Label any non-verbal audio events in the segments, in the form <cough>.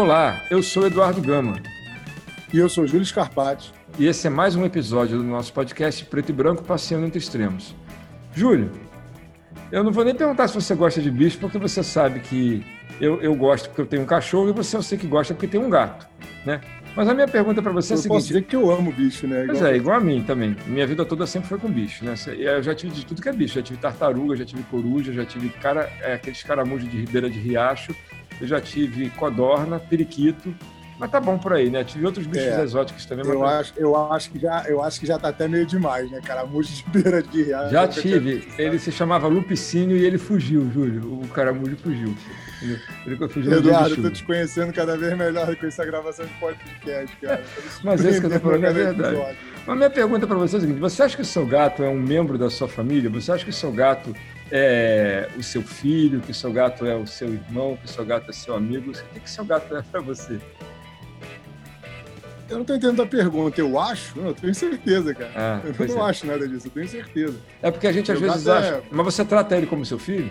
Olá, eu sou Eduardo Gama. E eu sou Júlio Scarpati. E esse é mais um episódio do nosso podcast Preto e Branco Passeando Entre Extremos. Júlio, eu não vou nem perguntar se você gosta de bicho, porque você sabe que eu, eu gosto porque eu tenho um cachorro e você eu sei que gosta porque tem um gato, né? Mas a minha pergunta para você é a seguinte... Eu posso dizer que eu amo bicho, né? Igual pois é, igual a mim também. Minha vida toda sempre foi com bicho, né? Eu já tive de tudo que é bicho. Já tive tartaruga, já tive coruja, já tive cara, é, aqueles caramujos de ribeira de riacho, eu já tive codorna, periquito, mas tá bom por aí, né? Tive outros bichos é, exóticos também. Eu, acho, eu, acho que já, eu acho que já tá até meio demais, né? Caramujo de beira de riacho. <laughs> Já tive. Ele se chamava Lupicínio e ele fugiu, Júlio. O caramujo fugiu. Ele confundiu Eduardo, eu tô te conhecendo cada vez melhor com essa gravação de podcast, cara. Mas esse que eu tô falando é verdade. Episódio. Mas minha pergunta para você é a seguinte: você acha que o seu gato é um membro da sua família? Você acha que o seu gato é o seu filho, que o seu gato é o seu irmão, que o seu gato é seu amigo? O que, que o seu gato é para você? Eu não estou entendendo a pergunta. Eu acho? Não, eu tenho certeza, cara. Ah, eu não é. acho nada disso, eu tenho certeza. É porque a gente às vezes acha. É... Mas você trata ele como seu filho?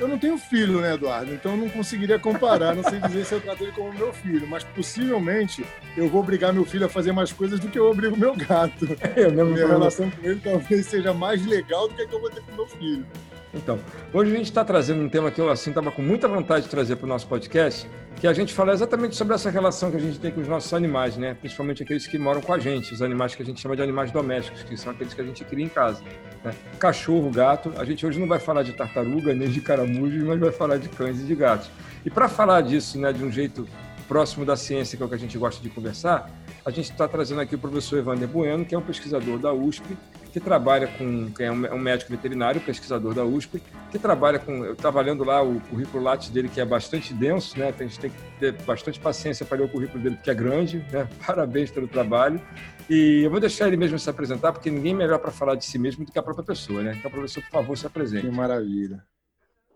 Eu não tenho filho, né, Eduardo? Então eu não conseguiria comparar, não sei dizer se eu trato ele como meu filho, mas possivelmente eu vou obrigar meu filho a fazer mais coisas do que eu obrigo meu gato. <laughs> É, Minha relação com ele talvez seja mais legal do que a que eu vou ter com meu filho. Então, hoje a gente está trazendo um tema que eu assim estava com muita vontade de trazer para o nosso podcast, que a gente fala exatamente sobre essa relação que a gente tem com os nossos animais, né? Principalmente aqueles que moram com a gente, os animais que a gente chama de animais domésticos, que são aqueles que a gente cria em casa. Né? Cachorro, gato. A gente hoje não vai falar de tartaruga nem de caramujo, mas vai falar de cães e de gatos. E para falar disso, né, de um jeito próximo da ciência, que é o que a gente gosta de conversar, a gente está trazendo aqui o professor Evander Bueno, que é um pesquisador da USP, que trabalha com, que é um médico veterinário, pesquisador da USP, que trabalha com, trabalhando lá o currículo Lattes dele, que é bastante denso, né? A gente tem que ter bastante paciência para ler o currículo dele, que é grande, né? <laughs> Parabéns pelo trabalho. E eu vou deixar ele mesmo se apresentar, porque ninguém é melhor para falar de si mesmo do que a própria pessoa, né? Então, professor, por favor, se apresente. Que maravilha.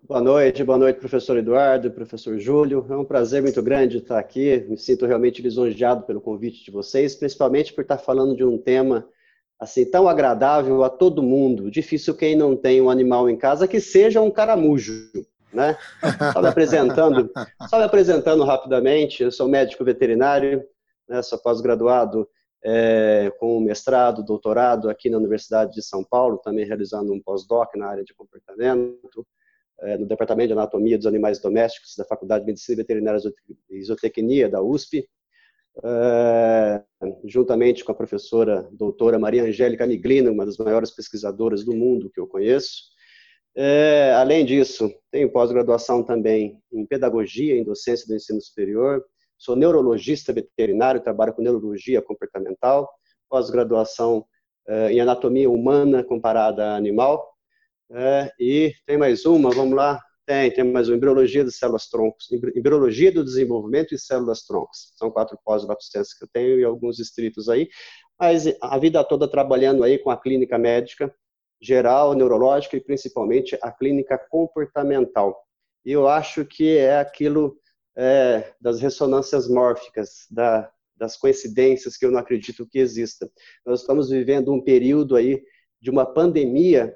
Boa noite, boa noite, professor Eduardo, professor Júlio. É um prazer muito grande estar aqui. Me sinto realmente lisonjeado pelo convite de vocês, principalmente por estar falando de um tema assim tão agradável a todo mundo. Difícil quem não tem um animal em casa que seja um caramujo, né? Só me apresentando, só me apresentando rapidamente. Eu sou médico veterinário, né, sou pós-graduado é, com mestrado, doutorado aqui na Universidade de São Paulo, também realizando um pós-doc na área de comportamento. É, no Departamento de Anatomia dos Animais Domésticos da Faculdade de Medicina Veterinária e Zootecnia da USP, é, juntamente com a professora doutora Maria Angélica Miglino, uma das maiores pesquisadoras do mundo que eu conheço. É, além disso, tenho pós-graduação também em pedagogia, em docência do ensino superior, sou neurologista veterinário, trabalho com neurologia comportamental, pós-graduação é, em anatomia humana comparada a animal, é, e tem mais uma, vamos lá, tem, tem mais uma, embriologia das células troncos, embriologia do desenvolvimento e células troncos. São quatro pós-graduações que eu tenho e alguns distritos aí, mas a vida toda trabalhando aí com a clínica médica geral, neurológica e principalmente a clínica comportamental. E eu acho que é aquilo é, das ressonâncias mórficas, da, das coincidências que eu não acredito que exista. Nós estamos vivendo um período aí de uma pandemia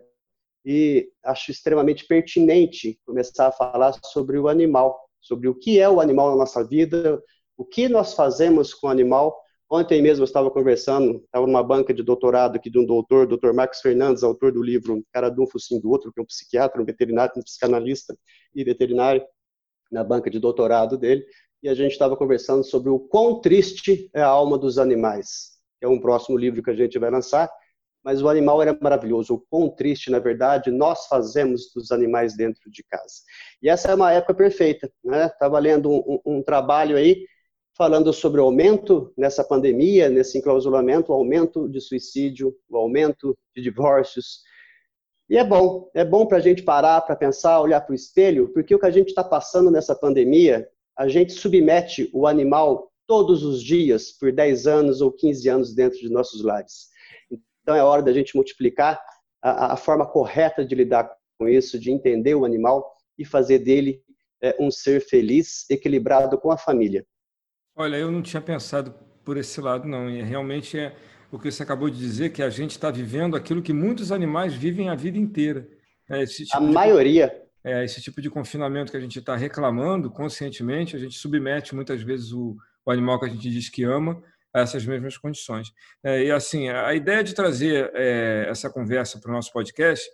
e acho extremamente pertinente começar a falar sobre o animal, sobre o que é o animal na nossa vida, o que nós fazemos com o animal. Ontem mesmo eu estava conversando, estava numa banca de doutorado aqui de um doutor, doutor Marcos Fernandes, autor do livro Cara de um Focinho do Outro, que é um psiquiatra, um veterinário, um psicanalista e veterinário, na banca de doutorado dele, e a gente estava conversando sobre o quão triste é a alma dos animais, é um próximo livro que a gente vai lançar, mas o animal era maravilhoso. O quão triste, na verdade, nós fazemos dos animais dentro de casa. E essa é uma época perfeita. Né? Estava lendo um, um, um, trabalho aí falando sobre o aumento nessa pandemia, nesse enclausulamento, o aumento de suicídio, o aumento de divórcios. E é bom, é bom para a gente parar, para pensar, olhar para o espelho, porque o que a gente está passando nessa pandemia, a gente submete o animal todos os dias por 10 anos ou 15 anos dentro de nossos lares. Então é hora da gente multiplicar a, a forma correta de lidar com isso, de entender o animal e fazer dele é, um ser feliz, equilibrado com a família. Olha, eu não tinha pensado por esse lado, não. E realmente é o que você acabou de dizer, que a gente está vivendo aquilo que muitos animais vivem a vida inteira. É tipo a de... maioria. é, esse tipo de confinamento que a gente está reclamando conscientemente, a gente submete muitas vezes o, o, animal que a gente diz que ama a essas mesmas condições. É, e assim, a ideia de trazer é, essa conversa para o nosso podcast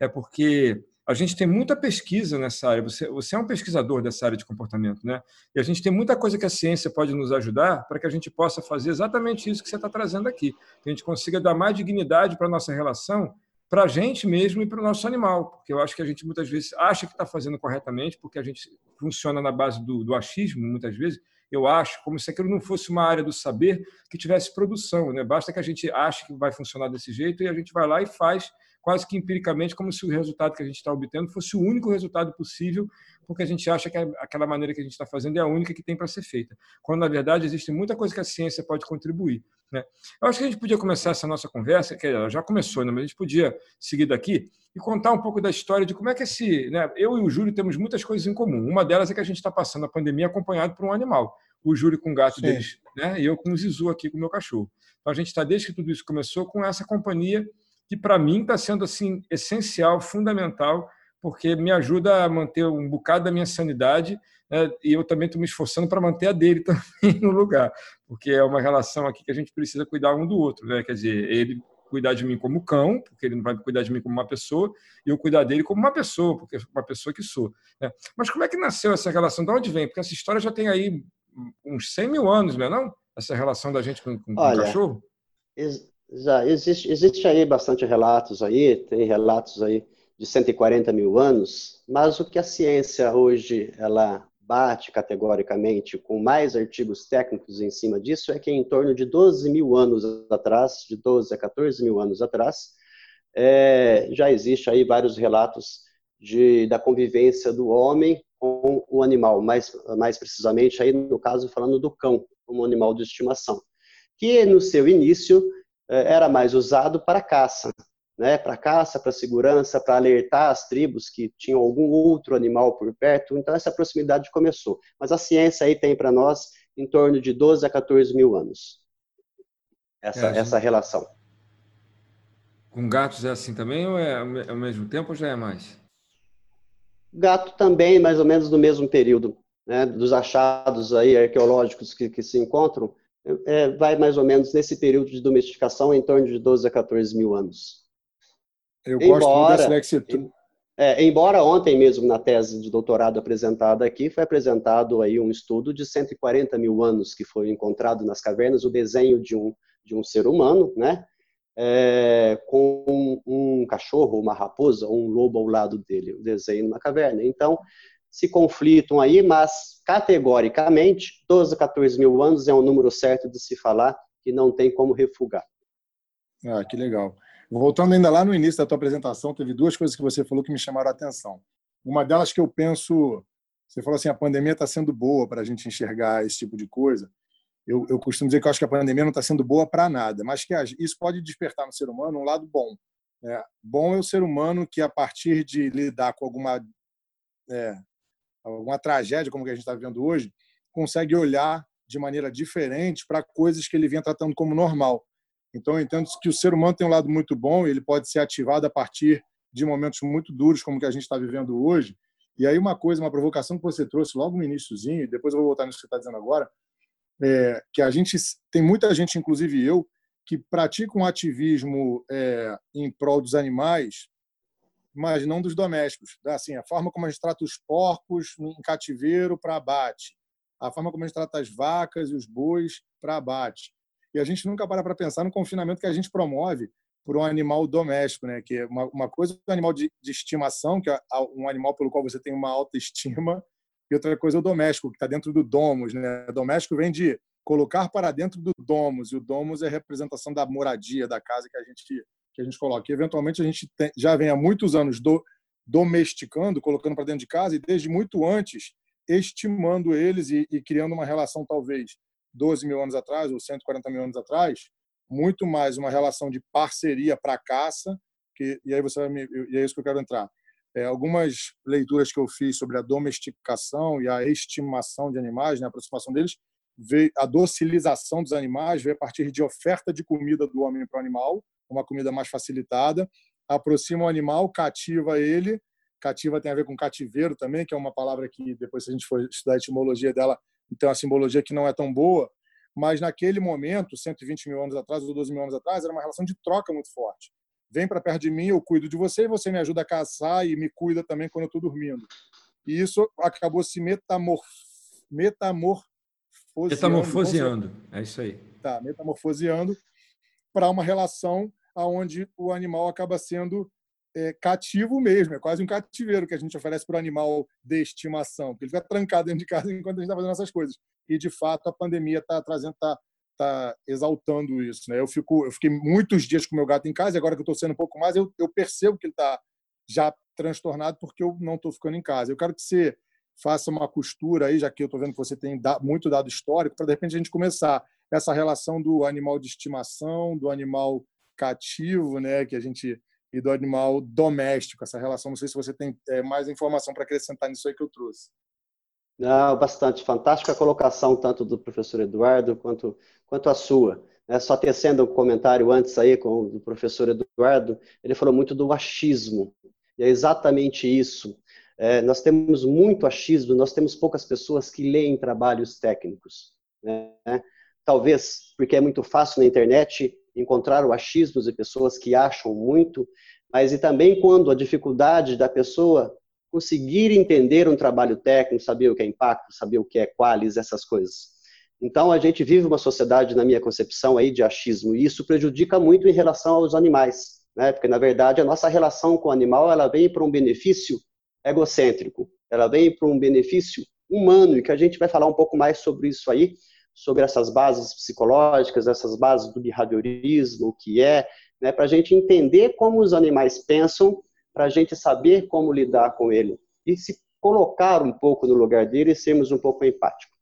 é porque a gente tem muita pesquisa nessa área. Você, você é um pesquisador dessa área de comportamento, né? E a gente tem muita coisa que a ciência pode nos ajudar para que a gente possa fazer exatamente isso que você está trazendo aqui. Que a gente consiga dar mais dignidade para a nossa relação, para a gente mesmo e para o nosso animal. Porque eu acho que a gente muitas vezes acha que está fazendo corretamente, porque a gente funciona na base do, do achismo, muitas vezes. Eu acho como se aquilo não fosse uma área do saber que tivesse produção. Né? Basta que a gente ache que vai funcionar desse jeito e a gente vai lá e faz quase que empiricamente, como se o resultado que a gente está obtendo fosse o único resultado possível, porque a gente acha que aquela maneira que a gente está fazendo é a única que tem para ser feita, quando na verdade existe muita coisa que a ciência pode contribuir. Né? Eu acho que a gente podia começar essa nossa conversa, que ela já começou, né? mas a gente podia seguir daqui e contar um pouco da história de como é que esse. Né? Eu e o Júlio temos muitas coisas em comum. Uma delas é que a gente está passando a pandemia acompanhado por um animal. O Júlio com o gato Sim. deles, né? e eu com o Zizu aqui com o meu cachorro. Então a gente está, desde que tudo isso começou, com essa companhia que para mim está sendo assim essencial, fundamental, porque me ajuda a manter um bocado da minha sanidade né? e eu também estou me esforçando para manter a dele <laughs> também no lugar, porque é uma relação aqui que a gente precisa cuidar um do outro, né? Quer dizer, ele cuidar de mim como cão, porque ele não vai cuidar de mim como uma pessoa, e eu cuidar dele como uma pessoa, porque uma pessoa que sou. Né? Mas como é que nasceu essa relação? De onde vem? Porque essa história já tem aí uns 100 mil anos, não é não? Essa relação da gente com, com, Olha, com o cachorro? Já existe, existe aí bastante relatos aí, tem relatos aí de 140 mil anos, mas o que a ciência hoje ela bate categoricamente com mais artigos técnicos em cima disso é que em torno de 12 mil anos atrás, de 12 a 14 mil anos atrás, é, já existe aí vários relatos de, da convivência do homem com o animal, mais, mais precisamente aí no caso falando do cão, como animal de estimação, que no seu início era mais usado para caça, né? Para caça, para segurança, para alertar as tribos que tinham algum outro animal por perto. Então essa proximidade começou. Mas a ciência aí tem para nós em torno de 12 a 14 mil anos. Essa, é, essa relação. Com gatos é assim também ou é ao mesmo tempo ou já é mais? Gato também, mais ou menos no mesmo período. Né? Dos achados aí arqueológicos que, que se encontram, é, vai mais ou menos nesse período de domesticação em torno de 12 a 14 mil anos. Eu embora, gosto dessa é, embora ontem mesmo na tese de doutorado apresentada aqui foi apresentado aí um estudo de 140 mil anos que foi encontrado nas cavernas o desenho de um de um ser humano, né? É, com um, um, cachorro, uma raposa, um lobo ao lado dele, o desenho na caverna. Então se conflitam aí, mas categoricamente, 12 a 14 mil anos é um número certo de se falar que não tem como refugar. Ah, que legal. Voltando ainda lá no início da tua apresentação, teve duas coisas que você falou que me chamaram a atenção. Uma delas que eu penso, você falou assim, a pandemia está sendo boa para a gente enxergar esse tipo de coisa. Eu, eu costumo dizer que eu acho que a pandemia não está sendo boa para nada, mas que isso pode despertar no ser humano um lado bom. É, bom é o ser humano que, a partir de lidar com alguma é, alguma tragédia como que a gente está vivendo hoje, consegue olhar de maneira diferente para coisas que ele vinha tratando como normal. Então, eu entendo que o ser humano tem um lado muito bom, ele pode ser ativado a partir de momentos muito duros, como que a gente está vivendo hoje. E aí, uma coisa, uma provocação que você trouxe logo no iníciozinho, e depois eu vou voltar nisso que você está dizendo agora, é que a gente tem muita gente, inclusive eu, que pratica um ativismo é, em prol dos animais mas não dos domésticos. Assim, a forma como a gente trata os porcos em cativeiro para abate, a forma como a gente trata as vacas e os bois para abate. E a gente nunca para para pensar no confinamento que a gente promove por um animal doméstico, né? Que é uma, uma coisa é um animal de, de, estimação, que é um animal pelo qual você tem uma alta estima, e outra coisa é o doméstico, que está dentro do domus, né? O doméstico vem de colocar para dentro do domus, e o domus é a representação da moradia, da casa que a gente que a gente coloca. E, eventualmente, a gente tem, já vem há muitos anos do, domesticando, colocando para dentro de casa, e desde muito antes, estimando eles e, e, criando uma relação, talvez, 12 mil anos atrás, ou 140 mil anos atrás, muito mais uma relação de parceria para caça, que, e aí você vai me, e é isso que eu quero entrar. É, algumas leituras que eu fiz sobre a domesticação e a estimação de animais, né, a aproximação deles, veio, a docilização dos animais veio a partir de oferta de comida do homem para o animal, uma comida mais facilitada, aproxima o animal, cativa ele, cativa tem a ver com cativeiro também, que é uma palavra que depois se a gente for estudar a etimologia dela, tem uma simbologia que não é tão boa, mas naquele momento, 120 mil anos atrás ou 12 mil anos atrás, era uma relação de troca muito forte. Vem para perto de mim, eu cuido de você, e você me ajuda a caçar e me cuida também quando eu estou dormindo. E isso acabou se metamorf... metamorfoseando. Metamorfoseando, é isso aí. Tá, metamorfoseando para uma relação onde o animal acaba sendo é, cativo mesmo, é quase um cativeiro que a gente oferece para o animal de estimação, porque ele fica trancado dentro de casa <laughs> enquanto a gente está fazendo essas coisas. E, de fato, a pandemia está trazendo, está tá exaltando isso. Né? Eu, fico, eu fiquei muitos dias com meu gato em casa, e agora que eu estou sendo um pouco mais, eu, eu percebo que ele está já transtornado porque eu não estou ficando em casa. Eu quero que você faça uma costura aí, já que eu estou vendo que você tem muito dado histórico, para de repente a gente começar essa relação do animal de estimação, do animal cativo, né, que a gente e do animal doméstico, essa relação. Não sei se você tem é, mais informação para acrescentar nisso aí que eu trouxe. Não, bastante. Fantástica colocação, tanto do professor Eduardo quanto, quanto a sua. É, só tecendo um comentário antes aí com o professor Eduardo, ele falou muito do achismo. E é exatamente isso. É, nós temos muito achismo, nós temos poucas pessoas que leem trabalhos técnicos. Né? Talvez porque é muito fácil na internet encontrar o achismo de pessoas que acham muito, mas e também quando a dificuldade da pessoa conseguir entender um trabalho técnico, saber o que é impacto, saber o que é qualis, essas coisas. Então a gente vive uma sociedade, na minha concepção aí de achismo, e isso prejudica muito em relação aos animais, né? Porque na verdade a nossa relação com o animal ela vem para um benefício egocêntrico, ela vem para um benefício humano e que a gente vai falar um pouco mais sobre isso aí sobre essas bases psicológicas, essas bases do behaviorismo, o que é, né, para a gente entender como os animais pensam, para a gente saber como lidar com ele e se colocar um pouco no lugar dele e sermos um pouco empáticos.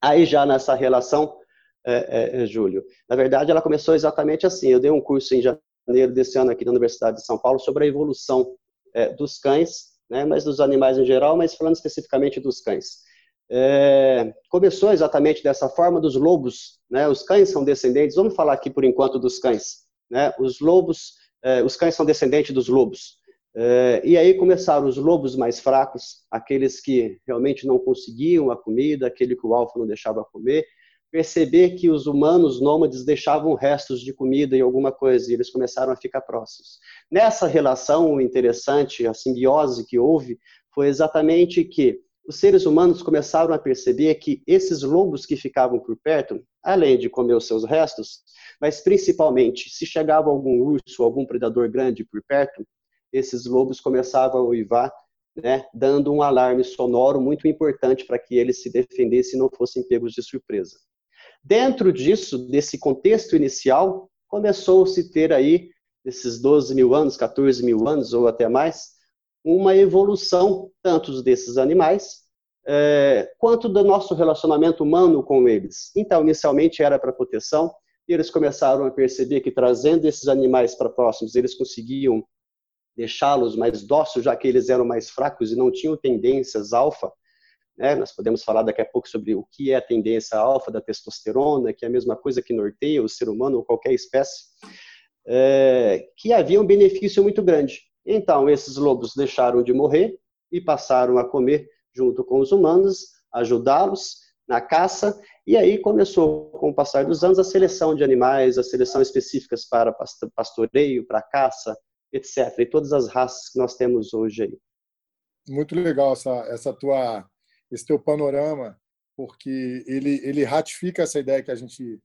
Aí já nessa relação, é, é, é, Júlio, na verdade ela começou exatamente assim. Eu dei um curso em janeiro desse ano aqui na Universidade de São Paulo sobre a evolução é, dos cães, né, mas dos animais em geral, mas falando especificamente dos cães é, começou exatamente dessa forma dos lobos, né? Os cães são descendentes. Vamos falar aqui por enquanto dos cães, né? Os lobos, é, os cães são descendentes dos lobos. É, e aí começaram os lobos mais fracos, aqueles que realmente não conseguiam a comida, aquele que o alfa não deixava comer, perceber que os humanos nômades deixavam restos de comida e alguma coisa, e eles começaram a ficar próximos. Nessa relação interessante, a simbiose que houve, foi exatamente que os seres humanos começaram a perceber que esses lobos que ficavam por perto, além de comer os seus restos, mas principalmente se chegava algum urso, algum predador grande por perto, esses lobos começavam a uivar, né, dando um alarme sonoro muito importante para que eles se defendessem e não fossem pegos de surpresa. Dentro disso, desse contexto inicial, começou-se ter aí, esses 12 mil anos, 14 mil anos ou até mais, uma evolução tanto desses animais é, quanto do nosso relacionamento humano com eles. Então, inicialmente era para proteção, e eles começaram a perceber que trazendo esses animais para próximos, eles conseguiam deixá-los mais dóceis, já que eles eram mais fracos e não tinham tendências alfa. Né? Nós podemos falar daqui a pouco sobre o que é a tendência alfa da testosterona, que é a mesma coisa que norteia o ser humano ou qualquer espécie, é, que havia um benefício muito grande. Então, esses lobos deixaram de morrer e passaram a comer junto com os humanos, ajudá-los na caça, e aí começou, com o passar dos anos, a seleção de animais, a seleção específicas para pastoreio, para caça, etc. E todas as raças que nós temos hoje aí. Muito legal essa, essa tua, esse teu panorama, porque ele, ele ratifica essa ideia que a gente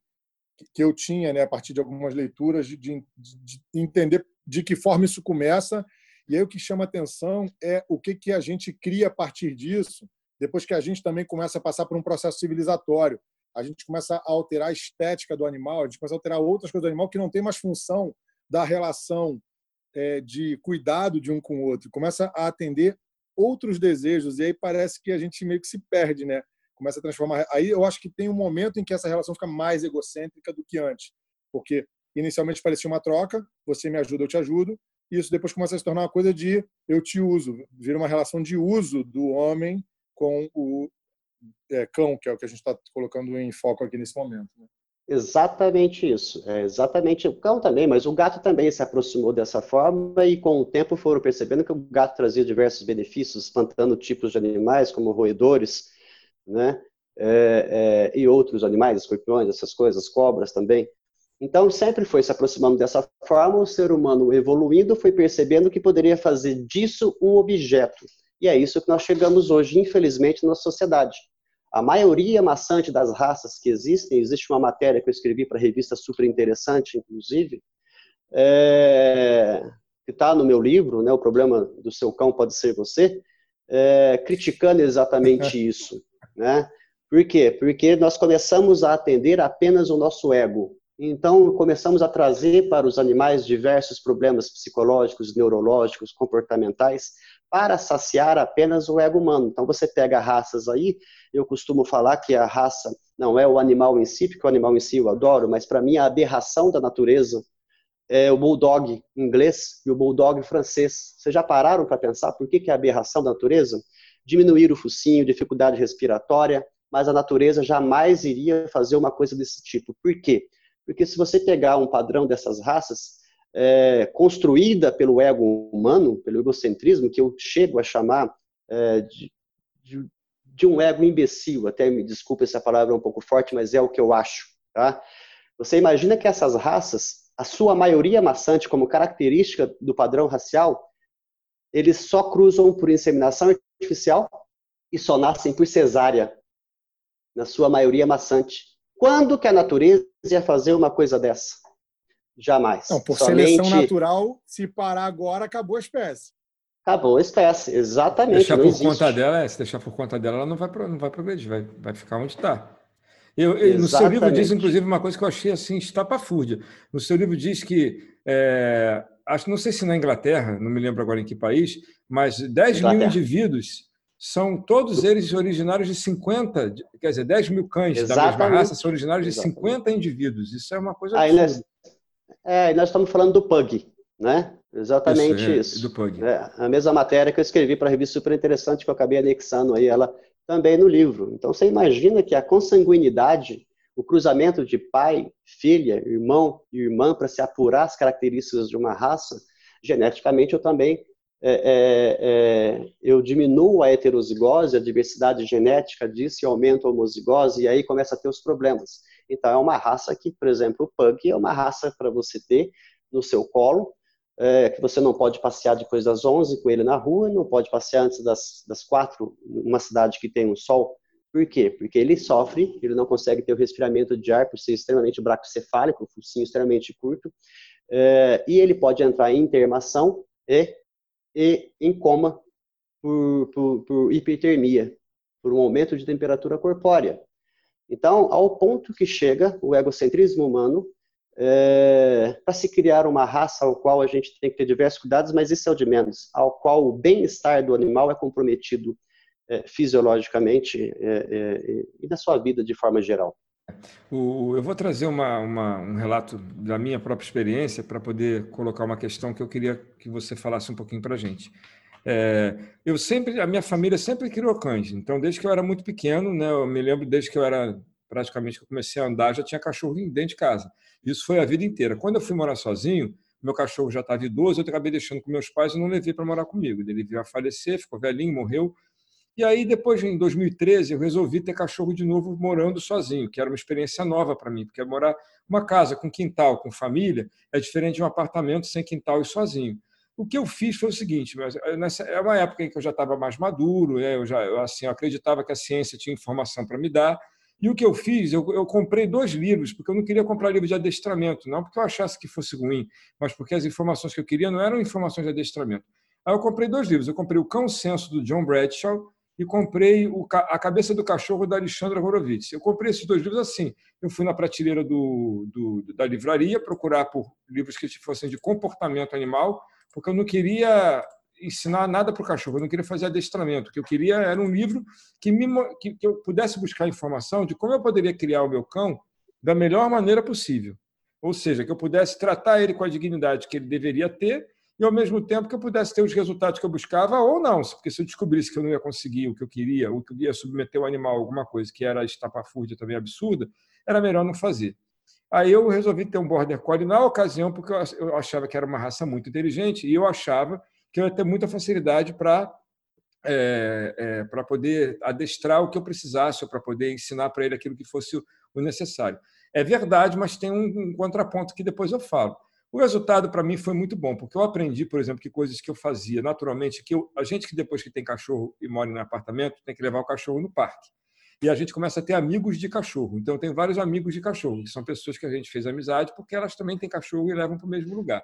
que eu tinha, né, a partir de algumas leituras, de, de, de entender de que forma isso começa. E aí o que chama atenção é o que, que a gente cria a partir disso, depois que a gente também começa a passar por um processo civilizatório. A gente começa a alterar a estética do animal, a gente começa a alterar outras coisas do animal que não tem mais função da relação é, de cuidado de um com o outro. Começa a atender outros desejos e aí parece que a gente meio que se perde, né? Começa a transformar. Aí eu acho que tem um momento em que essa relação fica mais egocêntrica do que antes, porque Inicialmente parecia uma troca, você me ajuda, eu te ajudo. E isso depois começa a se tornar uma coisa de eu te uso, vira uma relação de uso do homem com o é, cão, que é o que a gente está colocando em foco aqui nesse momento. Né? Exatamente isso. É exatamente o cão também, mas o gato também se aproximou dessa forma e com o tempo foram percebendo que o gato trazia diversos benefícios, espantando tipos de animais como roedores, né? É, é, e outros animais, escorpiões, essas coisas, cobras também. Então sempre foi se aproximando dessa forma, o ser humano evoluindo foi percebendo que poderia fazer disso um objeto. E é isso que nós chegamos hoje, infelizmente, na sociedade. A maioria maçante das raças que existem, existe uma matéria que eu escrevi para a revista super interessante, inclusive, é, que está no meu livro, né, O Problema do Seu Cão Pode Ser Você, é, criticando exatamente <laughs> isso. Né? Por quê? Porque nós começamos a atender apenas o nosso ego. Então, começamos a trazer para os animais diversos problemas psicológicos, neurológicos, comportamentais, para saciar apenas o ego humano. Então, você pega raças aí eu costumo falar que a raça não é o animal em si, porque o animal em si eu adoro, mas para mim a aberração da natureza é o bulldog inglês e o bulldog francês. Vocês já pararam para pensar por que, que é a aberração da natureza? Diminuir o focinho, dificuldade respiratória, mas a natureza jamais iria fazer uma coisa desse tipo. Por quê? Porque se você pegar um padrão dessas raças, é, construída pelo ego humano, pelo egocentrismo, que eu chego a chamar é, de, de, de um ego imbecil, até me desculpe essa palavra é um pouco forte, mas é o que eu acho, tá? Você imagina que essas raças, a sua maioria maçante como característica do padrão racial, eles só cruzam por inseminação artificial e só nascem por cesárea, na sua maioria maçante. Quando que a natureza ia fazer uma coisa dessa? Jamais. Não, por Somente... seleção natural, se parar agora, acabou a espécie. Acabou a espécie, exatamente. Deixar por existe. conta dela, é, se deixar por conta dela, ela não vai, não vai progredir, vai, vai ficar onde está. Eu, eu, no seu livro diz, inclusive, uma coisa que eu achei assim, estapafúrdia. No seu livro diz que, é, acho, não sei se na Inglaterra, não me lembro agora em que país, mas 10 Inglaterra. mil indivíduos são todos eles originários de 50, quer dizer, 10 mil cães Exatamente. da mesma raça são originários de Exatamente. 50 indivíduos. Isso é uma coisa Aí nós, é, nós estamos falando do Pug, né? Exatamente isso. É, isso. Do Pug. É, a mesma matéria que eu escrevi para a revista super interessante que eu acabei anexando aí ela também no livro. Então você imagina que a consanguinidade, o cruzamento de pai, filha, irmão e irmã para se apurar as características de uma raça, geneticamente eu também é, é, é, eu diminuo a heterozigose, a diversidade genética disso e aumento a homozigose, e aí começa a ter os problemas. Então, é uma raça que, por exemplo, o Pug é uma raça para você ter no seu colo, é, que você não pode passear depois das 11 com ele na rua, não pode passear antes das, das 4 numa cidade que tem um sol. Por quê? Porque ele sofre, ele não consegue ter o respiramento de ar por ser extremamente bracocefálico, focinho extremamente curto, é, e ele pode entrar em intermação e, e em coma por, por, por hipertermia, por um aumento de temperatura corpórea. Então, ao ponto que chega o egocentrismo humano é, para se criar uma raça ao qual a gente tem que ter diversos cuidados, mas isso é o de menos, ao qual o bem-estar do animal é comprometido é, fisiologicamente é, é e na sua vida de forma geral. O, eu vou trazer uma, uma, um relato da minha própria experiência para poder colocar uma questão que eu queria que você falasse um pouquinho para a gente. É, eu sempre, a minha família sempre criou cães. Então, desde que eu era muito pequeno, né, eu me lembro desde que eu era praticamente que eu comecei a andar, já tinha cachorro dentro de casa. Isso foi a vida inteira. Quando eu fui morar sozinho, meu cachorro já estava idoso, eu acabei deixando com meus pais e não levei para morar comigo. Ele veio a falecer, ficou velhinho, morreu. E aí, depois, em 2013, eu resolvi ter cachorro de novo morando sozinho, que era uma experiência nova para mim, porque morar uma casa com quintal, com família, é diferente de um apartamento sem quintal e sozinho. O que eu fiz foi o seguinte: eh, nessa, é uma época em que eu já estava mais maduro, né, eu já eu, assim, eu acreditava que a ciência tinha informação para me dar, e o que eu fiz, eu, eu, comprei dois livros, porque eu não queria comprar livro de adestramento, não porque eu achasse que fosse ruim, mas porque as informações que eu queria não eram informações de adestramento. Aí eu comprei dois livros. Eu comprei o Cão Senso, do John Bradshaw, e comprei o, A Cabeça do Cachorro, da Alexandra Horowitz. Eu comprei esses dois livros assim. Eu fui na prateleira do, do, da livraria procurar por livros que fossem de comportamento animal, porque eu não queria ensinar nada para o cachorro, eu não queria fazer adestramento. O que eu queria era um livro que, me, que, que eu pudesse buscar informação de como eu poderia criar o meu cão da melhor maneira possível. Ou seja, que eu pudesse tratar ele com a dignidade que ele deveria ter e, ao mesmo tempo, que eu pudesse ter os resultados que eu buscava ou não. Porque se eu descobrisse que eu não ia conseguir o que eu queria, ou que eu ia submeter o animal a alguma coisa que era estapafúrdia também absurda, era melhor não fazer. Aí eu resolvi ter um Border Collie na ocasião, porque eu achava que era uma raça muito inteligente e eu achava que eu ia ter muita facilidade para é, é, para poder adestrar o que eu precisasse, ou para poder ensinar para ele aquilo que fosse o necessário. É verdade, mas tem um, um contraponto que depois eu falo. O resultado para mim foi muito bom, porque eu aprendi, por exemplo, que coisas que eu fazia naturalmente, que eu, a gente que depois que tem cachorro e mora em apartamento, tem que levar o cachorro no parque. E a gente começa a ter amigos de cachorro. Então, eu tenho vários amigos de cachorro, que são pessoas que a gente fez amizade, porque elas também têm cachorro e levam para o mesmo lugar.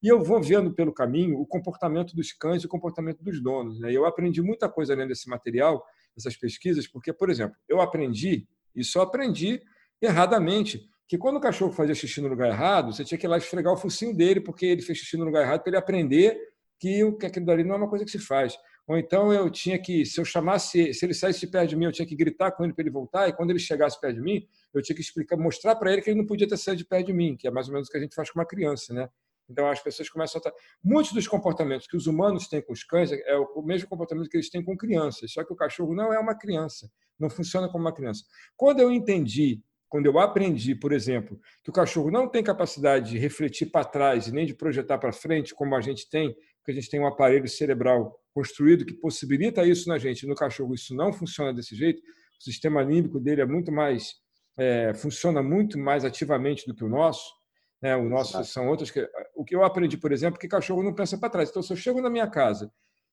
E eu vou vendo pelo caminho o comportamento dos cães e o comportamento dos donos. Né? Eu aprendi muita coisa além desse material, dessas pesquisas, porque, por exemplo, eu aprendi, e só aprendi erradamente, que quando o cachorro fazia xixi no lugar errado, você tinha que ir lá esfregar o focinho dele, porque ele fez xixi no lugar errado, para ele aprender que, aquilo dali não é uma coisa que se faz. Ou então eu tinha que, se eu chamasse, se ele saísse de perto de mim, eu tinha que gritar com ele para ele voltar, e quando ele chegasse perto de mim, eu tinha que explicar, mostrar para ele que ele não podia ter saído de perto de mim, que é mais ou menos o que a gente faz com uma criança, né? Então as pessoas começam a. Muitos dos comportamentos que os humanos têm com os cães é o mesmo comportamento que eles têm com crianças, só que o cachorro não é uma criança, não funciona como uma criança. Quando eu entendi quando eu aprendi, por exemplo, que o cachorro não tem capacidade de refletir para trás e nem de projetar para frente, como a gente tem, porque a gente tem um aparelho cerebral construído que possibilita isso na gente. No cachorro isso não funciona desse jeito. O sistema límbico dele é muito mais é, funciona muito mais ativamente do que o nosso. Né? O nosso são outras que o que eu aprendi, por exemplo, que cachorro não pensa para trás. Então, se eu chego na minha casa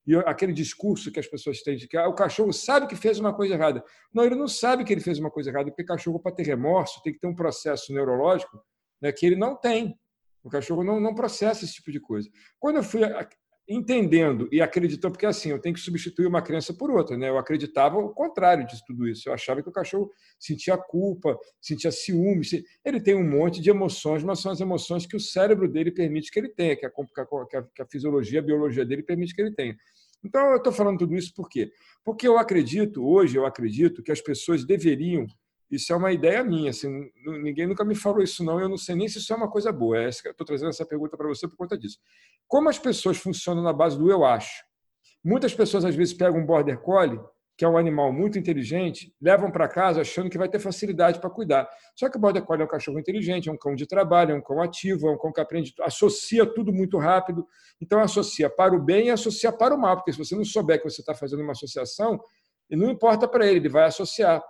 e aquele discurso que as pessoas têm de que ah, o cachorro sabe que fez uma coisa errada. Não, ele não sabe que ele fez uma coisa errada, porque cachorro, para ter remorso, tem que ter um processo neurológico né, que ele não tem. O cachorro não, não processa esse tipo de coisa. Quando eu fui entendendo e acreditando, porque assim, eu tenho que substituir uma criança por outra, né? Eu acreditava o contrário de tudo isso. Eu achava que o cachorro sentia culpa, sentia ciúme. Ele tem um monte de emoções, mas são as emoções que o cérebro dele permite que ele tenha, que a, que a, que a fisiologia, a biologia dele permite que ele tenha. Então, eu estou falando tudo isso por quê? Porque eu acredito, hoje eu acredito, que as pessoas deveriam isso é uma ideia minha, assim, ninguém nunca me falou isso não, eu não sei nem se isso é uma coisa boa. É estou trazendo essa pergunta para você por conta disso. Como as pessoas funcionam na base do eu acho? Muitas pessoas às vezes pegam um border collie, que é um animal muito inteligente, levam para casa achando que vai ter facilidade para cuidar. Só que o border collie é um cachorro inteligente, é um cão de trabalho, é um cão ativo, é um cão que aprende, associa tudo muito rápido. Então associa para o bem e associa para o mal, porque se você não souber que você está fazendo uma associação, não importa para ele, ele vai associar.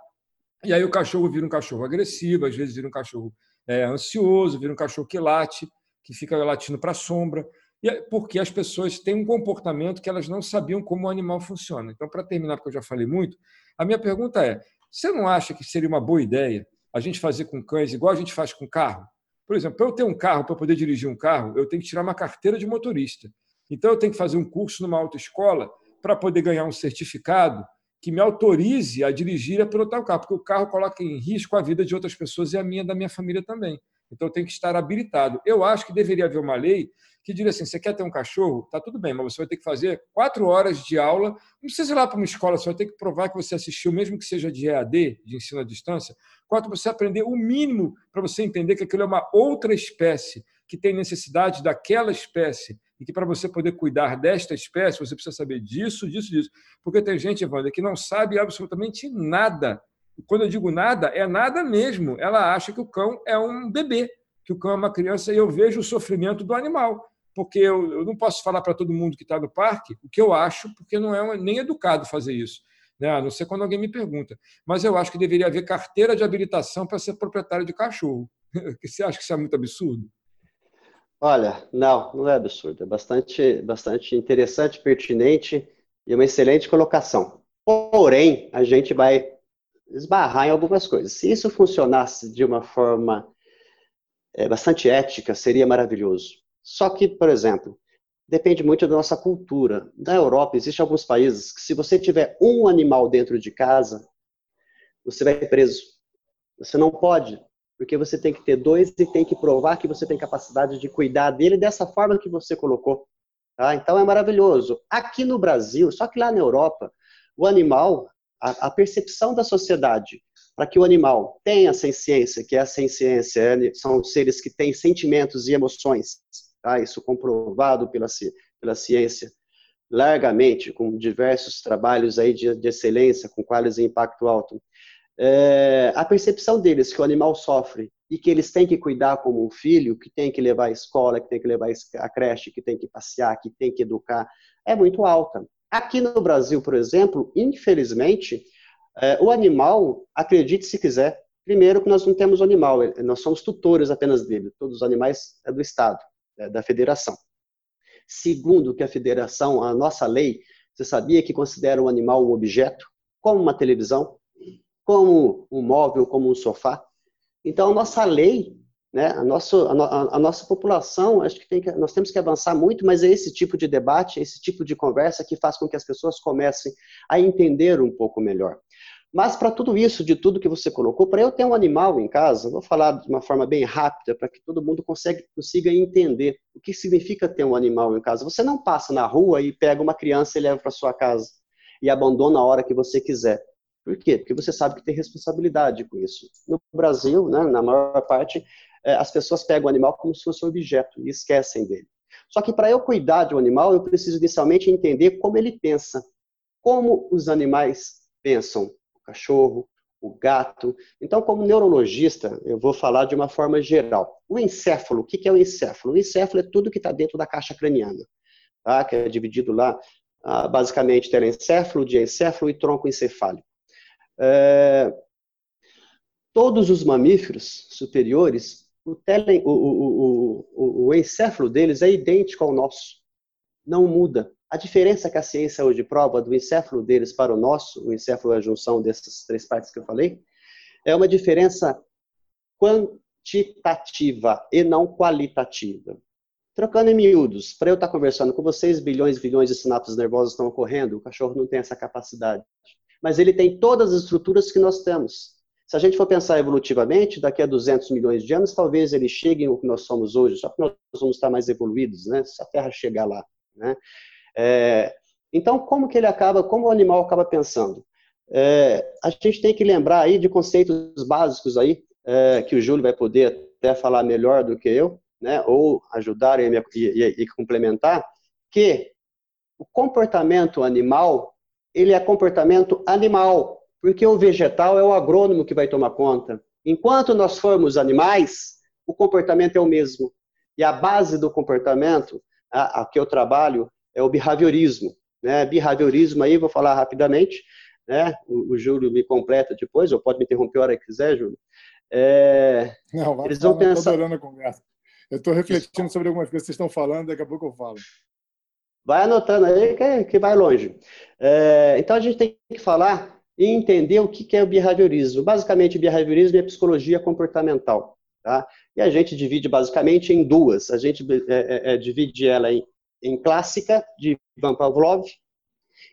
E aí o cachorro vira um cachorro agressivo, às vezes vira um cachorro é, ansioso, vira um cachorro que late, que fica latindo para a sombra, e é porque as pessoas têm um comportamento que elas não sabiam como o animal funciona. Então, para terminar, porque eu já falei muito, a minha pergunta é: você não acha que seria uma boa ideia a gente fazer com cães igual a gente faz com carro? Por exemplo, para eu ter um carro, para poder dirigir um carro, eu tenho que tirar uma carteira de motorista. Então, eu tenho que fazer um curso numa autoescola para poder ganhar um certificado que me autorize a dirigir e a pilotar o carro, porque o carro coloca em risco a vida de outras pessoas e a minha da minha família também. Então, tem que estar habilitado. Eu acho que deveria haver uma lei que diria assim: você quer ter um cachorro? Tá tudo bem, mas você vai ter que fazer quatro horas de aula. Não precisa ir lá para uma escola, você vai ter que provar que você assistiu, mesmo que seja de EAD, de ensino à distância. Quatro, você aprender o mínimo para você entender que aquilo é uma outra espécie que tem necessidade daquela espécie e que para você poder cuidar desta espécie, você precisa saber disso, disso, disso. Porque tem gente, Evandro, que não sabe absolutamente nada. Quando eu digo nada, é nada mesmo. Ela acha que o cão é um bebê, que o cão é uma criança, e eu vejo o sofrimento do animal. Porque eu, eu não posso falar para todo mundo que está no parque o que eu acho, porque não é nem educado fazer isso. Né? A não ser quando alguém me pergunta. Mas eu acho que deveria haver carteira de habilitação para ser proprietário de cachorro. <laughs> Você acha que isso é muito absurdo? Olha, não, não é absurdo. É bastante, bastante interessante, pertinente e uma excelente colocação. Porém, a gente vai esbarrar em algumas coisas. Se isso funcionasse de uma forma é, bastante ética, seria maravilhoso. Só que, por exemplo, depende muito da nossa cultura. Na Europa, existem alguns países que, se você tiver um animal dentro de casa, você vai preso. Você não pode porque você tem que ter dois e tem que provar que você tem capacidade de cuidar dele dessa forma que você colocou. Tá? Então é maravilhoso. Aqui no Brasil, só que lá na Europa, o animal, a, a percepção da sociedade para que o animal tenha ciência, que é a ciência, é, são seres que têm sentimentos e emoções, tá? isso comprovado pela, pela ciência largamente, com diversos trabalhos aí de, de excelência, com quais impacto alto é, a percepção deles que o animal sofre e que eles têm que cuidar como um filho, que tem que levar à escola, que tem que levar à creche, que tem que passear, que tem que educar, é muito alta. Aqui no Brasil, por exemplo, infelizmente, é, o animal, acredite se quiser, primeiro que nós não temos animal, é, nós somos tutores apenas dele, todos os animais é do Estado, é da federação. Segundo que a federação, a nossa lei, você sabia que considera o animal um objeto, como uma televisão, como um móvel, como um sofá? Então, a nossa lei, né, a, nossa, a, a nossa população, acho que, tem que nós temos que avançar muito, mas é esse tipo de debate, esse tipo de conversa que faz com que as pessoas comecem a entender um pouco melhor. Mas para tudo isso, de tudo que você colocou, para eu ter um animal em casa, vou falar de uma forma bem rápida para que todo mundo consiga, consiga entender o que significa ter um animal em casa. Você não passa na rua e pega uma criança e leva para sua casa e abandona a hora que você quiser. Por quê? Porque você sabe que tem responsabilidade com isso. No Brasil, né, na maior parte, é, as pessoas pegam o animal como se fosse um objeto e esquecem dele. Só que para eu cuidar de um animal, eu preciso inicialmente entender como ele pensa, como os animais pensam, o cachorro, o gato. Então, como neurologista, eu vou falar de uma forma geral. O encéfalo, o que é o encéfalo? O encéfalo é tudo que está dentro da caixa craniana, tá? que é dividido lá, ah, basicamente, telencéfalo, diencéfalo e tronco encefálico. É, todos os mamíferos superiores, o, o, o, o, o encéfalo deles é idêntico ao nosso, não muda. A diferença que a ciência hoje prova do encéfalo deles para o nosso, o encéfalo é a junção dessas três partes que eu falei, é uma diferença quantitativa e não qualitativa. Trocando em miúdos, para eu estar conversando com vocês, bilhões e bilhões de sinapses nervosas estão ocorrendo, o cachorro não tem essa capacidade mas ele tem todas as estruturas que nós temos. Se a gente for pensar evolutivamente, daqui a 200 milhões de anos, talvez ele chegue ao que nós somos hoje, só que nós vamos estar mais evoluídos, né? Se a Terra chegar lá, né? É, então, como que ele acaba, como o animal acaba pensando? É, a gente tem que lembrar aí de conceitos básicos aí, é, que o Júlio vai poder até falar melhor do que eu, né? Ou ajudar e, e, e complementar, que o comportamento animal ele é comportamento animal, porque o vegetal é o agrônomo que vai tomar conta. Enquanto nós formos animais, o comportamento é o mesmo. E a base do comportamento, a, a que eu trabalho, é o behaviorismo. Né? Behaviorismo aí, vou falar rapidamente, né? o, o Júlio me completa depois, ou pode me interromper a hora que quiser, Júlio. É, não, eles vão pensar... adorando a conversa. Eu estou refletindo sobre algumas coisas que vocês estão falando, daqui a pouco eu falo. Vai anotando aí que, que vai longe. É, então a gente tem que falar e entender o que é o behaviorismo. Basicamente, behaviorismo é psicologia comportamental. Tá? E a gente divide basicamente em duas. A gente é, é, é divide ela em, em, clássica, de Ivan Pavlov,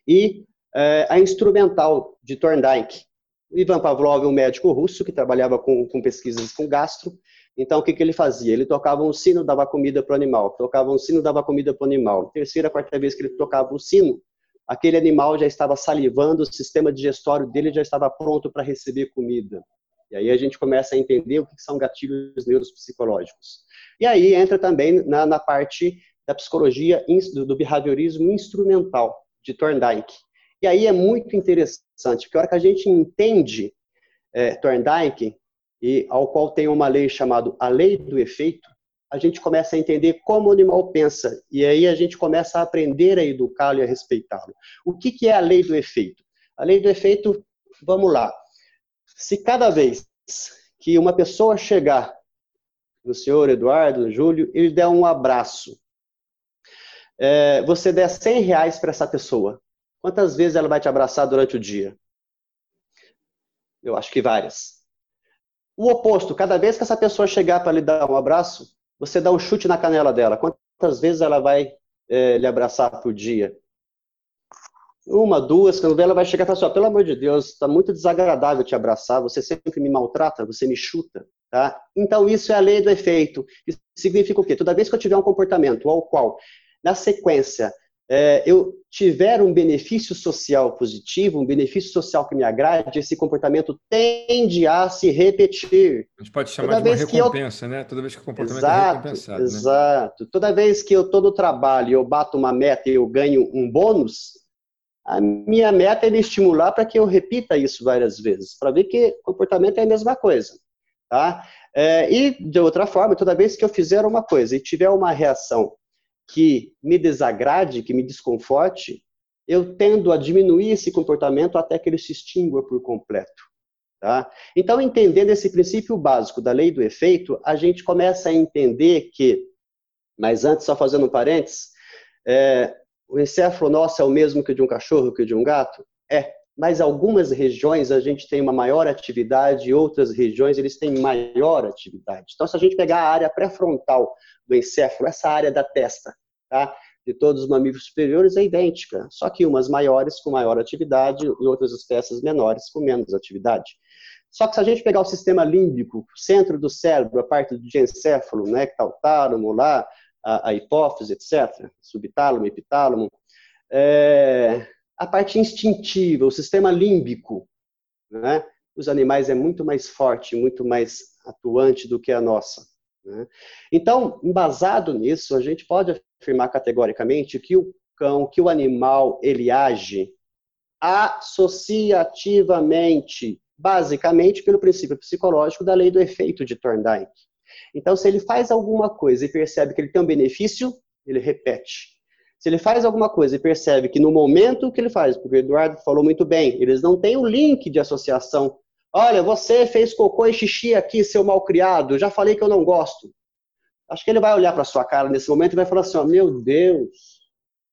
e é, a instrumental, de Thorndike. Ivan Pavlov é um médico russo que trabalhava com, com pesquisas com gastro, então, o que, que ele fazia? Ele tocava um sino, dava comida para o animal. Tocava um sino, dava comida para o animal. Terceira, quarta vez que ele tocava o sino, aquele animal já estava salivando, o sistema digestório dele já estava pronto para receber comida. E aí a gente começa a entender o que são gatilhos neuropsicológicos. E aí entra também na, na parte da psicologia, do behaviorismo instrumental, de Thorndike. E aí é muito interessante, porque a hora que a gente entende é, Thorndike, e ao qual tem uma lei chamada a lei do efeito, a gente começa a entender como o animal pensa e aí a gente começa a aprender a educá-lo e a respeitá-lo. O que, que é a lei do efeito? A lei do efeito, vamos lá. Se cada vez que uma pessoa chegar no senhor Eduardo, no Júlio, ele der um abraço, é, você der 100 reais para essa pessoa, quantas vezes ela vai te abraçar durante o dia? Eu acho que várias. O oposto, cada vez que essa pessoa chegar para lhe dar um abraço, você dá um chute na canela dela. Quantas vezes ela vai é, lhe abraçar por dia? Uma, duas, quando ela vai chegar e falar assim, pelo amor de Deus, está muito desagradável te abraçar, você sempre me maltrata, você me chuta. Tá? Então, isso é a lei do efeito. Isso significa o quê? Toda vez que eu tiver um comportamento ao qual, na sequência, é, eu tiver um benefício social positivo, um benefício social que me agrade, esse comportamento tende a se repetir. A gente pode chamar Toda de uma recompensa, eu... né? Toda vez que o comportamento exato, é recompensado. Né? Exato. Né? Toda vez que eu estou no trabalho e eu bato uma meta e eu ganho um bônus, a minha meta é me estimular para que eu repita isso várias vezes, para ver que comportamento é a mesma coisa. Tá? É, e, de outra forma, toda vez que eu fizer uma coisa e tiver uma reação que me desagrade, que me desconforte, eu tendo a diminuir esse comportamento até que ele se extingua por completo. Tá? Então, entendendo esse princípio básico da lei do efeito, a gente começa a entender que, mas antes, só fazendo um parênteses, é, o encéfalo nosso é o mesmo que o de um cachorro, que o de um gato? É, mas algumas regiões a gente tem uma maior atividade, outras regiões eles têm maior atividade. Então, se a gente pegar a área pré-frontal do encéfalo, essa área da testa, tá? de todos os mamíferos superiores é idêntica, só que umas maiores com maior atividade e outras espécies menores com menos atividade. Só que se a gente pegar o sistema límbico, centro do cérebro, a parte do encéfalo, né, que está o tálamo lá, a, a, hipófise, etc., subtálamo, epitálamo, é, a parte instintiva, o sistema límbico, né, os animais é muito mais forte, muito mais atuante do que a nossa. Né? Então, embasado nisso, a gente pode afirmar categoricamente que o cão, que o animal, ele age associativamente, basicamente pelo princípio psicológico da lei do efeito de Thorndike. Então, se ele faz alguma coisa e percebe que ele tem um benefício, ele repete. Se ele faz alguma coisa e percebe que no momento que ele faz, porque o Eduardo falou muito bem, eles não têm o link de associação. Olha, você fez cocô e xixi aqui, seu malcriado, já falei que eu não gosto. Acho que ele vai olhar para sua cara nesse momento e vai falar assim: ó, meu Deus,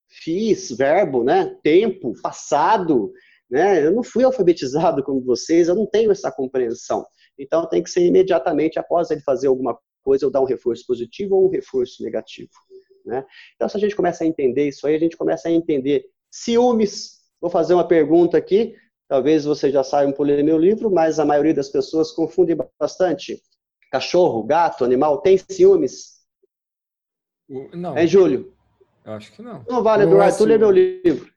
fiz, verbo, né? Tempo, passado, né? Eu não fui alfabetizado como vocês, eu não tenho essa compreensão. Então tem que ser imediatamente após ele fazer alguma coisa, eu dar um reforço positivo ou um reforço negativo. Né? Então, se a gente começa a entender isso aí, a gente começa a entender ciúmes. Vou fazer uma pergunta aqui, talvez você já saiba por ler meu livro, mas a maioria das pessoas confunde bastante. Cachorro, gato, animal, tem ciúmes? Não. É, Júlio? Eu acho que não. Não vale, Eduardo, é tu lê meu livro.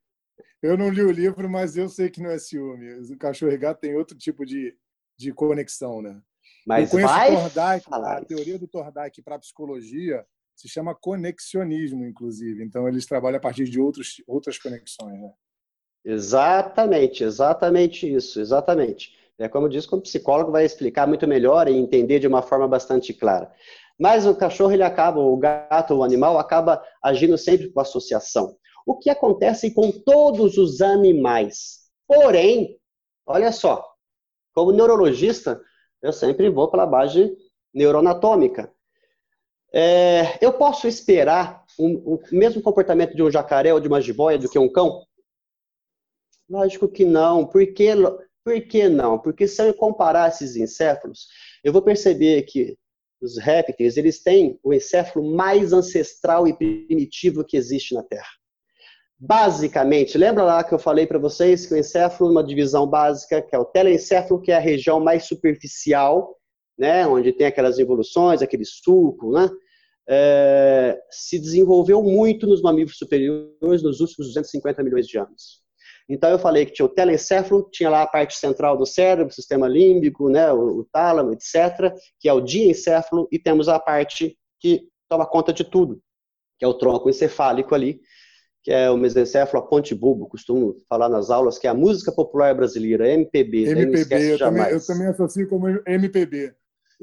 Eu não li o livro, mas eu sei que não é ciúme. O cachorro e gato tem outro tipo de, de conexão, né? Mas vai Thorndike, a teoria do Thorndike para a psicologia se chama conexionismo, inclusive. Então, eles trabalham a partir de outros, outras conexões. Né? Exatamente, exatamente isso, exatamente. É como disse, como psicólogo vai explicar muito melhor e entender de uma forma bastante clara. Mas o cachorro, ele acaba, o gato, o animal, acaba agindo sempre com associação. O que acontece com todos os animais. Porém, olha só, como neurologista, eu sempre vou pela base neuroanatômica. É, eu posso esperar o mesmo comportamento de um jacaré ou de uma jiboia do que um cão? Lógico que não. Por que, por que não? Porque se eu comparar esses encéfalos, eu vou perceber que os répteis, eles têm o encéfalo mais ancestral e primitivo que existe na Terra. Basicamente, lembra lá que eu falei para vocês que o encéfalo, uma divisão básica, que é o telencéfalo, que é a região mais superficial, né, onde tem aquelas evoluções, aquele suco, né? É, se desenvolveu muito nos mamíferos superiores nos últimos 250 milhões de anos. Então eu falei que tinha o telencéfalo, tinha lá a parte central do cérebro, o sistema límbico, né, o, tálamo, etc., que é o diencéfalo, e temos a parte que toma conta de tudo, que é o tronco encefálico ali, que é o mesencéfalo, a ponte bulbo, costumo falar nas aulas, que é a música popular brasileira, MPB. MPB, eu também, eu também associo como MPB.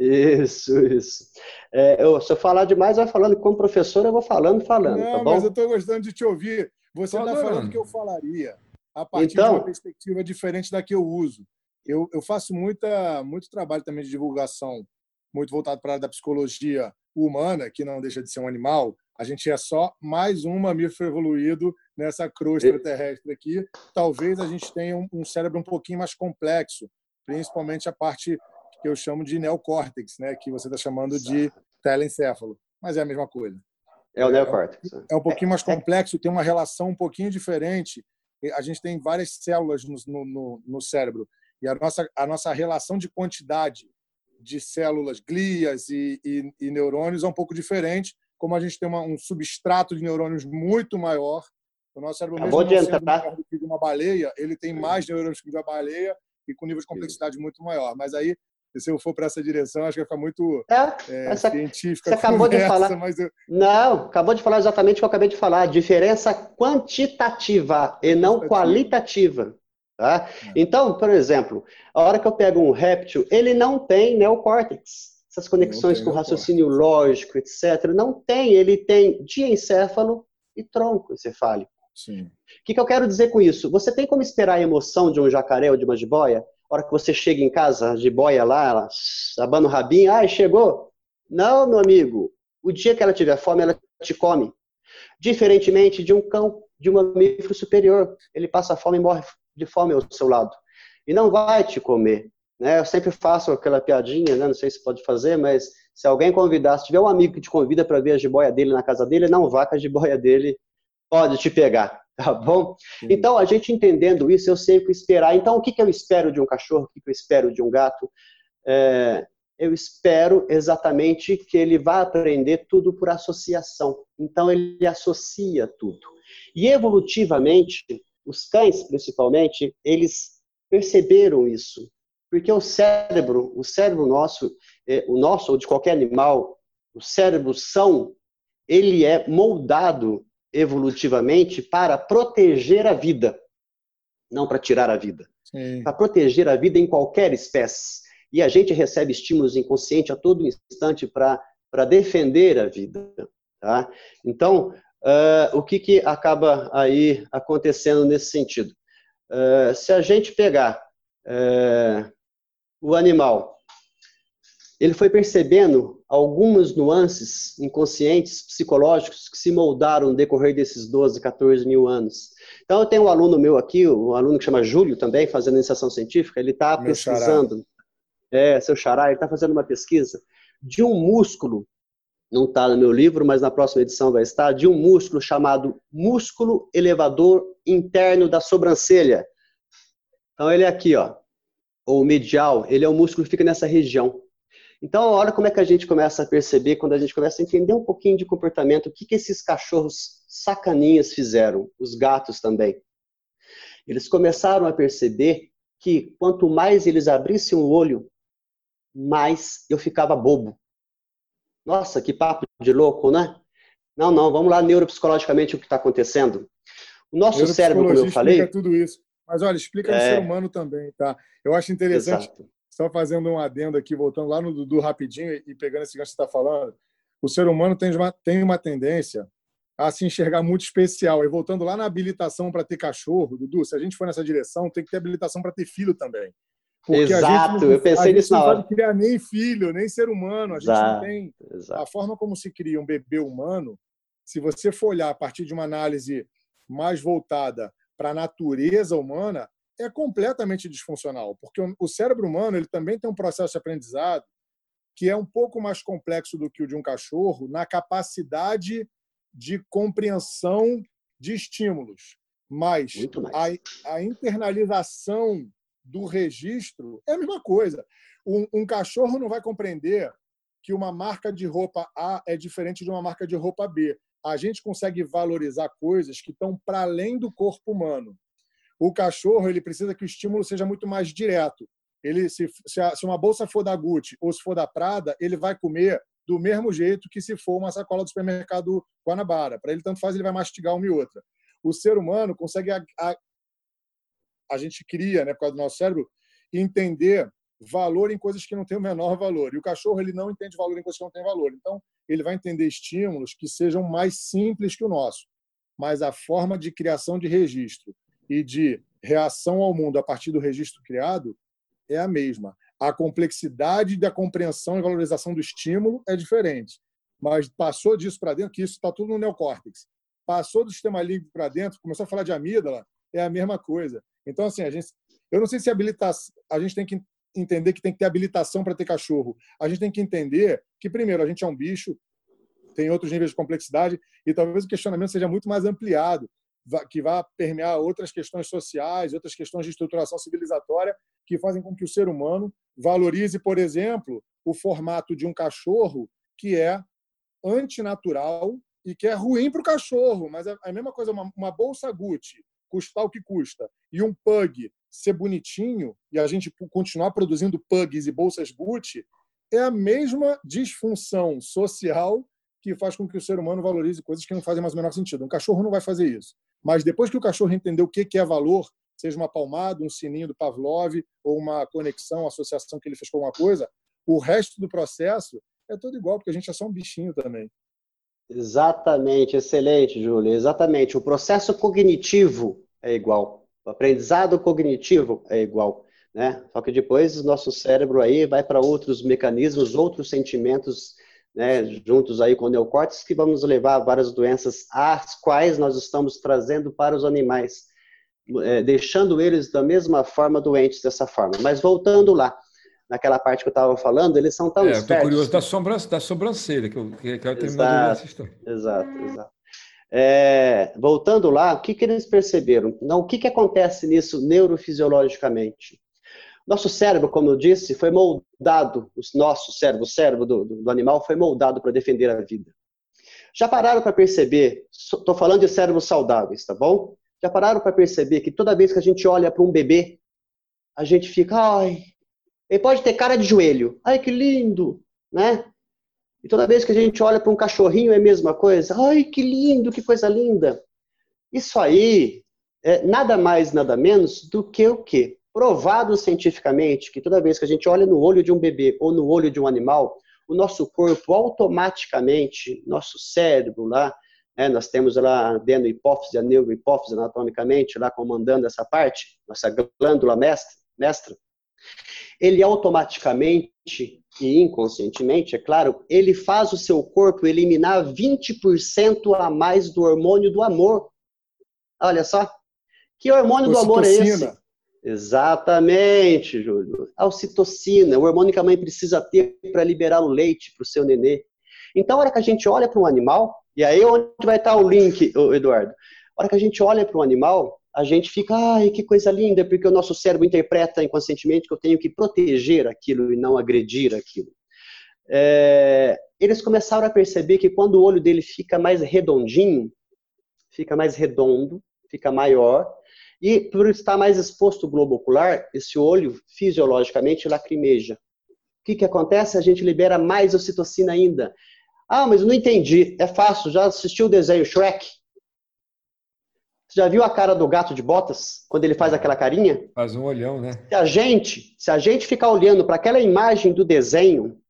Isso, isso. É, eu, se eu falar demais, vai falando. Como professor, eu vou falando, falando. Tá Não, tá mas eu estou gostando de te ouvir. Você está falando que eu falaria a partir então, de uma perspectiva diferente da que eu uso. Eu, eu faço muita, muito trabalho também de divulgação, muito voltado para a área da psicologia humana, que não deixa de ser um animal. A gente é só mais um mamífero evoluído nessa crosta terrestre aqui. Talvez a gente tenha um, um cérebro um pouquinho mais complexo, principalmente a parte que eu chamo de neocórtex, né? que você está chamando de telencéfalo, mas é a mesma coisa. É o neocórtex. É, é um pouquinho mais complexo, tem uma relação um pouquinho diferente. A gente tem várias células no, no, no cérebro e a nossa, a nossa relação de quantidade de células, glias e, e, e neurônios é um pouco diferente. Como a gente tem uma, um substrato de neurônios muito maior, o nosso cérebro mesmo de entrar. do que de uma baleia, ele tem mais neurônios que de baleia e com nível de complexidade muito maior. Mas aí se eu for para essa direção, acho que vai ficar muito é, é, essa, científica. Você acabou conversa, de falar. Eu... Não, acabou de falar exatamente o que eu acabei de falar. Diferença quantitativa e não qualitativa. Tá? É. Então, por exemplo, a hora que eu pego um réptil, ele não tem neocórtex, essas conexões com raciocínio lógico, etc. Não tem, ele tem diencéfalo e tronco encefálico. Sim. O que, que eu quero dizer com isso? Você tem como esperar a emoção de um jacaré ou de uma jiboia? A hora que você chega em casa, a jiboia lá, ela abana o rabinho, ai, chegou? Não, meu amigo. O dia que ela tiver fome, ela te come. Diferentemente de um cão, de um mamífero superior. Ele passa fome e morre de fome ao seu lado. E não vai te comer. Né? Eu sempre faço aquela piadinha, né? não sei se pode fazer, mas se alguém convidar, se tiver um amigo que te convida para ver a jiboia dele na casa dele, não vá que a jiboia dele pode te pegar, tá bom? Então, a gente entendendo isso, eu sei o que esperar. Então, o que, que eu espero de um cachorro? O que, que eu espero de um gato? É, eu espero exatamente que ele vá aprender tudo por associação. Então, ele associa tudo. E evolutivamente, os cães, principalmente, eles perceberam isso. Porque o cérebro, o cérebro nosso, é, o nosso ou de qualquer animal, o cérebro são, ele é moldado evolutivamente para proteger a vida, não para tirar a vida. Para proteger a vida em qualquer espécie. E a gente recebe estímulos inconscientes a todo instante para defender a vida. Tá? Então, Uh, o que, que acaba aí acontecendo nesse sentido? Uh, se a gente pegar uh, o animal, ele foi percebendo algumas nuances inconscientes, psicológicos, que se moldaram no decorrer desses 12, 14 mil anos. Então, eu tenho um aluno meu aqui, um aluno que chama Júlio também, fazendo iniciação científica, ele está pesquisando, é, seu xará, ele está fazendo uma pesquisa de um músculo não está no meu livro, mas na próxima edição vai estar, de um músculo chamado músculo elevador interno da sobrancelha. Então ele é aqui, ó, ou medial, ele é o músculo que fica nessa região. Então, olha como é que a gente começa a perceber, quando a gente começa a entender um pouquinho de comportamento, o que, que esses cachorros sacaninhas fizeram, os gatos também. Eles começaram a perceber que quanto mais eles abrissem o olho, mais eu ficava bobo. Nossa, que papo de louco, né? Não, não, vamos lá neuropsicologicamente o que está acontecendo. O nosso cérebro, como eu falei. Explica tudo isso. Mas olha, explica é... no ser humano também, tá? Eu acho interessante, Exato. Só fazendo um adendo aqui, voltando lá no Dudu rapidinho e pegando esse gancho que você está falando. O ser humano tem uma, tem uma tendência a se enxergar muito especial. E voltando lá na habilitação para ter cachorro, Dudu, se a gente for nessa direção, tem que ter habilitação para ter filho também. Porque Exato, não, eu pensei nisso na hora. não criar nem filho, nem ser humano. A gente Exato. não tem. Exato. A forma como se cria um bebê humano, se você for olhar a partir de uma análise mais voltada para a natureza humana, é completamente disfuncional. Porque o cérebro humano ele também tem um processo de aprendizado que é um pouco mais complexo do que o de um cachorro na capacidade de compreensão de estímulos. Mas a, a internalização do registro é a mesma coisa. Um, um, cachorro não vai compreender que uma marca de roupa A é diferente de uma marca de roupa B. A gente consegue valorizar coisas que estão para além do corpo humano. O cachorro ele precisa que o estímulo seja muito mais direto. Ele se, se, a, se uma bolsa for da Gucci ou se for da Prada, ele vai comer do mesmo jeito que se for uma sacola do supermercado Guanabara. Para ele tanto faz, ele vai mastigar uma e outra. O ser humano consegue a, a, a gente cria, né, por causa do nosso cérebro, entender valor em coisas que não têm o menor valor. E o cachorro ele não entende valor em coisas que não têm valor. Então, ele vai entender estímulos que sejam mais simples que o nosso. Mas a forma de criação de registro e de reação ao mundo a partir do registro criado é a mesma. A complexidade da compreensão e valorização do estímulo é diferente. Mas passou disso para dentro, que isso está tudo no neocórtex. Passou do sistema límbico para dentro, começou a falar de amígdala, é a mesma coisa. Então, assim, a gente, eu não sei se habilitação, a gente tem que entender que tem que ter habilitação para ter cachorro. A gente tem que entender que, primeiro, a gente é um bicho, tem outros níveis de complexidade, e talvez o questionamento seja muito mais ampliado, que vá permear outras questões sociais, outras questões de estruturação civilizatória, que fazem com que o ser humano valorize, por exemplo, o formato de um cachorro que é antinatural e que é ruim para o cachorro, mas é a mesma coisa, uma, uma bolsa Gucci custar o que custa, e um pug ser bonitinho, e a gente continuar produzindo pugs e bolsas Gucci, é a mesma disfunção social que faz com que o ser humano valorize coisas que não fazem mais o menor sentido. Um cachorro não vai fazer isso. Mas depois que o cachorro entender o que é valor, seja uma palmada, um sininho do Pavlov ou uma conexão, associação que ele fez com alguma coisa, o resto do processo é todo igual, porque a gente é só um bichinho também. Exatamente, excelente, Júlio. Exatamente. O processo cognitivo é igual. O aprendizado cognitivo é igual. Né? Só que depois o nosso cérebro aí vai para outros mecanismos, outros sentimentos né, juntos aí com o neocórtex que vamos levar várias doenças às quais nós estamos trazendo para os animais, é, deixando eles da mesma forma doentes dessa forma. Mas voltando lá, naquela parte que eu estava falando, eles são tão é, espertos. Estou curioso da, sombra, da sobrancelha, que eu quero terminar essa história. Exato, exato. É, voltando lá, o que, que eles perceberam? Não, o que, que acontece nisso neurofisiologicamente? Nosso cérebro, como eu disse, foi moldado, o nosso cérebro, o cérebro do, do, do animal foi moldado para defender a vida. Já pararam para perceber, estou falando de cérebros saudáveis, tá bom? Já pararam para perceber que toda vez que a gente olha para um bebê, a gente fica, ai, ele pode ter cara de joelho, ai que lindo, né? E toda vez que a gente olha para um cachorrinho é a mesma coisa, ai que lindo, que coisa linda. Isso aí é nada mais, nada menos do que o quê? Provado cientificamente que toda vez que a gente olha no olho de um bebê ou no olho de um animal, o nosso corpo automaticamente, nosso cérebro lá, né, nós temos lá a adenohipófise, a neurohipófise anatomicamente lá comandando essa parte, nossa glândula mestra, mestra ele automaticamente e inconscientemente, é claro, ele faz o seu corpo eliminar 20% a mais do hormônio do amor. Olha só. Que hormônio do amor é esse? Exatamente, Júlio. A ocitocina, o hormônio que a mãe precisa ter para liberar o leite para o seu nenê. Então, a hora que a gente olha para um animal, e aí onde vai estar o link, Eduardo? A hora que a gente olha para um animal, a gente fica, ai, que coisa linda, porque o nosso cérebro interpreta inconscientemente que eu tenho que proteger aquilo e não agredir aquilo. É, eles começaram a perceber que quando o olho dele fica mais redondinho, fica mais redondo, fica maior, e por estar mais exposto ao globo ocular, esse olho fisiologicamente lacrimeja. O que, que acontece? A gente libera mais ocitocina ainda. Ah, mas eu não entendi. É fácil. Já assistiu o desenho Shrek? Você já viu a cara do gato de botas quando ele faz aquela carinha? Faz um olhão, né? Se a gente, se a gente ficar olhando para aquela imagem do desenho,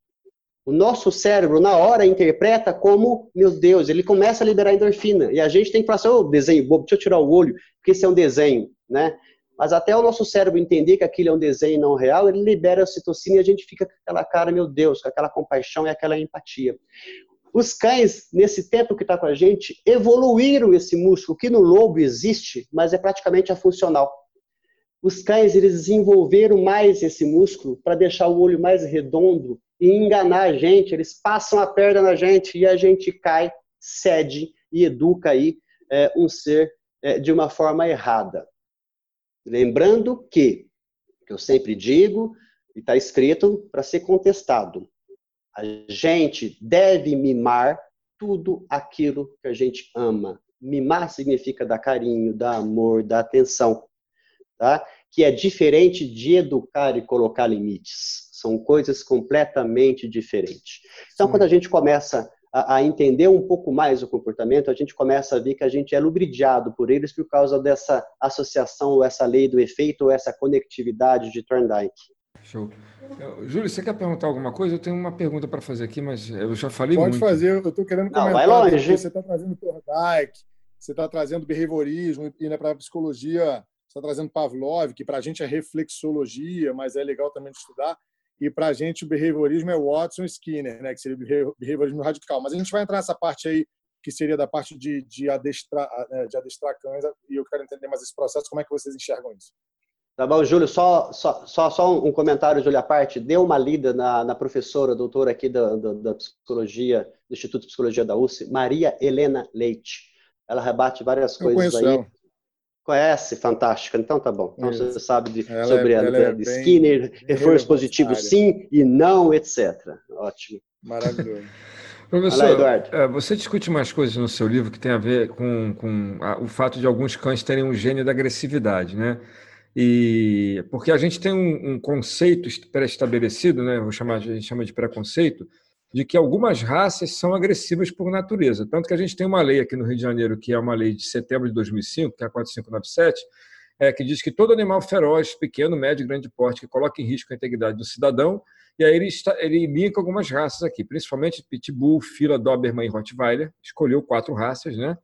o nosso cérebro, na hora, interpreta como, meu Deus, ele começa a liberar endorfina. E a gente tem que falar assim, oh, desenho bobo, deixa eu tirar o olho, porque esse é um desenho, né? Mas até o nosso cérebro entender que aquilo é um desenho não real, ele libera a citocina e a gente fica com aquela cara, meu Deus, com aquela compaixão e aquela empatia. Os cães, nesse tempo que está com a gente, evoluíram esse músculo que no lobo existe, mas é praticamente afuncional. Os cães, eles desenvolveram mais esse músculo para deixar o olho mais redondo e enganar a gente, eles passam a perna na gente e a gente cai, cede e educa aí é, um ser é, de uma forma errada. Lembrando que, que eu sempre digo, e está escrito para ser contestado, a gente deve mimar tudo aquilo que a gente ama. Mimar significa dar carinho, dar amor, dar atenção, tá? Que é diferente de educar e colocar limites. São coisas completamente diferentes. Então, Sim. quando a gente começa a, a, entender um pouco mais o comportamento, a gente começa a ver que a gente é lubridiado por eles por causa dessa associação, ou essa lei do efeito, ou essa conectividade de Thorndike. Show. Júlio, você quer perguntar alguma coisa? Eu tenho uma pergunta para fazer aqui, mas eu já falei Pode muito. Pode fazer, eu estou querendo comentar. Não, vai longe. Você está trazendo Thorndike, você está trazendo behaviorismo, e para a psicologia, está trazendo Pavlov, que para a gente é reflexologia, mas é legal também de estudar. E para a gente o behaviorismo é Watson Skinner, né, que seria o behaviorismo radical. Mas a gente vai entrar nessa parte aí, que seria da parte de, de, adestrar, né, de adestrar cães, e eu quero entender mais esse processo, como é que vocês enxergam isso? Tá bom, Júlio, só, só, só, só um comentário, Júlio, à parte. Dê uma lida na, na professora, doutora aqui da, da, da, psicologia, do Instituto de Psicologia da USP, Maria Helena Leite. Ela rebate várias eu coisas aí. Ela. Conhece? Fantástica. Então tá bom. Então Isso. você sabe de, sobre é, a é de Skinner, reforço positivo sim e não, etc. Ótimo. Maravilhoso. <laughs> Professor, lá, é, você discute mais coisas no seu livro que tem a ver com, com a, o fato de alguns cães terem um gênio da agressividade, né? E porque a gente tem um, um conceito pré-estabelecido, né? Vou chamar, a gente chama de preconceito, de que algumas raças são agressivas por natureza. Tanto que a gente tem uma lei aqui no Rio de Janeiro, que é uma lei de setembro de 2005, que é a 4597, é, que diz que todo animal feroz, pequeno, médio, grande porte, que coloca em risco a integridade do cidadão, e aí ele, está, ele linka algumas raças aqui, principalmente Pitbull, Fila, Doberman e Rottweiler, escolheu quatro raças, né?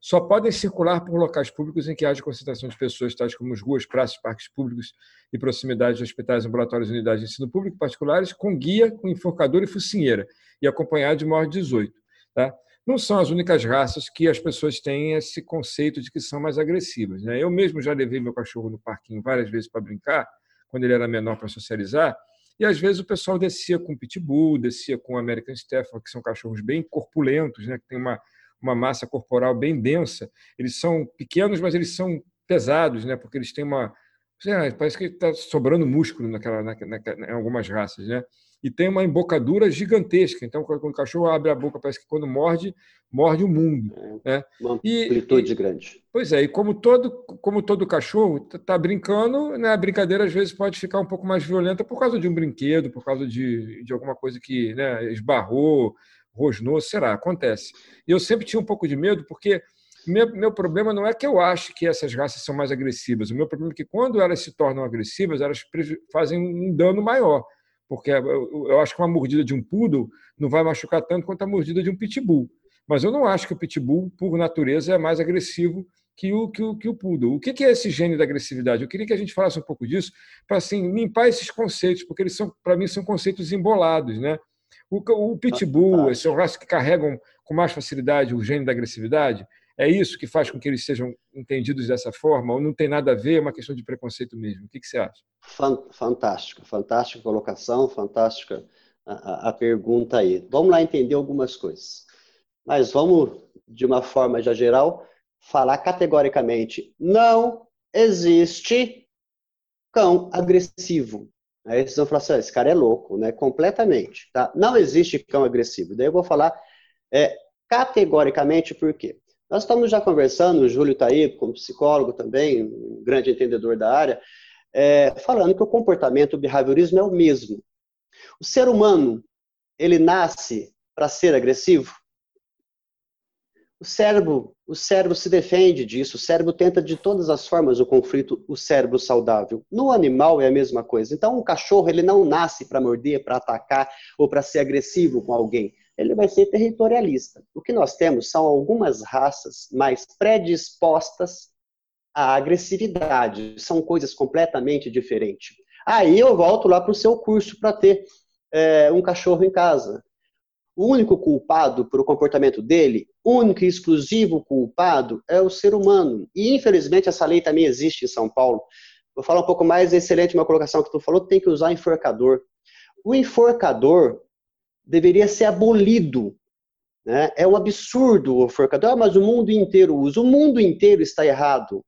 Só podem circular por locais públicos em que haja concentração de pessoas, tais como as ruas, praças, parques públicos e proximidades de hospitais, ambulatórios e unidades de ensino público particulares, com guia, com enforcador e focinheira, e acompanhado de maior de 18. Tá? Não são as únicas raças que as pessoas têm esse conceito de que são mais agressivas. Né? Eu mesmo já levei meu cachorro no parquinho várias vezes para brincar, quando ele era menor para socializar, e às vezes o pessoal descia com pitbull, descia com American Stafford, que são cachorros bem corpulentos, né? que tem uma uma massa corporal bem densa. Eles são pequenos, mas eles são pesados, né? Porque eles têm uma parece que está sobrando músculo naquela, na, na, em algumas raças, né? E tem uma embocadura gigantesca. Então, quando o cachorro abre a boca, parece que quando morde, morde o mundo. É, né? Uma amplitude e, grande. Pois é, e como todo, como todo cachorro está brincando, né, a brincadeira às vezes pode ficar um pouco mais violenta por causa de um brinquedo, por causa de, de alguma coisa que né, esbarrou, rosnou, será, acontece. E eu sempre tinha um pouco de medo, porque meu, meu problema não é que eu acho que essas raças são mais agressivas, o meu problema é que quando elas se tornam agressivas, elas fazem um dano maior. Porque eu, acho que uma mordida de um poodle não vai machucar tanto quanto a mordida de um pitbull. Mas eu não acho que o pitbull, por natureza, é mais agressivo que o, que o, que o poodle. O que é esse gênio da agressividade? Eu queria que a gente falasse um pouco disso para assim, limpar esses conceitos, porque eles são, para mim, são conceitos embolados. Né? O, o pitbull, esse raça que carregam com mais facilidade o gênio da agressividade, é isso que faz com que eles sejam entendidos dessa forma? Ou não tem nada a ver, é uma questão de preconceito mesmo? O que, que você acha? Fantástico, fantástica colocação, fantástica a, a, pergunta aí. Vamos lá entender algumas coisas. Mas vamos, de uma forma já geral, falar categoricamente: não existe cão agressivo. Aí vocês vão falar assim, esse cara é louco, né? Completamente, tá? Não existe cão agressivo. Daí eu vou falar é, categoricamente por quê? Nós estamos já conversando, o Júlio está aí como psicólogo também, um grande entendedor da área, é, falando que o comportamento, o behaviorismo é o mesmo. O ser humano, ele nasce para ser agressivo? O cérebro, o cérebro se defende disso, o cérebro tenta de todas as formas o conflito, o cérebro saudável. No animal é a mesma coisa. Então, um cachorro, ele não nasce para morder, para atacar ou para ser agressivo com alguém. Ele vai ser territorialista. O que nós temos são algumas raças mais predispostas à agressividade. São coisas completamente diferentes. Aí eu volto lá para o seu curso para ter é, um cachorro em casa o único culpado por o comportamento dele, único e exclusivo culpado, é o ser humano. E, infelizmente, essa lei também existe em São Paulo. Vou falar um pouco mais, excelente uma colocação que tu falou, tem que usar enforcador. O enforcador deveria ser abolido. Né? É um absurdo o enforcador, ah, mas o mundo inteiro usa. O mundo inteiro está errado.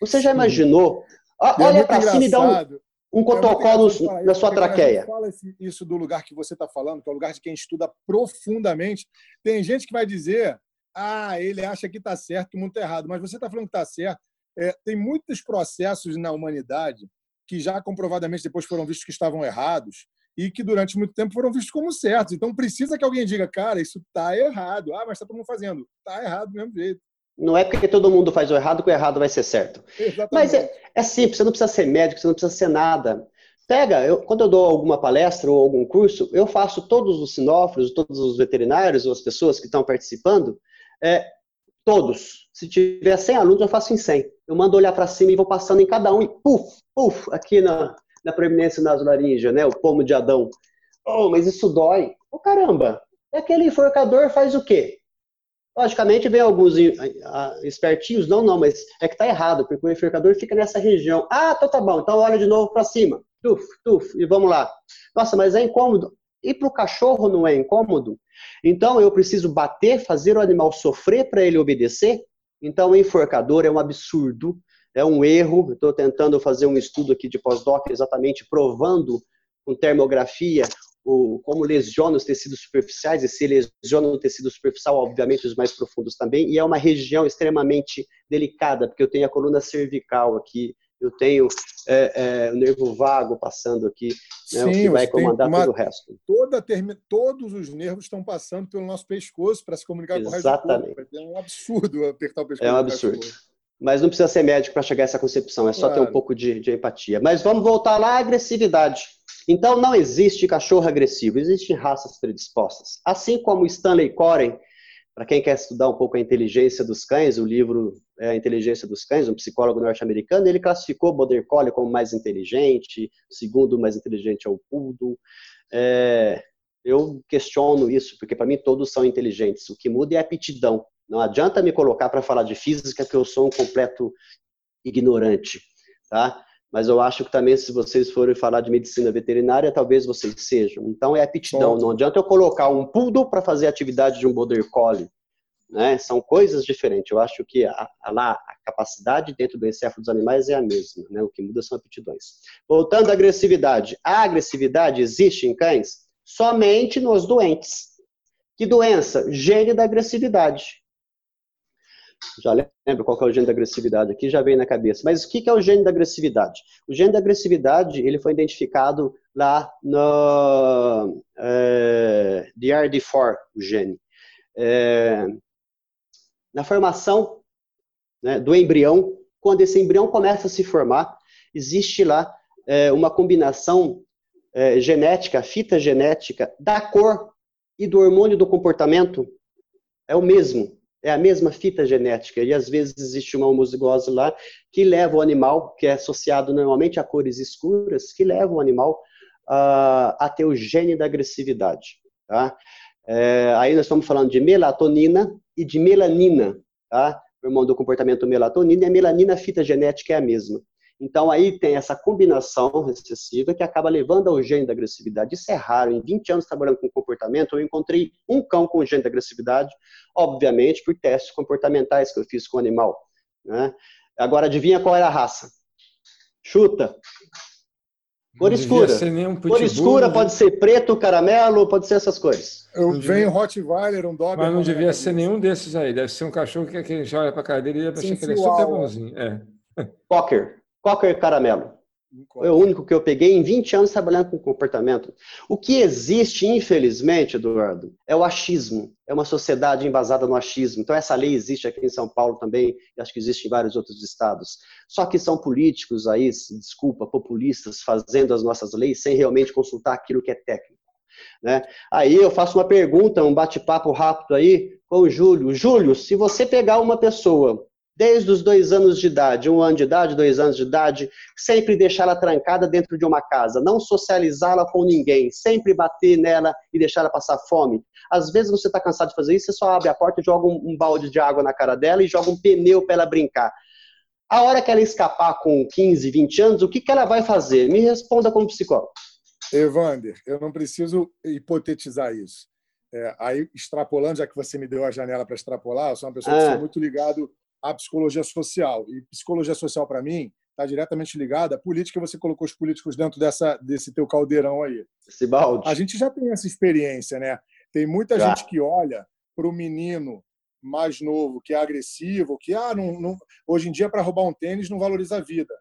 Você já imaginou? É olha para cima e dá um, um protocolo é na sua traqueia. Fala isso do lugar que você está falando, que é o lugar de quem estuda profundamente. Tem gente que vai dizer, ah, ele acha que está certo, que o mundo está errado. Mas você está falando que está certo. É, tem muitos processos na humanidade que já comprovadamente depois foram vistos que estavam errados e que durante muito tempo foram vistos como certos. Então precisa que alguém diga, cara, isso está errado. Ah, mas está todo mundo fazendo. Está errado do mesmo jeito. Não é porque todo mundo faz o errado que o errado vai ser certo. Exatamente. Mas é, é simples, você não precisa ser médico, você não precisa ser nada. Pega, eu, quando eu dou alguma palestra ou algum curso, eu faço todos os sinófilos, todos os veterinários ou as pessoas que estão participando, é, todos. Se tiver 100 alunos, eu faço em 100. Eu mando olhar para cima e vou passando em cada um e puf, puf, aqui na, na preeminência nasolaríngea, né, o pomo de Adão. Oh, mas isso dói. Oh, caramba, é aquele enforcador faz o quê? Logicamente, vem alguns espertinhos, não, não, mas é que tá errado, porque o enforcador fica nessa região. Ah, então tá bom, então olha de novo para cima. Tuf, tuf, e vamos lá. Nossa, mas é incômodo. E para o cachorro não é incômodo? Então eu preciso bater, fazer o animal sofrer para ele obedecer? Então o enforcador é um absurdo, é um erro. Estou tentando fazer um estudo aqui de pós-doc exatamente provando com termografia o, como lesiona os tecidos superficiais, e se lesiona o tecido superficial, obviamente os mais profundos também, e é uma região extremamente delicada, porque eu tenho a coluna cervical aqui, eu tenho é, é, o nervo vago passando aqui, né, Sim, o que vai comandar uma, todo o resto. Toda, todos os nervos estão passando pelo nosso pescoço para se comunicar Exatamente. com o resto do corpo. É um absurdo apertar o pescoço. É um absurdo. Mas não precisa ser médico para chegar a essa concepção, é só claro. ter um pouco de, de, empatia. Mas vamos voltar lá à agressividade. Então, não existe cachorro agressivo, existem raças predispostas. Assim como Stanley Coren, para quem quer estudar um pouco a inteligência dos cães, o livro é A Inteligência dos Cães, um psicólogo norte-americano, ele classificou o Border Collie como mais inteligente, o segundo mais inteligente é o Poodle. É, eu questiono isso, porque para mim todos são inteligentes. O que muda é a aptidão. Não adianta me colocar para falar de física, que eu sou um completo ignorante, tá? Mas eu acho que também, se vocês forem falar de medicina veterinária, talvez vocês sejam. Então, é aptidão. Não adianta eu colocar um poodle para fazer a atividade de um border collie. Né? São coisas diferentes. Eu acho que a, a, a capacidade dentro do encéfalo dos animais é a mesma. Né? O que muda são aptidões. Voltando à agressividade. A agressividade existe em cães somente nos doentes. Que doença? Gene da agressividade já lembro qual é o gene da agressividade aqui, já veio na cabeça. Mas o que é o gene da agressividade? O gene da agressividade ele foi identificado lá no é, DRD4, o gene. É, na formação né, do embrião, quando esse embrião começa a se formar, existe lá é, uma combinação genética, fita genética, da cor e do hormônio do comportamento, é o mesmo é a mesma fita genética e às vezes existe uma homozigose lá que leva o animal, que é associado normalmente a cores escuras, que leva o animal uh, a ter o gene da agressividade. Tá? É, aí nós estamos falando de melatonina e de melanina. Tá? O do comportamento melatonina e a melanina, a fita genética é a mesma. Então, aí tem essa combinação recessiva que acaba levando ao gene da agressividade. Isso é raro. Em 20 anos trabalhando com comportamento, eu encontrei um cão com gene da agressividade, obviamente, por testes comportamentais que eu fiz com o animal. Né? Agora, adivinha qual era a raça? Chuta. Cor escura. Cor escura né? pode ser preto, caramelo, pode ser essas cores. Eu venho Rottweiler, um dog. Mas não devia ser nenhum desses aí. Deve ser um cachorro que, que já olha para a dele e achar que ele é super bonzinho. É. Cocker. Cocker Caramelo. Foi o único que eu peguei em 20 anos trabalhando com comportamento. O que existe, infelizmente, Eduardo, é o achismo. É uma sociedade embasada no achismo. Então, essa lei existe aqui em São Paulo também, e acho que existe em vários outros estados. Só que são políticos aí, desculpa, populistas, fazendo as nossas leis sem realmente consultar aquilo que é técnico. Né? Aí eu faço uma pergunta, um bate-papo rápido aí com o Júlio. Júlio, se você pegar uma pessoa desde os dois anos de idade, um ano de idade, dois anos de idade, sempre deixá-la trancada dentro de uma casa, não socializá-la com ninguém, sempre bater nela e deixá-la passar fome. Às vezes você está cansado de fazer isso, você só abre a porta, joga um, balde de água na cara dela e joga um pneu para ela brincar. A hora que ela escapar com 15, 20 anos, o que, que ela vai fazer? Me responda como psicólogo. Evander, eu não preciso hipotetizar isso. É, aí, extrapolando, já que você me deu a janela para extrapolar, eu sou uma pessoa que sou ah. muito ligado a psicologia social. E psicologia social, para mim, está diretamente ligada à política. Você colocou os políticos dentro dessa, desse teu caldeirão aí. Esse balde. A gente já tem essa experiência, né? Tem muita já. gente que olha para o menino mais novo, que é agressivo, que ah, não, não... hoje em dia, para roubar um tênis, não valoriza a vida.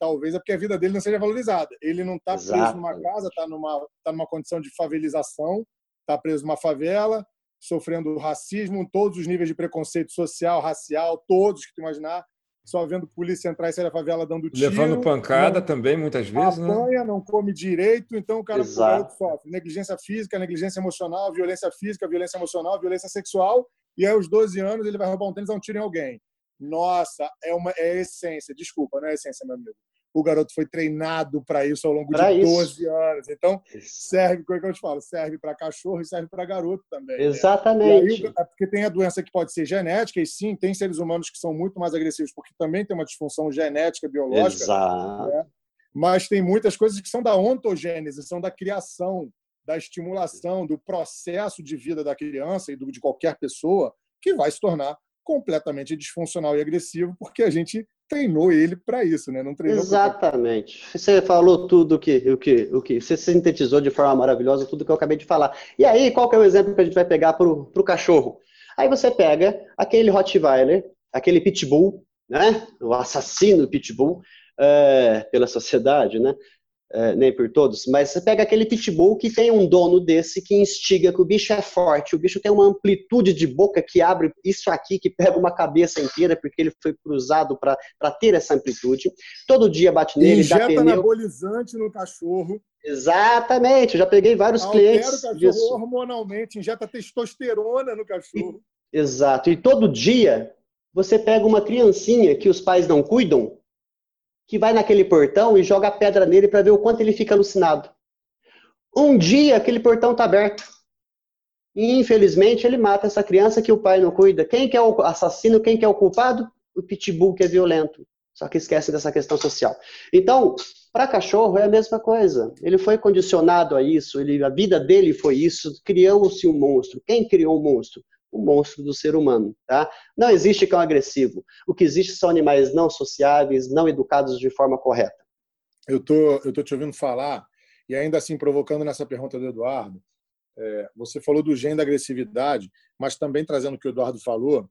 Talvez é porque a vida dele não seja valorizada. Ele não está preso numa casa, está numa, tá numa condição de favelização, está preso numa favela, sofrendo racismo, todos os níveis de preconceito social, racial, todos que tu imaginar, só vendo polícia entrar e sair da favela dando tiro. Levando pancada não, também, muitas vezes, né? apanha, né? não come direito, então o cara o sofre negligência física, negligência emocional, violência física, violência emocional, violência sexual, e aí aos 12 anos ele vai roubar um tênis e dar um tiro em alguém. Nossa, é uma é essência, desculpa, não é essência, meu amigo o garoto foi treinado para isso ao longo pra de isso. 12 anos. Então, serve, como é que eu te falo? Serve para cachorro e serve para garoto também. Né? Exatamente. Né? Aí, é porque tem a doença que pode ser genética, e sim, tem seres humanos que são muito mais agressivos, porque também tem uma disfunção genética, biológica. Exato. Né? Mas tem muitas coisas que são da ontogênese, são da criação, da estimulação, do processo de vida da criança e do, de qualquer pessoa, que vai se tornar completamente disfuncional e agressivo, porque a gente treinou ele para isso, né? Não treinou Exatamente. Pra... Você falou tudo que, o que, o que você sintetizou de forma maravilhosa tudo que eu acabei de falar. E aí, qual que é o exemplo que a gente vai pegar para o cachorro? Aí você pega aquele Rottweiler, aquele Pitbull, né? O assassino Pitbull é, pela sociedade, né? É, nem por todos, mas você pega aquele pitbull que tem um dono desse que instiga que o bicho é forte, o bicho tem uma amplitude de boca que abre isso aqui, que pega uma cabeça inteira, porque ele foi cruzado para ter essa amplitude. Todo dia bate nele, Injeta dá pneu. anabolizante no cachorro. Exatamente, eu já peguei vários Altera clientes. o cachorro disso. hormonalmente, injeta testosterona no cachorro. E, exato, e todo dia você pega uma criancinha que os pais não cuidam, que vai naquele portão e joga pedra nele para ver o quanto ele fica alucinado. Um dia aquele portão está aberto. E infelizmente ele mata essa criança que o pai não cuida. Quem que é o assassino, quem que é o culpado? O pitbull que é violento. Só que esquece dessa questão social. Então, para cachorro é a mesma coisa. Ele foi condicionado a isso, ele, a vida dele foi isso, criou-se um monstro. Quem criou o um monstro? O monstro do ser humano, tá? Não existe cão agressivo. O que existe são animais não sociáveis, não educados de forma correta. Eu tô, eu tô te ouvindo falar e ainda assim provocando nessa pergunta do Eduardo. É, você falou do gene da agressividade, mas também trazendo o que o Eduardo falou.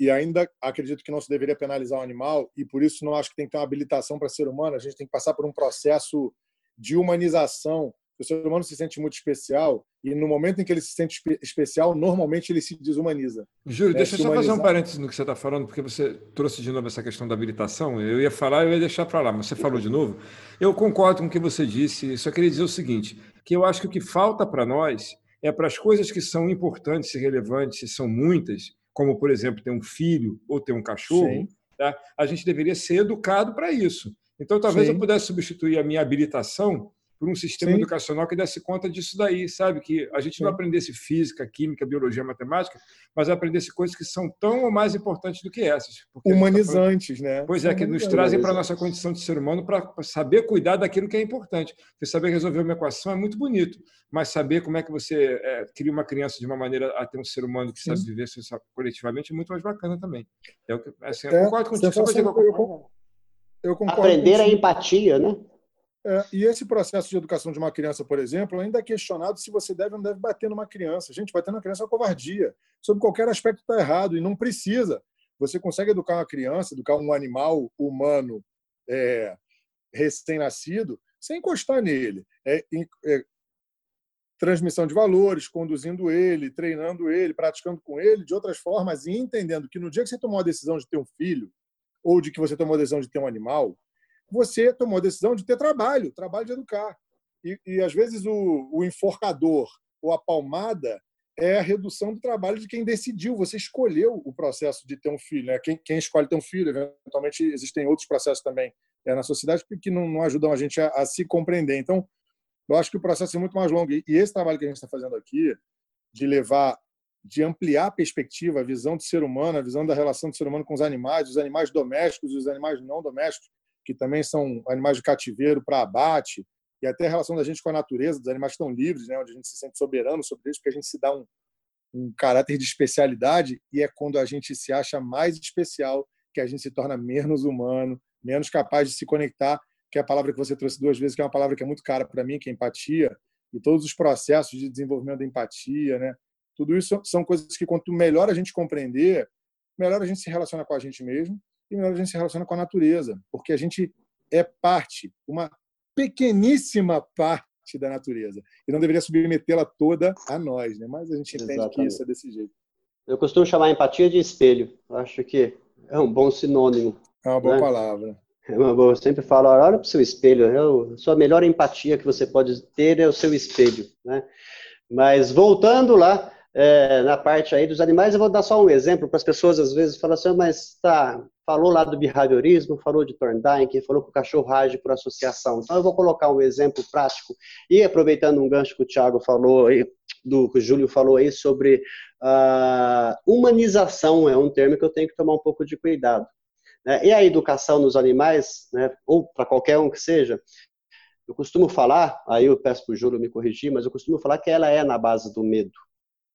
E ainda acredito que não se deveria penalizar o animal e por isso não acho que tem que ter uma habilitação para ser humano. A gente tem que passar por um processo de humanização o ser humano se sente muito especial e no momento em que ele se sente especial, normalmente ele se desumaniza. Júlio, né? deixa eu só fazer um parênteses no que você está falando, porque você trouxe de novo essa questão da habilitação. Eu ia falar, eu ia deixar para lá, mas você falou de novo. Eu concordo com o que você disse, só queria dizer o seguinte, que eu acho que o que falta para nós é para as coisas que são importantes e relevantes, e são muitas, como, por exemplo, ter um filho ou ter um cachorro, tá? a gente deveria ser educado para isso. Então, talvez Sim. eu pudesse substituir a minha habilitação por um sistema Sim. educacional que desse conta disso daí, sabe? Que a gente não aprendesse física, química, biologia, matemática, mas aprendesse coisas que são tão ou mais importantes do que essas. Humanizantes, tá né? Pois é, que nos trazem para a nossa condição de ser humano para saber cuidar daquilo que é importante. Porque saber resolver uma equação é muito bonito, mas saber como é que você é, cria uma criança de uma maneira a ter um ser humano que Sim. sabe viver coletivamente é muito mais bacana também. Então, assim, eu é, concordo contigo. Só eu, eu, eu concordo Aprender contigo. a empatia, né? É, e esse processo de educação de uma criança, por exemplo, ainda é questionado se você deve ou não deve bater numa criança. Gente, bater numa criança é uma covardia. Sob qualquer aspecto está errado e não precisa. Você consegue educar uma criança, educar um animal humano é, recém-nascido, sem encostar nele. É, é, transmissão de valores, conduzindo ele, treinando ele, praticando com ele, de outras formas, e entendendo que no dia que você tomou a decisão de ter um filho, ou de que você tomou a decisão de ter um animal, você tomou a decisão de ter trabalho, trabalho de educar. E, e às vezes o, o enforcador ou a palmada é a redução do trabalho de quem decidiu. Você escolheu o processo de ter um filho. Né? Quem, quem escolhe ter um filho, eventualmente existem outros processos também é, na sociedade que não, não ajudam a gente a, a, se compreender. Então, eu acho que o processo é muito mais longo. E, e esse trabalho que a gente está fazendo aqui, de levar, de ampliar a perspectiva, a visão do ser humano, a visão da relação do ser humano com os animais, os animais domésticos e os animais não domésticos, que também são animais de cativeiro para abate, e até a relação da gente com a natureza, dos animais que estão livres, né, onde a gente se sente soberano sobre eles, porque a gente se dá um, um caráter de especialidade, e é quando a gente se acha mais especial que a gente se torna menos humano, menos capaz de se conectar, que é a palavra que você trouxe duas vezes, que é uma palavra que é muito cara para mim, que é empatia, e todos os processos de desenvolvimento da empatia, né? Tudo isso são coisas que quanto melhor a gente compreender, melhor a gente se relaciona com a gente mesmo melhor a gente se relaciona com a natureza, porque a gente é parte, uma pequeníssima parte da natureza, e não deveria submetê-la toda a nós, né? mas a gente entende Exatamente. que isso é desse jeito. Eu costumo chamar empatia de espelho, acho que é um bom sinônimo. É uma boa né? palavra. É uma boa. Eu sempre falo, olha para o seu espelho. É a sua melhor empatia que você pode ter é o seu espelho. Né? Mas voltando lá, é, na parte aí dos animais, eu vou dar só um exemplo para as pessoas às vezes falam assim, mas tá, falou lá do behaviorismo, falou de Thorndike, falou que o cachorro age por associação. Então eu vou colocar um exemplo prático e aproveitando um gancho que o Thiago falou, do que o Júlio falou aí sobre uh, humanização, é um termo que eu tenho que tomar um pouco de cuidado. Né? E a educação nos animais, né, ou para qualquer um que seja, eu costumo falar, aí eu peço para o Júlio me corrigir, mas eu costumo falar que ela é na base do medo.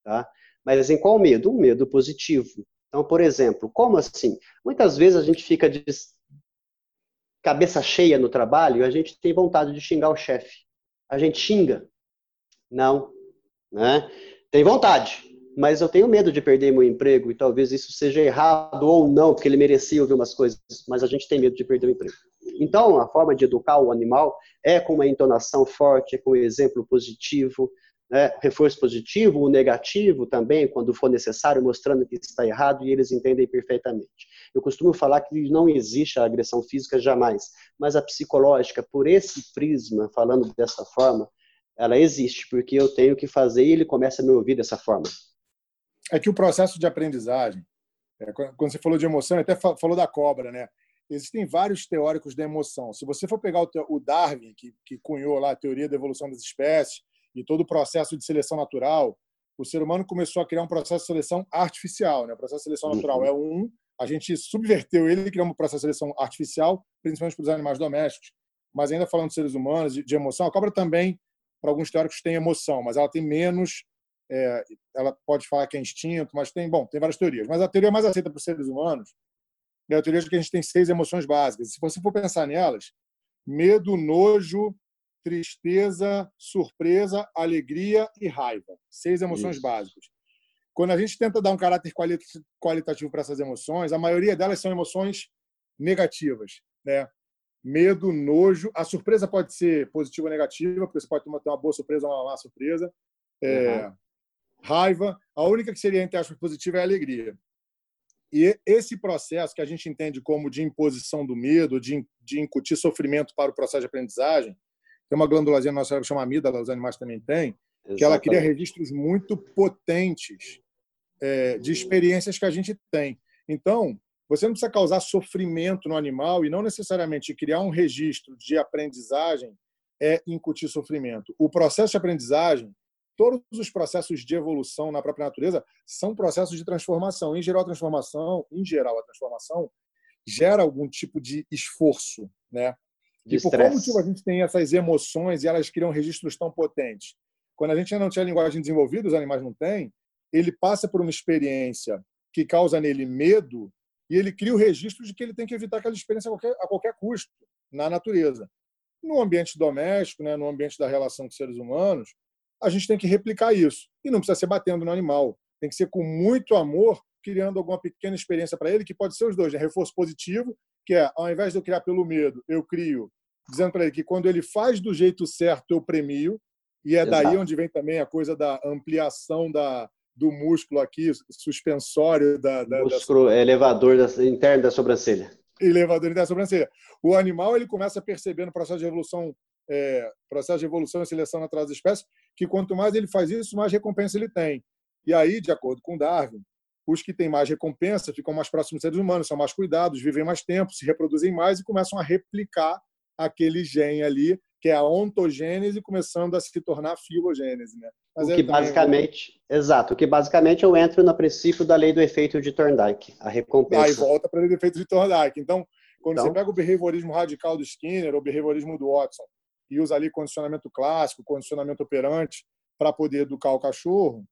Tá? Mas em qual medo? Um medo positivo. Então, por exemplo, como assim? Muitas vezes a gente fica de cabeça cheia no trabalho e a gente tem vontade de xingar o chefe. A gente xinga? Não. Né? Tem vontade, mas eu tenho medo de perder meu emprego e talvez isso seja errado ou não, porque ele merecia ouvir umas coisas, mas a gente tem medo de perder o emprego. Então, a forma de educar o animal é com uma entonação forte, é com um exemplo positivo, né? reforço positivo, o negativo também, quando for necessário, mostrando que está errado e eles entendem perfeitamente. Eu costumo falar que não existe a agressão física jamais, mas a psicológica, por esse prisma, falando dessa forma, ela existe, porque eu tenho que fazer e ele começa a me ouvir dessa forma. É que o processo de aprendizagem, é, quando você falou de emoção, até falou da cobra, né? Existem vários teóricos da emoção. Se você for pegar o Darwin, que, que cunhou lá a teoria da evolução das espécies, e todo o processo de seleção natural, o ser humano começou a criar um processo de seleção artificial. Né? O processo de seleção natural uhum. é um, a gente subverteu ele e criou um processo de seleção artificial, principalmente para os animais domésticos. Mas ainda falando de seres humanos, de, de emoção, a cobra também, para alguns teóricos, tem emoção, mas ela tem menos. É, ela pode falar que é instinto, mas tem, bom, tem várias teorias. Mas a teoria mais aceita para os seres humanos é a teoria de que a gente tem seis emoções básicas. Se você for pensar nelas, medo, nojo, tristeza, surpresa, alegria e raiva. Seis emoções Isso. básicas. Quando a gente tenta dar um caráter qualitativo para essas emoções, a maioria delas são emoções negativas, né? Medo, nojo. A surpresa pode ser positiva ou negativa, porque você pode ter uma boa surpresa ou uma má surpresa. É, uhum. Raiva. A única que seria, entre aspas, positiva é a alegria. E esse processo que a gente entende como de imposição do medo, de, de incutir sofrimento para o processo de aprendizagem, tem uma glândulazinha no nosso cérebro que chama amígdala, os animais também têm, Exatamente. que ela cria registros muito potentes é, de experiências que a gente tem. Então, você não precisa causar sofrimento no animal e não necessariamente criar um registro de aprendizagem é incutir sofrimento. O processo de aprendizagem, todos os processos de evolução na própria natureza são processos de transformação. Em geral, a transformação, em geral, a transformação gera algum tipo de esforço, né? De e por qual motivo a gente tem essas emoções e elas criam registros tão potentes? Quando a gente ainda não tinha linguagem desenvolvida, os animais não têm, ele passa por uma experiência que causa nele medo e ele cria o registro de que ele tem que evitar aquela experiência a qualquer, a qualquer custo na natureza. No ambiente doméstico, né, no ambiente da relação com seres humanos, a gente tem que replicar isso. E não precisa ser batendo no animal. Tem que ser com muito amor, criando alguma pequena experiência para ele, que pode ser os dois, né? reforço positivo, que é, ao invés de eu criar pelo medo, eu crio dizendo para ele que quando ele faz do jeito certo, eu premio. E é Exato. daí onde vem também a coisa da ampliação da, do músculo aqui, suspensório da. da músculo da... elevador da, interno da sobrancelha. Elevador interno da sobrancelha. O animal ele começa a perceber no processo de evolução, é, processo de evolução e seleção natural das espécies, que quanto mais ele faz isso, mais recompensa ele tem. E aí, de acordo com Darwin, os que têm mais recompensa ficam mais próximos dos seres humanos, são mais cuidados, vivem mais tempo, se reproduzem mais e começam a replicar aquele gene ali, que é a ontogênese, começando a se tornar filogênese. Né? Mas o que é basicamente, exato, o que basicamente eu entro no princípio da lei do efeito de Thorndike, a recompensa. Aí volta para a lei do efeito de Thorndike. Então, quando então... você pega o behaviorismo radical do Skinner, ou o behaviorismo do Watson, e usa ali condicionamento clássico, condicionamento operante, para poder educar o cachorro,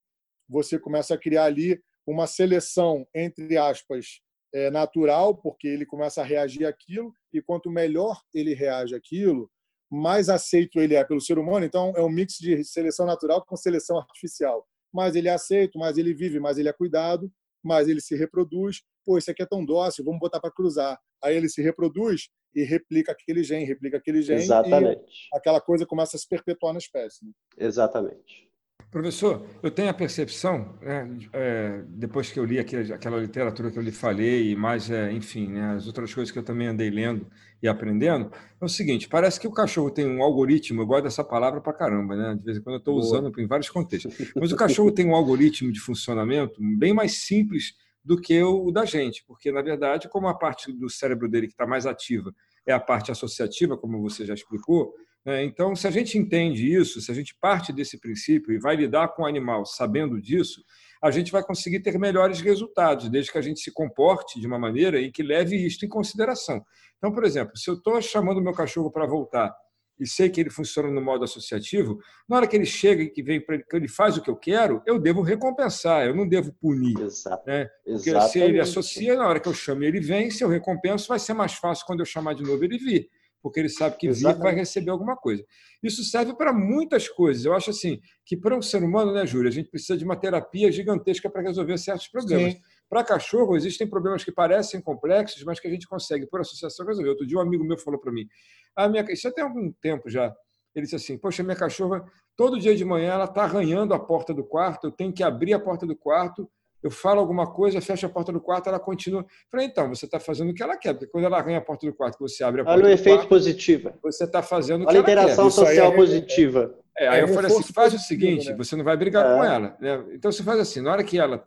você começa a criar ali uma seleção, entre aspas, é, natural, porque ele começa a reagir àquilo, e quanto melhor ele reage àquilo, mais aceito ele é pelo ser humano. Então, é um mix de seleção natural com seleção artificial. Mais ele é aceito, mais ele vive, mais ele é cuidado, mais ele se reproduz. Pô, isso aqui é tão dócil, vamos botar para cruzar. Aí ele se reproduz e replica aquele gene, replica aquele gene. Exatamente. Aquela coisa começa a se perpetuar na espécie. Né? Exatamente. Professor, eu tenho a percepção, né, é, depois que eu li aquele, aquela literatura que eu lhe falei, e mais, é, enfim, né, as outras coisas que eu também andei lendo e aprendendo, é o seguinte: parece que o cachorro tem um algoritmo, eu gosto dessa palavra para caramba, né? De vez em quando eu estou usando em vários contextos, mas o cachorro tem um algoritmo de funcionamento bem mais simples do que o da gente, porque, na verdade, como a parte do cérebro dele que está mais ativa é a parte associativa, como você já explicou, então, se a gente entende isso, se a gente parte desse princípio e vai lidar com o animal sabendo disso, a gente vai conseguir ter melhores resultados, desde que a gente se comporte de uma maneira em que leve isto em consideração. Então, por exemplo, se eu estou chamando o meu cachorro para voltar e sei que ele funciona no modo associativo, na hora que ele chega e que vem que ele faz o que eu quero, eu devo recompensar, eu não devo punir. Exato. Né? Porque Exatamente. se ele associa, na hora que eu chamo ele vem, se eu recompenso, vai ser mais fácil quando eu chamar de novo ele vir porque ele sabe que vir vai receber alguma coisa. Isso serve para muitas coisas. Eu acho assim que para um ser humano, né, Júlia, a gente precisa de uma terapia gigantesca para resolver certos problemas. Sim. Para cachorro, existem problemas que parecem complexos, mas que a gente consegue, por associação, resolver. Outro dia, um amigo meu falou para mim, a minha, isso tem algum tempo já, ele disse assim, poxa, minha cachorra, todo dia de manhã, ela está arranhando a porta do quarto, eu tenho que abrir a porta do quarto, eu falo alguma coisa, fecho a porta do quarto, ela continua. falei, então, você está fazendo o que ela quer, porque quando ela arranha a porta do quarto, você abre a porta Olha o efeito quarto, positivo. você está fazendo o que Olha ela quer. a interação social é, positiva. É, aí eu falei assim, faz o seguinte, né? você não vai brigar é. com ela. Né? Então, você faz assim, na hora que ela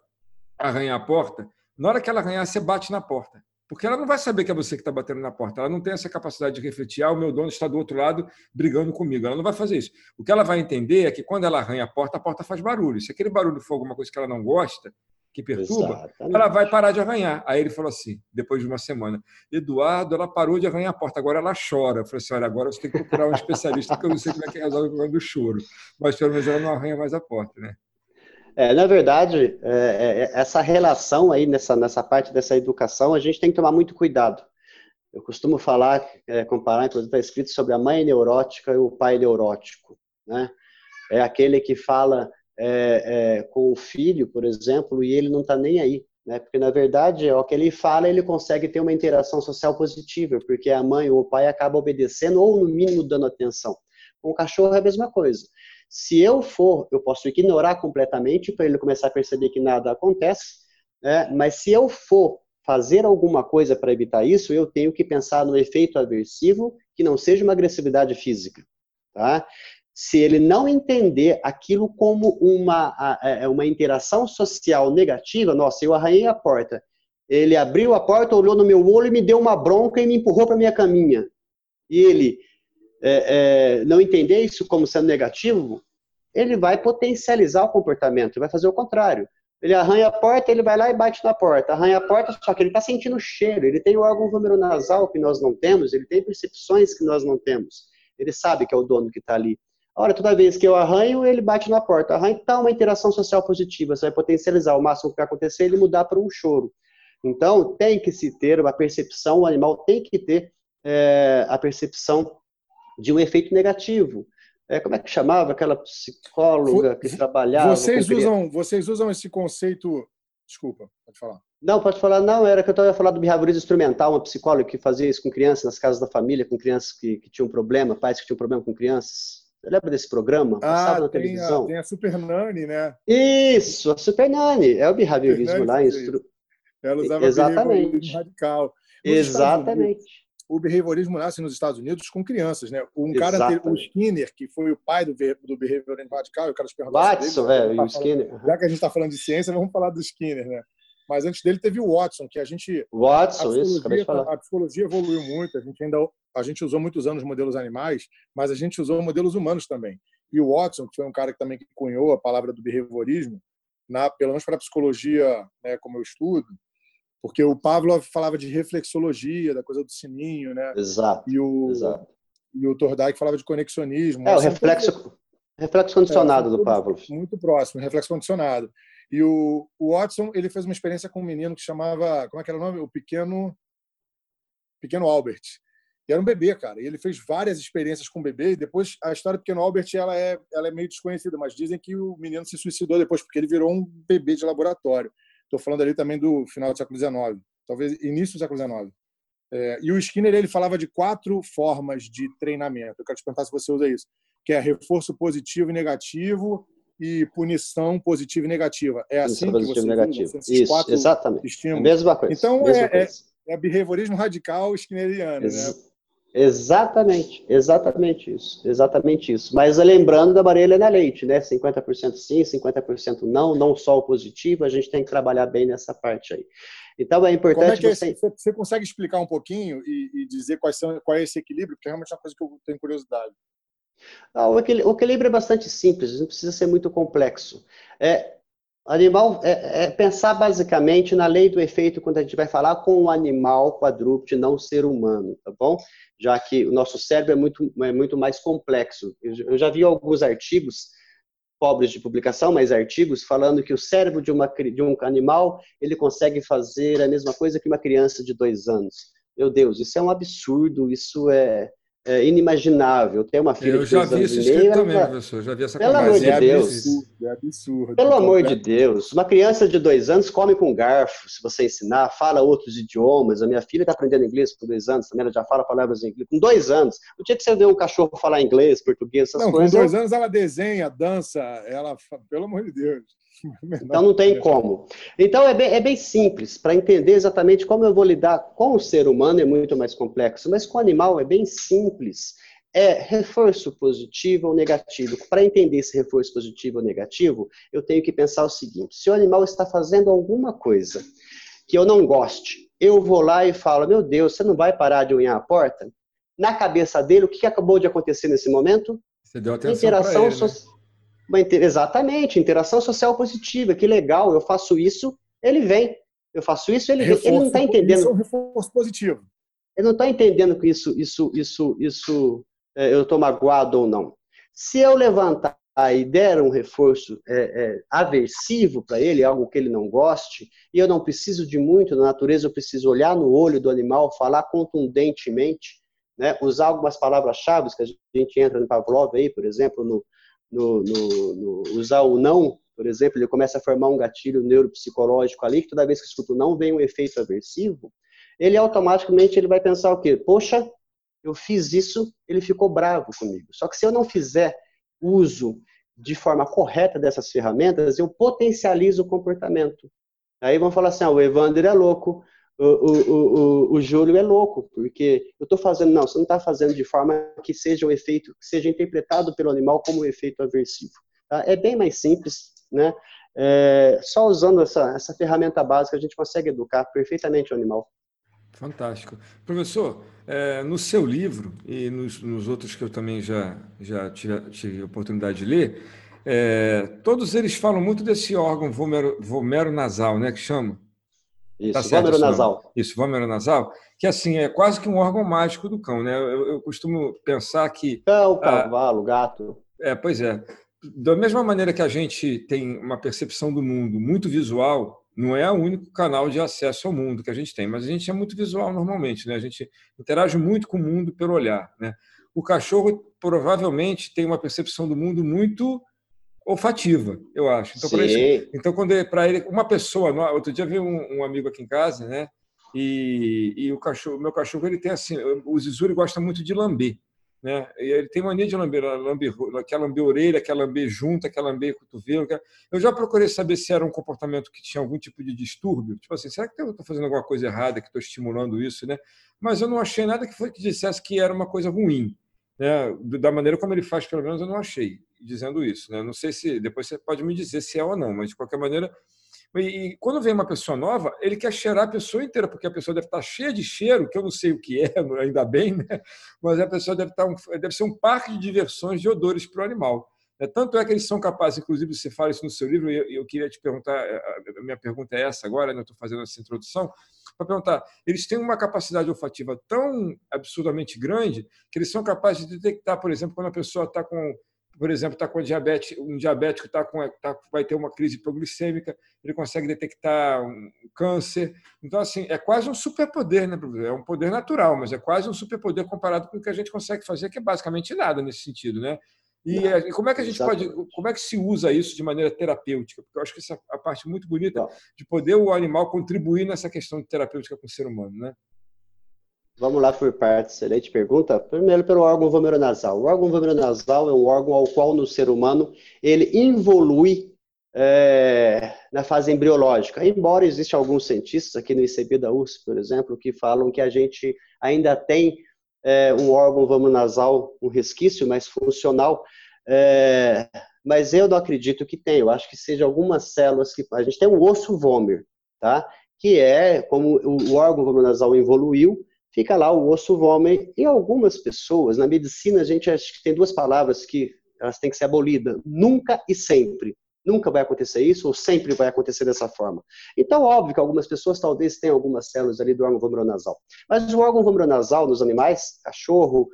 arranha a porta, na hora que ela arranhar, você bate na porta. Porque ela não vai saber que é você que está batendo na porta. Ela não tem essa capacidade de refletir, ah, o meu dono está do outro lado brigando comigo. Ela não vai fazer isso. O que ela vai entender é que quando ela arranha a porta, a porta faz barulho. Se aquele barulho for alguma coisa que ela não gosta, que perturba, Exatamente. ela vai parar de arranhar. Aí ele falou assim, depois de uma semana, Eduardo, ela parou de arranhar a porta, agora ela chora. Eu falei assim, olha, agora você tem que procurar um especialista, porque eu não sei como é que resolve o problema do choro. Mas pelo menos ela não arranha mais a porta, né? É, na verdade, é, é, é, essa relação aí, nessa, nessa parte dessa educação, a gente tem que tomar muito cuidado. Eu costumo falar, é, comparar, inclusive está escrito sobre a mãe neurótica e o pai neurótico. Né? É aquele que fala é, é, com o filho, por exemplo, e ele não está nem aí. Né? Porque, na verdade, o que ele fala, ele consegue ter uma interação social positiva, porque a mãe ou o pai acaba obedecendo ou, no mínimo, dando atenção. Com o cachorro é a mesma coisa. Se eu for, eu posso ignorar completamente para ele começar a perceber que nada acontece, né? mas se eu for fazer alguma coisa para evitar isso, eu tenho que pensar no efeito aversivo que não seja uma agressividade física. Tá? Se ele não entender aquilo como uma, é, uma interação social negativa, nossa, eu arranhei a porta, ele abriu a porta, olhou no meu olho e me deu uma bronca e me empurrou para minha caminha. E ele é, é, não entender isso como sendo negativo, ele vai potencializar o comportamento, vai fazer o contrário. Ele arranha a porta, ele vai lá e bate na porta. Arranha a porta, só que ele está sentindo o cheiro. Ele tem o órgão nasal que nós não temos, ele tem percepções que nós não temos. Ele sabe que é o dono que está ali. Ora, toda vez que eu arranho, ele bate na porta. Arranha, está uma interação social positiva. Você vai potencializar. O máximo que vai acontecer ele mudar para um choro. Então, tem que se ter uma percepção, o animal tem que ter é, a percepção de um efeito negativo. É, como é que chamava aquela psicóloga que trabalhava? Vocês usam, vocês usam esse conceito. Desculpa, pode falar. Não, pode falar, não, era que eu estava falando do behaviorismo instrumental, uma psicóloga que fazia isso com crianças nas casas da família, com crianças que, que tinham problema, pais que tinham problema com crianças. Você lembra desse programa? Passava ah, na tem televisão. A, tem a Super Nani, né? Isso, a Super Nani. É o behaviorismo lá. Instru... Ela usava Exatamente. radical. Nos Exatamente o behaviorismo nasce nos Estados Unidos com crianças, né? Um cara, Exatamente. o Skinner, que foi o pai do, do behaviorismo radical, eu quero te perguntar Watson, dele, é, tá o Skinner. Já que a gente está falando de ciência, vamos falar do Skinner, né? Mas antes dele teve o Watson, que a gente Watson, a isso, de falar. A psicologia evoluiu muito, a gente ainda a gente usou muitos anos modelos animais, mas a gente usou modelos humanos também. E o Watson, que foi um cara que também cunhou a palavra do behaviorismo, na, pelo menos para a psicologia, né, como eu estudo, porque o Pavlov falava de reflexologia, da coisa do sininho, né? Exato. E o, exato. E o Thorndike falava de conexionismo. É, o reflexo, reflexo condicionado é, do Pavlov. Muito próximo, reflexo condicionado. E o, o Watson, ele fez uma experiência com um menino que chamava, como é que era o nome? O Pequeno Pequeno Albert. E era um bebê, cara. E ele fez várias experiências com o bebê. E depois, a história do Pequeno Albert ela é, ela é meio desconhecida, mas dizem que o menino se suicidou depois, porque ele virou um bebê de laboratório. Estou falando ali também do final do século XIX, talvez início do século XIX. É, e o Skinner ele falava de quatro formas de treinamento. Eu quero te perguntar se você usa isso, que é reforço positivo e negativo e punição positiva e negativa. É assim que você negativo. isso, quatro exatamente. estímulos. Mesma coisa. Então mesma é, coisa. é, é behaviorismo radical skinneriano, Ex né? Exatamente, exatamente isso, exatamente isso. Mas lembrando da Maria Helena Leite, né? 50% sim, 50% não, não só o positivo, a gente tem que trabalhar bem nessa parte aí. Então é importante. Como é que é você... você consegue explicar um pouquinho e, e, dizer quais são, qual é esse equilíbrio? Porque é realmente é uma coisa que eu tenho curiosidade. Ah, o equilíbrio é bastante simples, não precisa ser muito complexo. É, animal é, é, pensar basicamente na lei do efeito quando a gente vai falar com um animal quadrúpede, não ser humano, tá bom? já que o nosso cérebro é muito, é muito mais complexo. Eu já vi alguns artigos, pobres de publicação, mas artigos, falando que o cérebro de, uma, de um animal, ele consegue fazer a mesma coisa que uma criança de dois anos. Meu Deus, isso é um absurdo, isso é, é, inimaginável. Tem uma filha eu de já vi isso escrito também, ela... professor. Já vi essa Pelo amor de é Deus. Absurdo, é absurdo. Pelo amor de Deus. Uma criança de dois anos come com garfo, se você ensinar, fala outros idiomas. A minha filha está aprendendo inglês com dois anos, também ela já fala palavras em inglês. Com dois anos. O dia que você vê um cachorro falar inglês, português, essas não, coisas. Com dois anos ela desenha, dança, ela, pelo amor de Deus. <laughs> Então não tem como. Então é bem, é bem simples, para entender exatamente como eu vou lidar com o ser humano é muito mais complexo, mas com o animal é bem simples. É reforço positivo ou negativo. Para entender esse reforço positivo ou negativo, eu tenho que pensar o seguinte: se o animal está fazendo alguma coisa que eu não goste, eu vou lá e falo: Meu Deus, você não vai parar de unhar a porta? Na cabeça dele, o que acabou de acontecer nesse momento? Você deu atenção Interação ele, né? Uma, exatamente, interação social positiva, que legal, eu faço isso, ele vem. Eu faço isso, ele reforço, vem. Ele não está entendendo. Isso é um reforço positivo. Ele não está entendendo que isso, isso, isso, isso, é, eu estou magoado ou não. Se eu levantar e der um reforço é, é, aversivo para ele, algo que ele não goste, e eu não preciso de muito, na natureza eu preciso olhar no olho do animal, falar contundentemente, né, usar algumas palavras-chave que a gente entra no Pavlov aí, por exemplo, no, no, no, no, usar o não, por exemplo, ele começa a formar um gatilho neuropsicológico ali, que toda vez que escuta o não vem um efeito aversivo, ele automaticamente ele vai pensar o quê? Poxa, eu fiz isso, ele ficou bravo comigo. Só que se eu não fizer uso de forma correta dessas ferramentas, eu potencializo o comportamento. Aí vão falar assim, ah, o Evander é louco, o, o, o, o Júlio é louco, porque eu estou fazendo, não, você não está fazendo de forma que seja o efeito, que seja interpretado pelo animal como um efeito aversivo. Tá? É bem mais simples, né? É, só usando essa, essa ferramenta básica a gente consegue educar perfeitamente o animal. Fantástico. Professor, é, no seu livro e nos, nos, outros que eu também já, já tive, tive oportunidade de ler, é, todos eles falam muito desse órgão vomero, vomero nasal, né, que chama? Isso, tá certo, nasal. Isso, vômero nasal, que assim, é quase que um órgão mágico do cão, né? Eu, eu costumo pensar que... Cão, cavalo, gato. É, pois é. Da mesma maneira que a gente tem uma percepção do mundo muito visual, não é o único canal de acesso ao mundo que a gente tem, mas a gente é muito visual normalmente, né? A gente interage muito com o mundo pelo olhar, né? O cachorro provavelmente tem uma percepção do mundo muito olfativa, eu acho. Então, para ele, então quando é para ele, uma pessoa, outro dia veio um, um, amigo aqui em casa, né? E, e o cachorro, meu cachorro, ele tem assim, o Zizuri gosta muito de lamber. Né? E ele tem mania de lamber, lamber, quer lamber orelha, quer lamber junta, quer lamber cotovelo. Quer... Eu já procurei saber se era um comportamento que tinha algum tipo de distúrbio. Tipo assim, será que eu estou fazendo alguma coisa errada, que estou estimulando isso? Né? Mas eu não achei nada que, foi, que dissesse que era uma coisa ruim. Né? Da maneira como ele faz, pelo menos, eu não achei dizendo isso. Né? Não sei se depois você pode me dizer se é ou não, mas de qualquer maneira e, quando vem uma pessoa nova, ele quer cheirar a pessoa inteira, porque a pessoa deve estar cheia de cheiro, que eu não sei o que é, <laughs> ainda bem, né? mas a pessoa deve, estar um, deve ser um parque de diversões de odores para o animal. É, tanto é que eles são capazes, inclusive você fala isso no seu livro, e eu, queria te perguntar, é, a minha pergunta é essa agora, né? estou fazendo essa introdução, para perguntar, eles têm uma capacidade olfativa tão absurdamente grande que eles são capazes de detectar, por exemplo, quando a pessoa está com por exemplo, está com diabetes, um diabético está com, tá, vai ter uma crise hipoglicêmica, ele consegue detectar um câncer. Então, assim, é quase um superpoder, né, É um poder natural, mas é quase um superpoder comparado com o que a gente consegue fazer, que é basicamente nada nesse sentido, né? E, Não, e como é que a gente exatamente. pode, como é que se usa isso de maneira terapêutica? Porque eu acho que essa é a parte muito bonita Não. de poder o animal contribuir nessa questão de terapêutica com o ser humano, né? Vamos lá por partes. Excelente pergunta. Primeiro pelo órgão vomeronasal. O órgão vomeronasal é um órgão ao qual no ser humano ele evolui é, na fase embriológica. Embora existam alguns cientistas aqui no ICB da USP, por exemplo, que falam que a gente ainda tem é, um órgão vomeronasal, um resquício mais funcional, é, mas eu não acredito que tenha. Eu acho que seja algumas células que a gente tem um osso vômer, tá? Que é como o órgão vomeronasal evoluiu, fica lá o osso vômer. E algumas pessoas, na medicina, a gente acha que tem duas palavras que elas têm que ser abolidas: nunca e sempre. Nunca vai acontecer isso, ou sempre vai acontecer dessa forma. Então, óbvio que algumas pessoas talvez tenham algumas células ali do órgão vomeronasal. Mas o órgão vomeronasal nos animais, cachorro,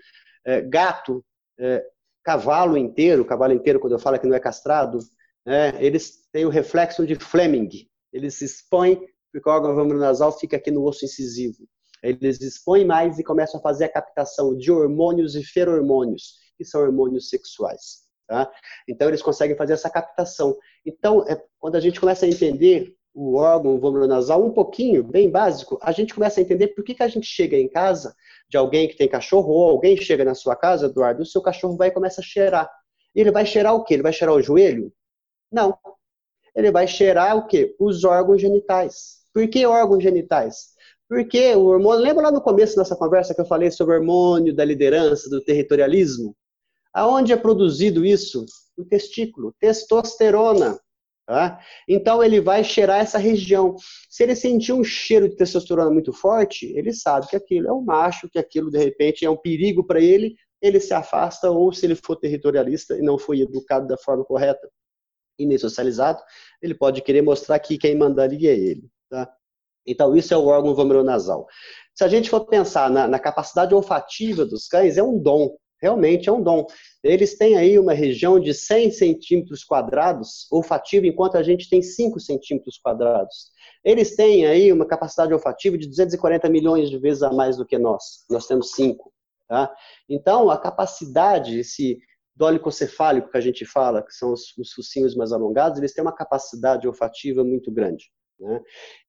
é, gato, é, cavalo inteiro, cavalo inteiro, quando eu falo que não é castrado, é, eles têm o reflexo de Fleming. Eles se expõem porque o órgão vomeronasal fica aqui no osso incisivo. Eles expõem mais e começam a fazer a captação de hormônios e feromônios, que são hormônios sexuais. Tá? Então, eles conseguem fazer essa captação. Então, é, quando a gente começa a entender o órgão nasal um pouquinho, bem básico, a gente começa a entender por que, que a gente chega em casa de alguém que tem cachorro, ou alguém chega na sua casa, Eduardo, o seu cachorro vai e começa a cheirar. E ele vai cheirar o quê? Ele vai cheirar o joelho? Não. Ele vai cheirar o quê? Os órgãos genitais. Por que órgãos genitais? Porque o hormônio, lembra lá no começo dessa conversa que eu falei sobre o hormônio da liderança, do territorialismo? Aonde é produzido isso? No testículo, testosterona. Tá? Então ele vai cheirar essa região. Se ele sentir um cheiro de testosterona muito forte, ele sabe que aquilo é um macho, que aquilo de repente é um perigo para ele, ele se afasta, ou se ele for territorialista e não foi educado da forma correta e nem socializado, ele pode querer mostrar que quem mandaria é ele. Tá? Então, isso é o órgão vomeronasal. Se a gente for pensar na, na capacidade olfativa dos cães, é um dom realmente é um dom. Eles têm aí uma região de 100 centímetros quadrados olfativa, enquanto a gente tem 5 centímetros quadrados. Eles têm aí uma capacidade olfativa de 240 milhões de vezes a mais do que nós. Nós temos 5. Tá? Então, a capacidade, esse dólico-cefálico que a gente fala, que são os, os focinhos mais alongados, eles têm uma capacidade olfativa muito grande. Né?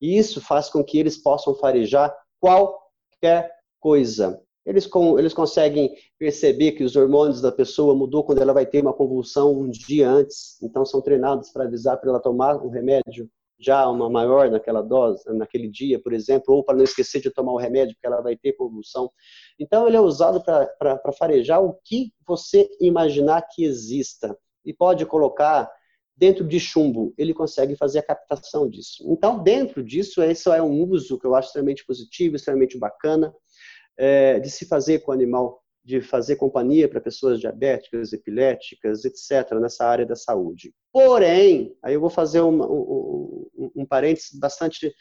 E isso faz com que eles possam farejar qualquer coisa. Eles, com, eles conseguem perceber que os hormônios da pessoa mudou quando ela vai ter uma convulsão um dia antes, então são treinados para avisar para ela tomar o remédio já uma maior naquela dose, naquele dia, por exemplo, ou para não esquecer de tomar o remédio porque ela vai ter convulsão. Então ele é usado para farejar o que você imaginar que exista e pode colocar dentro de chumbo, ele consegue fazer a captação disso. Então, dentro disso, esse é um uso que eu acho extremamente positivo, extremamente bacana é, de se fazer com o animal, de fazer companhia para pessoas diabéticas, epiléticas, etc., nessa área da saúde. Porém, aí eu vou fazer um, um, um parênteses bastante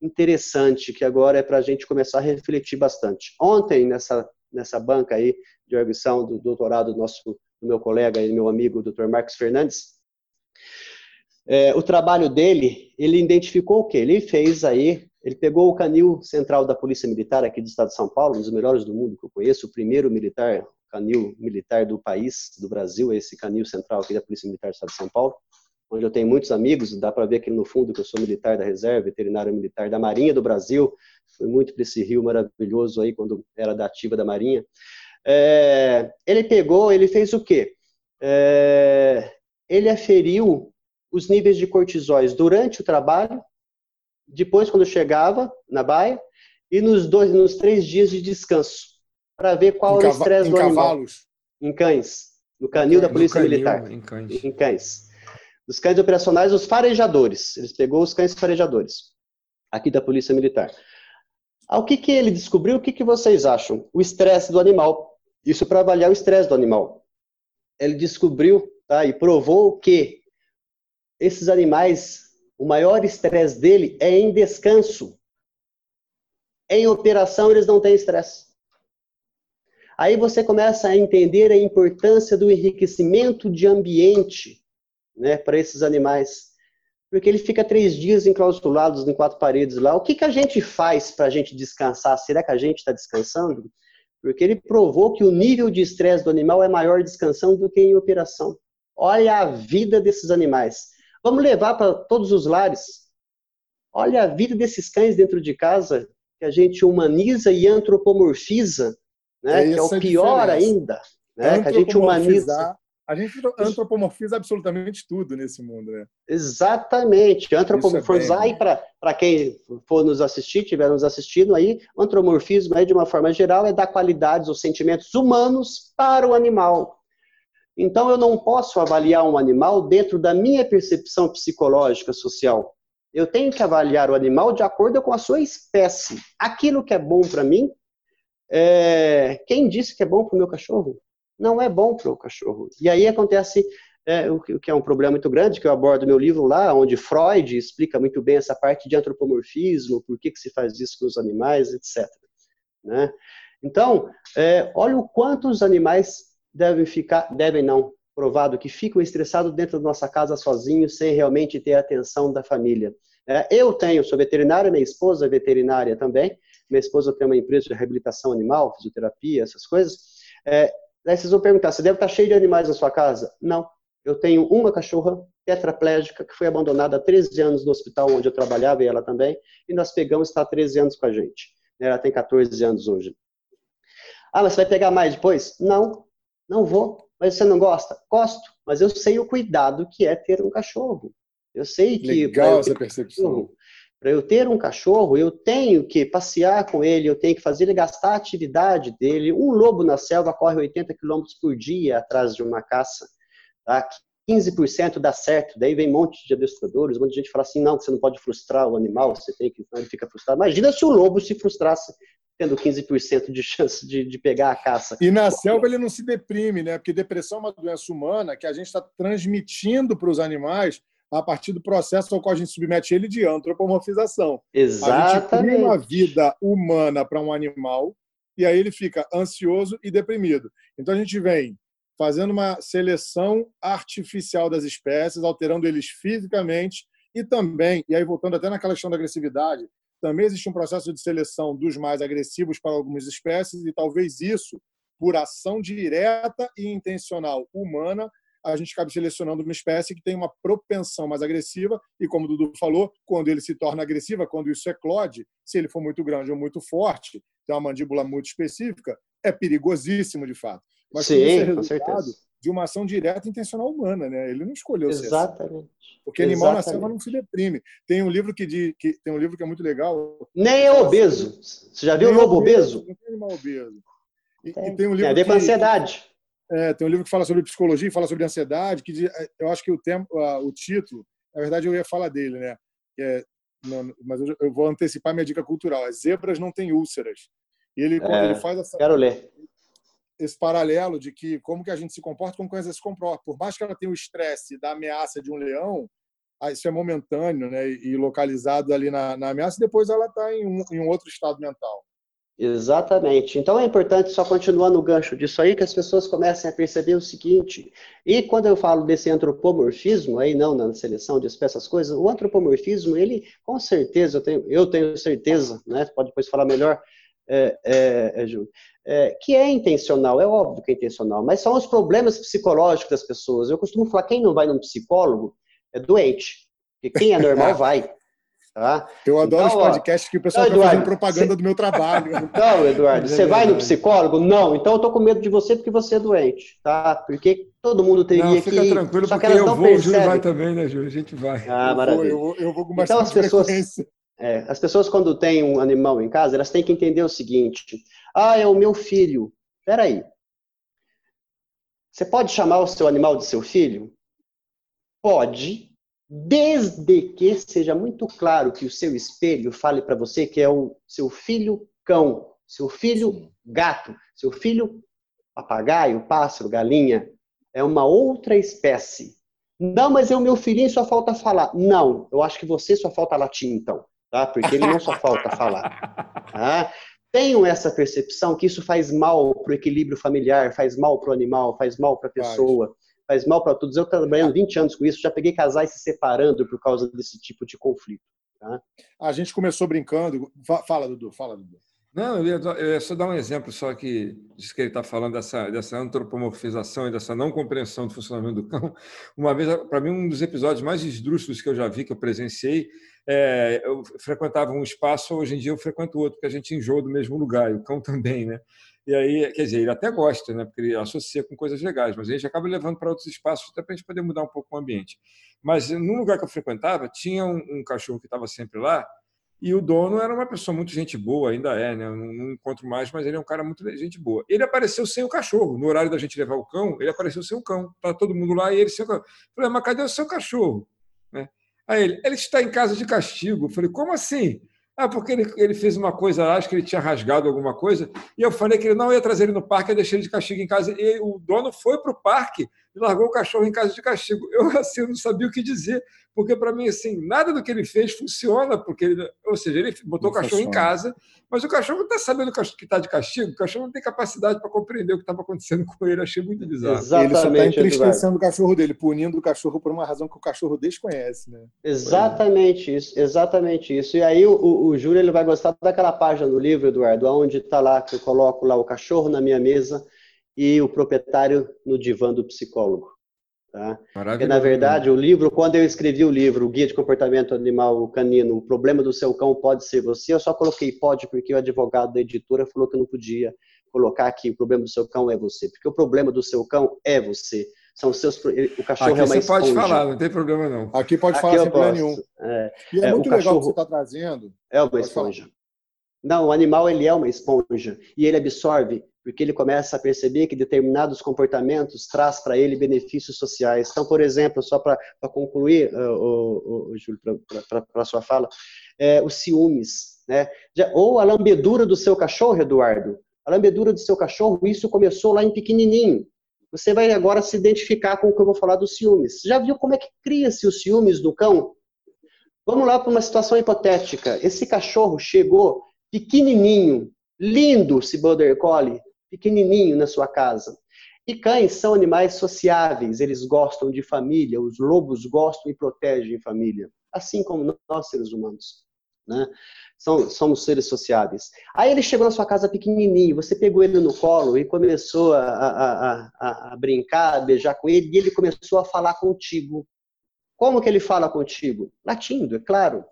interessante, que agora é para a gente começar a refletir bastante. Ontem, nessa, nessa banca aí de arguição do doutorado do, nosso, do meu colega e meu amigo, Dr. Marcos Fernandes, é, o trabalho dele, ele identificou o quê? Ele fez aí ele pegou o canil central da Polícia Militar aqui do estado de São Paulo, um dos melhores do mundo que eu conheço, o primeiro militar, canil militar do país, do Brasil, esse canil central aqui da Polícia Militar do estado de São Paulo, onde eu tenho muitos amigos, dá para ver aqui no fundo que eu sou militar da reserva, veterinário militar da Marinha do Brasil, fui muito para esse rio maravilhoso aí quando era da ativa da Marinha. É, ele pegou, ele fez o quê? É, ele aferiu os níveis de cortisóis durante o trabalho depois quando chegava na baia, e nos dois, nos três dias de descanso, para ver qual era o estresse do animal. cavalos? Em cães, no canil da Polícia canil, Militar. Em cães. Em cães. Os cães operacionais, os farejadores. Eles pegou os cães farejadores, aqui da Polícia Militar. Ao que, que ele descobriu, o que, que vocês acham? O estresse do animal. Isso para avaliar o estresse do animal. Ele descobriu tá, e provou que esses animais o maior estresse dele é em descanso. Em operação, eles não têm estresse. Aí você começa a entender a importância do enriquecimento de ambiente né, para esses animais. Porque ele fica três dias enclausulados em quatro paredes lá. O que, que a gente faz para a gente descansar? Será que a gente está descansando? Porque ele provou que o nível de estresse do animal é maior descansando do que em operação. Olha a vida desses animais. Vamos levar para todos os lares. Olha a vida desses cães dentro de casa, que a gente humaniza e antropomorfiza, né? É que é o pior ainda, né? Que a gente humaniza. A gente antropomorfiza absolutamente tudo nesse mundo, né? Exatamente. Antropomorfizar, é e para quem for nos assistir, tiver nos assistindo aí, o antropomorfismo aí, de uma forma geral, é dar qualidades ou sentimentos humanos para o animal. Então, eu não posso avaliar um animal dentro da minha percepção psicológica social. Eu tenho que avaliar o animal de acordo com a sua espécie. Aquilo que é bom para mim, é... quem disse que é bom para o meu cachorro? Não é bom para o cachorro. E aí acontece é, o que é um problema muito grande, que eu abordo no meu livro lá, onde Freud explica muito bem essa parte de antropomorfismo, por que, que se faz isso com os animais, etc. Né? Então, é, olha o quanto os animais devem ficar, devem não, provado que ficam estressados dentro da nossa casa sozinhos, sem realmente ter a atenção da família. É, eu tenho, sou veterinária, minha esposa é veterinária também. Minha esposa tem uma empresa de reabilitação animal, fisioterapia, essas coisas. É, vocês vão perguntar, você deve estar cheio de animais na sua casa? Não. Eu tenho uma cachorra tetraplégica que foi abandonada há 13 anos no hospital onde eu trabalhava e ela também, e nós pegamos, está há 13 anos com a gente. Ela tem 14 anos hoje. Ah, mas você vai pegar mais depois? Não, não vou. Mas você não gosta? Gosto, mas eu sei o cuidado que é ter um cachorro. Eu sei que. Legal essa percepção. Para eu ter um cachorro, eu tenho que passear com ele, eu tenho que fazer ele gastar a atividade dele. Um lobo na selva corre 80 km por dia atrás de uma caça. Tá? 15% dá certo, daí vem um monte de adestradores, um monte de gente fala assim, não, você não pode frustrar o animal, você tem que, ele fica frustrado. Imagina se o lobo se frustrasse tendo 15% de chance de, de pegar a caça. E na selva ele não se deprime, né? Porque depressão é uma doença humana que a gente está transmitindo para os animais a partir do processo ao qual a gente submete ele de antropomorfização. Exatamente. A gente cria uma vida humana para um animal e aí ele fica ansioso e deprimido. Então a gente vem fazendo uma seleção artificial das espécies, alterando eles fisicamente e também, e aí voltando até naquela questão da agressividade, também existe um processo de seleção dos mais agressivos para algumas espécies e talvez isso, por ação direta e intencional humana, a gente acaba selecionando uma espécie que tem uma propensão mais agressiva, e como o Dudu falou, quando ele se torna agressiva, quando isso eclode, se ele for muito grande ou muito forte, tem uma mandíbula muito específica, é perigosíssimo de fato. Mas Sim, é resultado de uma ação direta intencional humana, né? Ele não escolheu Exatamente. ser assim. Porque animal Exatamente. na selva não se deprime. Tem um livro que que tem um livro que é muito legal. Nem é obeso. Você já viu o lobo obeso? Não tem animal obeso. E tem, e tem um livro tem a ver com ansiedade. É, tem um livro que fala sobre psicologia, fala sobre ansiedade, que é, eu acho que o tempo, o título, na verdade eu ia falar dele, né? É, não, mas eu, vou antecipar minha dica cultural. As zebras não têm úlceras. E ele, é, ele faz essa, quero ler. Esse paralelo de que como que a gente se comporta, como que a gente se comporta. Por mais que ela tenha o estresse da ameaça de um leão, ah, isso é momentâneo, né? E localizado ali na, na ameaça, depois ela está em um, em um outro estado mental. Exatamente. Então é importante só continuar no gancho disso aí que as pessoas comecem a perceber o seguinte. E quando eu falo desse antropomorfismo, aí não na seleção de espécies, coisas, o antropomorfismo, ele com certeza, eu tenho, eu tenho certeza, né? Pode depois falar melhor, é, é, é, Júlio, é, que é intencional, é óbvio que é intencional, mas são os problemas psicológicos das pessoas. Eu costumo falar, quem não vai num psicólogo é doente, porque quem é normal <laughs> vai. Tá? Eu adoro então, os podcasts que o pessoal está fazendo propaganda cê... do meu trabalho. <laughs> Então, Eduardo, você vai no psicólogo? Não, então eu tô com medo de você porque você é doente, tá? Porque todo mundo teria não, fica que... tranquilo, porque eu vou, percebe. o Júlio vai também, né, Júlio? A gente vai. Ah, maravilha. Eu vou, eu vou com então, as pessoas, é, as pessoas, quando têm um animal em casa, elas têm que entender o seguinte. Ah, é o meu filho. Peraí. Você pode chamar o seu animal de seu filho? Pode, desde que seja muito claro que o seu espelho fale para você que é o seu filho cão, seu filho gato, seu filho papagaio, pássaro, galinha, é uma outra espécie. Não, mas é o meu filhinho só falta falar. Não, eu acho que você só falta latir então, tá? Porque ele não só falta falar. Tá? Tenham essa percepção que isso faz mal para o equilíbrio familiar, faz mal para o animal, faz mal para a pessoa faz mal para todos. Eu trabalhando 20 anos com isso, já peguei casais se separando por causa desse tipo de conflito. Tá? A gente começou brincando. Fala, Dudu, fala, Dudu. Não, eu ia, eu ia só dar um exemplo só que diz que ele está falando dessa, dessa antropomorfização e dessa não compreensão do funcionamento do cão. <laughs> Uma vez, para mim, um dos episódios mais esdrúxulos que eu já vi, que eu presenciei, é, eu frequentava um espaço, hoje em dia eu frequento outro, porque a gente enjoa do mesmo lugar, e o cão <laughs> também, né? E aí, quer dizer, ele até gosta, né? Porque ele associa com coisas legais, mas a gente acaba levando para outros espaços até para a gente poder mudar um pouco o ambiente. Mas no lugar que eu frequentava, tinha um, um cachorro que estava sempre lá, e o dono era uma pessoa muito gente boa, ainda é, né? Eu não, encontro mais, mas ele é um cara muito gente boa. Ele apareceu sem o cachorro. No horário da gente levar o cão, ele apareceu sem o cão. Tá todo mundo lá e ele sem o cão. Eu falei, mas cadê o seu cachorro? Né? Aí ele, ele está em casa de castigo. Eu falei, como assim? Ah, porque ele, ele fez uma coisa, acho que ele tinha rasgado alguma coisa, e eu falei que ele não ia trazer ele no parque, ia deixar ele de castigo em casa. E o dono foi para o parque e largou o cachorro em casa de castigo. Eu, <laughs> assim, não sabia o que dizer, porque para mim, assim, nada do que ele fez funciona, porque ele, ou seja, ele botou não o cachorro funciona. em casa, mas o cachorro não está sabendo que está de castigo, o cachorro não tem capacidade para compreender o que estava acontecendo <laughs> com ele. Achei muito bizarro. Exatamente, ele só está entristecendo o cachorro dele, punindo o cachorro por uma razão que o cachorro desconhece. Né? Exatamente isso, exatamente isso. E aí o, o, o Júlio ele vai gostar daquela página do livro, Eduardo, onde está lá, que eu coloco lá o cachorro na minha mesa e o proprietário no divã do psicólogo. Tá? Porque, na verdade, o livro, quando eu escrevi o livro, o Guia de Comportamento Animal Canino, o problema do seu cão pode ser você, eu só coloquei pode porque o advogado da editora falou que eu não podia colocar aqui o problema do seu cão é você, porque o problema do seu cão é você. São seus, o cachorro Aqui é uma você esponja. pode falar, não tem problema não. Aqui pode Aqui falar sem problema nenhum. É, E é, É, o muito legal cachorro- que você está trazendo. é uma Pode falar. esponja. Não, o animal ele é uma esponja e ele absorve porque ele começa a perceber que determinados comportamentos traz para ele benefícios sociais. Então, por exemplo, só para concluir, uh, Júlio, para a sua fala, é, os ciúmes, né? Já- ou a lambedura do seu cachorro, Eduardo. A lambedura do seu cachorro, isso começou lá em pequenininho. Você vai agora se identificar com o que eu vou falar dos ciúmes. Já viu como é que cria-se os ciúmes do cão? Vamos lá para uma situação hipotética. Esse cachorro chegou pequenininho, lindo, esse Border Collie, pequenininho na sua casa. E cães são animais sociáveis, eles gostam de família, os lobos gostam e protegem família, assim como nós, seres humanos. Né? São, somos seres sociáveis. Aí ele chegou na sua casa pequenininho, você pegou ele no colo e começou a, a, a, a brincar, a beijar com ele, e ele começou a falar contigo. Como que ele fala contigo? Latindo, é claro.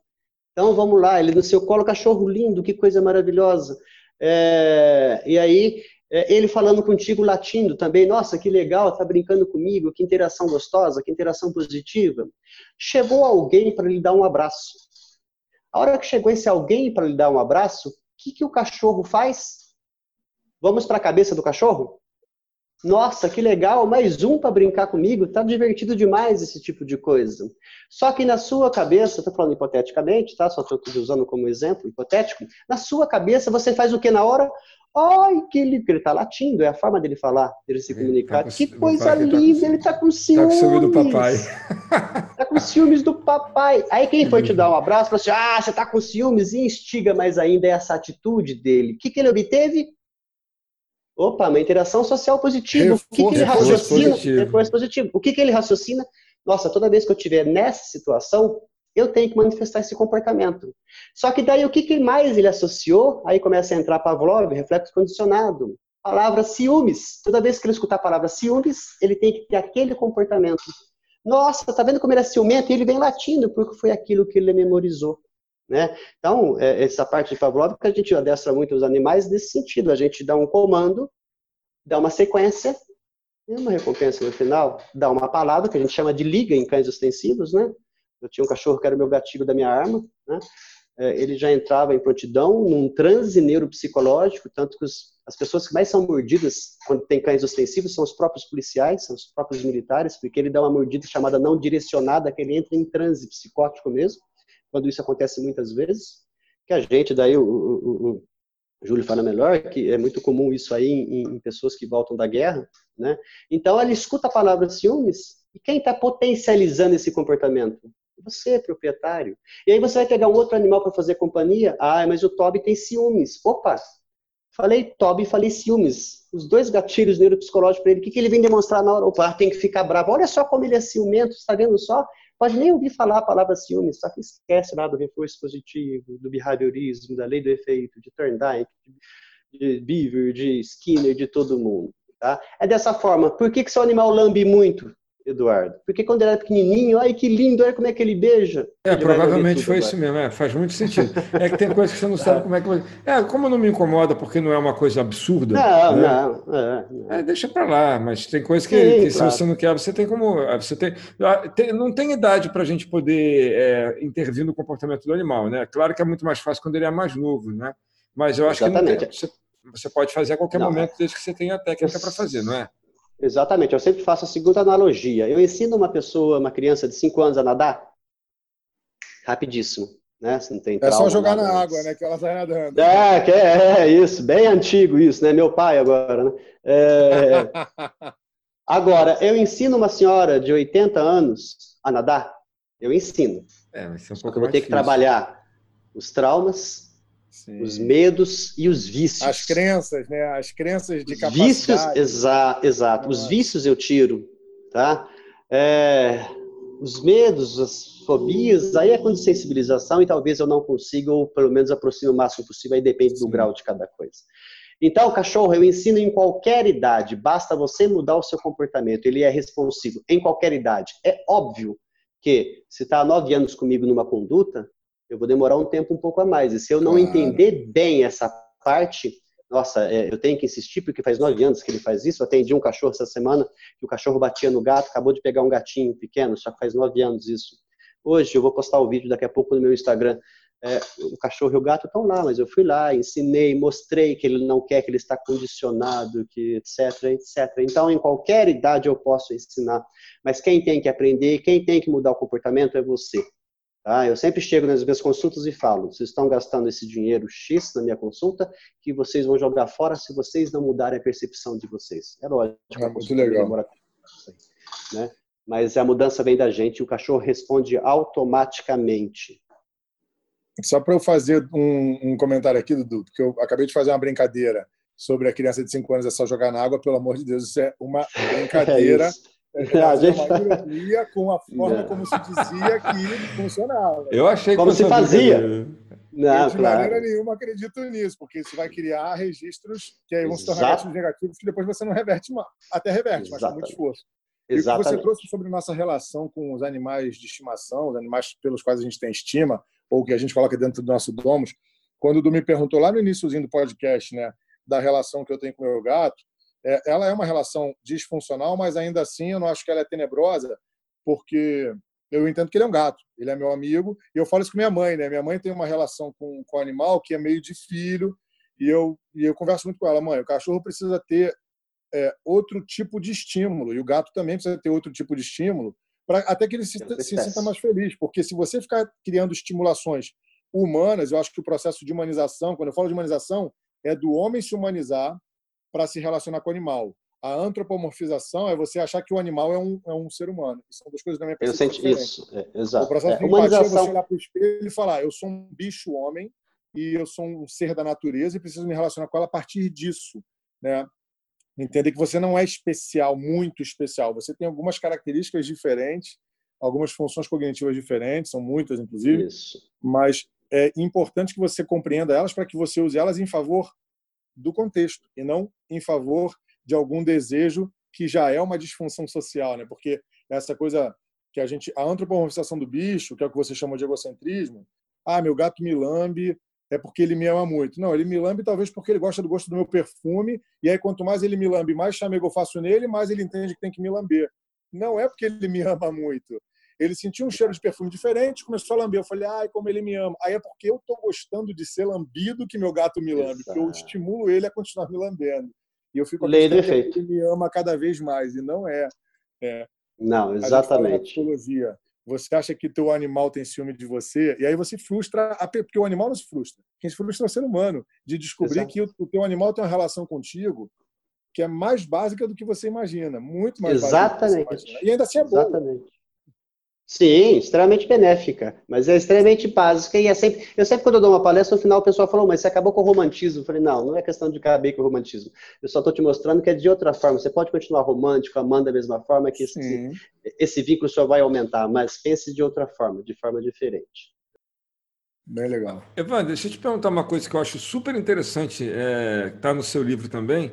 Então vamos lá, ele no seu colo, cachorro lindo, que coisa maravilhosa. É, e aí ele falando contigo latindo também, nossa, que legal, tá brincando comigo, que interação gostosa, que interação positiva. Chegou alguém para lhe dar um abraço. A hora que chegou esse alguém para lhe dar um abraço, o que, que o cachorro faz? Vamos para a cabeça do cachorro? Nossa, que legal, mais um para brincar comigo, tá divertido demais esse tipo de coisa. Só que na sua cabeça, estou falando hipoteticamente, tá? Só estou usando como exemplo hipotético. Na sua cabeça, você faz o que na hora? Ai, que ele, que ele tá latindo, é a forma dele falar, dele se comunicar. tá com- que coisa ele tá com linda, ci- ele tá com Tá ciúmes. com ciúme do papai. <laughs> Tá com ciúmes do papai. Aí quem foi te dar um abraço, falou assim, ah, você tá com ciúmes, e instiga mais ainda essa atitude dele. O que, que ele obteve? Opa, uma interação social positiva. o que, que ele Reforço raciocina? positivo. Reforço positivo. O que, que ele raciocina? Nossa, toda vez que eu estiver nessa situação, eu tenho que manifestar esse comportamento. Só que daí o que, que mais ele associou? Aí começa a entrar Pavlov, reflexo condicionado. Palavra ciúmes. Toda vez que ele escutar a palavra ciúmes, ele tem que ter aquele comportamento. Nossa, tá vendo como ele é ciumento? E ele vem latindo, porque foi aquilo que ele memorizou. Né? Então, é, essa parte de Pavlov que a gente adestra muito os animais nesse sentido. A gente dá um comando, dá uma sequência, e uma recompensa no final, dá uma palavra que a gente chama de liga em cães ostensivos, né? Eu tinha um cachorro que era o meu gatilho da minha arma, né? É, Ele já entrava em prontidão, num transe neuropsicológico, tanto que os, as pessoas que mais são mordidas quando tem cães ostensivos são os próprios policiais, são os próprios militares, porque ele dá uma mordida chamada não direcionada, que ele entra em transe psicótico mesmo, quando isso acontece muitas vezes, que a gente, daí o, o, o- o Júlio fala melhor, que é muito comum isso aí em, em pessoas que voltam da guerra, né? Então ele escuta a palavra ciúmes, e quem está potencializando esse comportamento? Você, proprietário. E aí você vai pegar um outro animal para fazer companhia, ah, mas o Toby tem ciúmes. Opa, falei Toby falei ciúmes. Os dois gatilhos neuropsicológicos para ele, o que, que ele vem demonstrar na hora? Opa, tem que ficar bravo. Olha só como ele é ciumento, está vendo só? Pode nem ouvir falar a palavra ciúmes, só que esquece lá do reforço positivo, do behaviorismo, da lei do efeito, de Thorndike, de Beaver, de Skinner, de todo mundo. Tá? É dessa forma. Por que, que seu animal lambe muito, Eduardo? Porque quando ele era pequenininho, ai que lindo, olha como é que ele beija. É, Ele provavelmente foi agora. isso mesmo, é, faz muito sentido. É que tem coisas que você não sabe como é que vai. É, como não me incomoda porque não é uma coisa absurda. Não, né? não, é, não. É, deixa para lá, mas tem coisas que, Sim, que se claro. você não quer, você tem como. Você tem, ah, não tem idade para a gente poder é, intervir no comportamento do animal, né? Claro que é muito mais fácil quando ele é mais novo, né? Mas eu acho que não tem- Exatamente. você, você pode fazer a qualquer Não, momento, desde que você tenha a técnica para fazer, não é? Exatamente, eu sempre faço a segunda analogia. Eu ensino uma pessoa, uma criança de 5 anos a nadar, rapidíssimo, né? Você não tem É só jogar nada na água, né? Que ela sai nadando. É, que é, é isso, bem antigo isso, né? Meu pai agora, né? É, Agora, eu ensino uma senhora de 80 anos a nadar? Eu ensino. É, vai ser um Só pouco que eu vou ter que difícil. trabalhar os traumas, Sim. os medos e os vícios. As crenças, né? As crenças de Os capacidade. vícios, exa exato. Os vícios eu tiro, tá? É, os medos, as fobias, aí é com sensibilização e talvez eu não consiga, ou pelo menos aproxime o máximo possível, aí depende do Sim. grau de cada coisa. Então, cachorro, eu ensino em qualquer idade, basta você mudar o seu comportamento, ele é responsivo em qualquer idade. É óbvio que se está há nove anos comigo numa conduta, eu vou demorar um tempo um pouco a mais. E se eu não Claro. entender bem essa parte, nossa, é, eu tenho que insistir, porque faz nove anos que ele faz isso. Eu atendi um cachorro essa semana, que o cachorro batia no gato, acabou de pegar um gatinho pequeno, só que faz nove anos isso. Hoje eu vou postar o vídeo daqui a pouco no meu Instagram. É, o cachorro e o gato estão lá, mas eu fui lá, ensinei, mostrei que ele não quer, que ele está condicionado, que etc, etc. Então, em qualquer idade eu posso ensinar, mas quem tem que aprender, quem tem que mudar o comportamento é você. Tá? Eu sempre chego nas minhas consultas e falo: vocês estão gastando esse dinheiro X na minha consulta, que vocês vão jogar fora se vocês não mudarem a percepção de vocês. É lógico. É muito legal. demora né? Mas a mudança vem da gente e o cachorro responde automaticamente. Só para eu fazer um, um comentário aqui, Dudu, porque eu acabei de fazer uma brincadeira sobre a criança de 5 anos é só jogar na água, pelo amor de Deus, isso é uma <laughs> brincadeira. É isso. É, <laughs> A gente uma tá- ironia com a forma Não. como se dizia que funcionava. Eu achei que Como se fazia. Não, eu de maneira claro. nenhuma acredito nisso, porque isso vai criar registros que aí vão se tornar gatilhos negativos que depois você não reverte mais. Até reverte, mas com muito Exatamente. esforço. E o que você Exatamente. trouxe sobre nossa relação com os animais de estimação, os animais pelos quais a gente tem estima, ou que a gente coloca dentro do nosso domus. Quando o Du me perguntou lá no iníciozinho do podcast, né, da relação que eu tenho com o meu gato, é, ela é uma relação disfuncional, mas ainda assim eu não acho que ela é tenebrosa, porque eu entendo que ele é um gato, ele é meu amigo, e eu falo isso com minha mãe, né? Minha mãe tem uma relação com, com o animal que é meio de filho, e eu, e eu converso muito com ela, mãe, o cachorro precisa ter é, outro tipo de estímulo, e o gato também precisa ter outro tipo de estímulo, pra, até que ele se, se sinta mais feliz, porque se você ficar criando estimulações humanas, eu acho que o processo de humanização, quando eu falo de humanização, é do homem se humanizar para se relacionar com o animal. A antropomorfização é você achar que o animal é um, é um ser humano. São duas coisas da minha Eu percepção senti diferentes. isso, é, O exato. processo É, de empatia é você humanização, olhar para o espelho e falar: eu sou um bicho homem e eu sou um ser da natureza e preciso me relacionar com ela a partir disso, né? Entender que você não é especial, muito especial. Você tem algumas características diferentes, algumas funções cognitivas diferentes, são muitas inclusive, isso. mas é importante que você compreenda elas para que você use elas em favor do contexto e não em favor de algum desejo que já é uma disfunção social, né? Porque essa coisa que a gente a antropomorfização do bicho, que é o que você chama de egocentrismo, ah, meu gato me lambe é porque ele me ama muito. Não, ele me lambe talvez porque ele gosta do gosto do meu perfume, e aí quanto mais ele me lambe, mais chamego eu faço nele, mais ele entende que tem que me lamber. Não é porque ele me ama muito. Ele sentiu um cheiro de perfume diferente, começou a lamber. Eu falei, ai, como ele me ama. Aí é porque eu estou gostando de ser lambido que meu gato me lambe, porque eu estimulo ele a continuar me lambendo. E eu fico Lei do efeito. ele me ama cada vez mais, e não é. Não, A fala na exatamente. psicologia. Você acha que teu animal tem ciúme de você, e aí você frustra, a porque o animal não se frustra. Quem se frustra é o ser humano, de descobrir Exato. que o, teu animal tem uma relação contigo que é mais básica do que você imagina, muito mais básica Exatamente. você imagina. E ainda assim é boa. Exatamente. Sim, extremamente benéfica, mas é extremamente básica e é sempre. Eu sempre quando eu dou uma palestra, no final o pessoal falou, mas você acabou com o romantismo. Eu falei, não, não é questão de acabar com o romantismo. Eu só estou te mostrando que é de outra forma. Você pode continuar romântico, amando da mesma forma, que esse, esse vínculo só vai aumentar, mas pense de outra forma, de forma diferente. Bem legal. Evandro, deixa eu te perguntar uma coisa que eu acho super interessante, é, que está no seu livro também,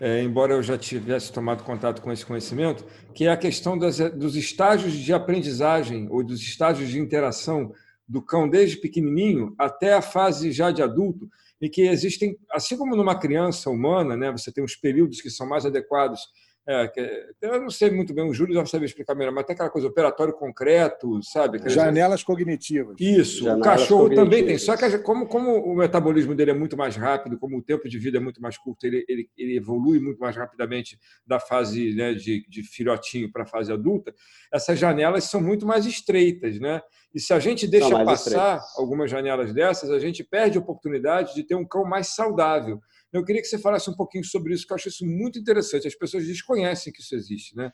é, embora eu já tivesse tomado contato com esse conhecimento, que é a questão das, dos estágios de aprendizagem ou dos estágios de interação do cão desde pequenininho até a fase já de adulto, e que existem, assim como numa criança humana, né, você tem os períodos que são mais adequados. É, que- eu não sei muito bem, o Júlio já sabe explicar melhor, mas tem aquela coisa operatório concreto, sabe? Aquelas- Janelas cognitivas. isso, Janelas o cachorro também tem. Só que como, como o metabolismo dele é muito mais rápido, como o tempo de vida é muito mais curto, ele, ele, ele evolui muito mais rapidamente da fase né, de, de filhotinho para a fase adulta, essas janelas são muito mais estreitas. Né? E se a gente deixa passar algumas janelas dessas, a gente perde a oportunidade de ter um cão mais saudável. Eu queria que você falasse um pouquinho sobre isso, que eu acho isso muito interessante. As pessoas desconhecem que isso existe, né?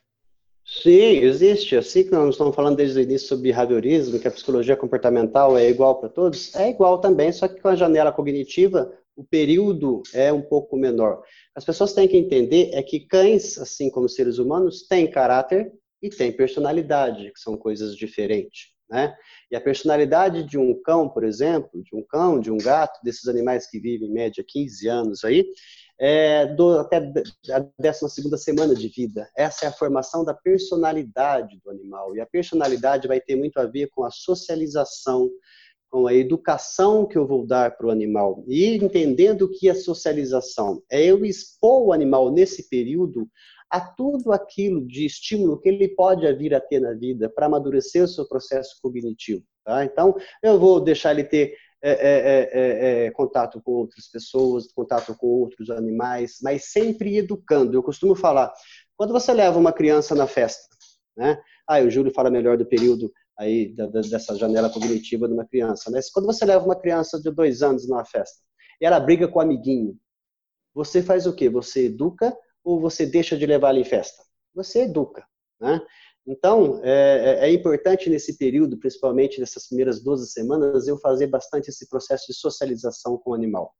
Sim, existe. Assim que nós estamos falando desde o início sobre behaviorismo, que a psicologia comportamental é igual para todos, é igual também, só que com a janela cognitiva o período é um pouco menor. As pessoas têm que entender é que cães, assim como seres humanos, têm caráter e têm personalidade, que são coisas diferentes. Né? E a personalidade de um cão, por exemplo, de um cão, de um gato, desses animais que vivem em média 15 anos aí, é, do, até a 12 semana de vida. Essa é a formação da personalidade do animal. E a personalidade vai ter muito a ver com a socialização, com a educação que eu vou dar para o animal. E entendendo que a socialização é eu expor o animal nesse período a tudo aquilo de estímulo que ele pode vir a ter na vida para amadurecer o seu processo cognitivo. Tá? Então, eu vou deixar ele ter é é, é, é, é, contato com outras pessoas, contato com outros animais, mas sempre educando. Eu costumo falar, quando você leva uma criança na festa, né? Ah, o Júlio fala melhor do período aí da, da, dessa janela cognitiva de uma criança, mas quando você leva uma criança de dois anos numa festa e ela briga com o amiguinho, você faz o quê? Você educa ou você deixa de levar em festa? Você educa, né? Então, é, é, é, importante nesse período, principalmente nessas primeiras 12 semanas, eu fazer bastante esse processo de socialização com o animal.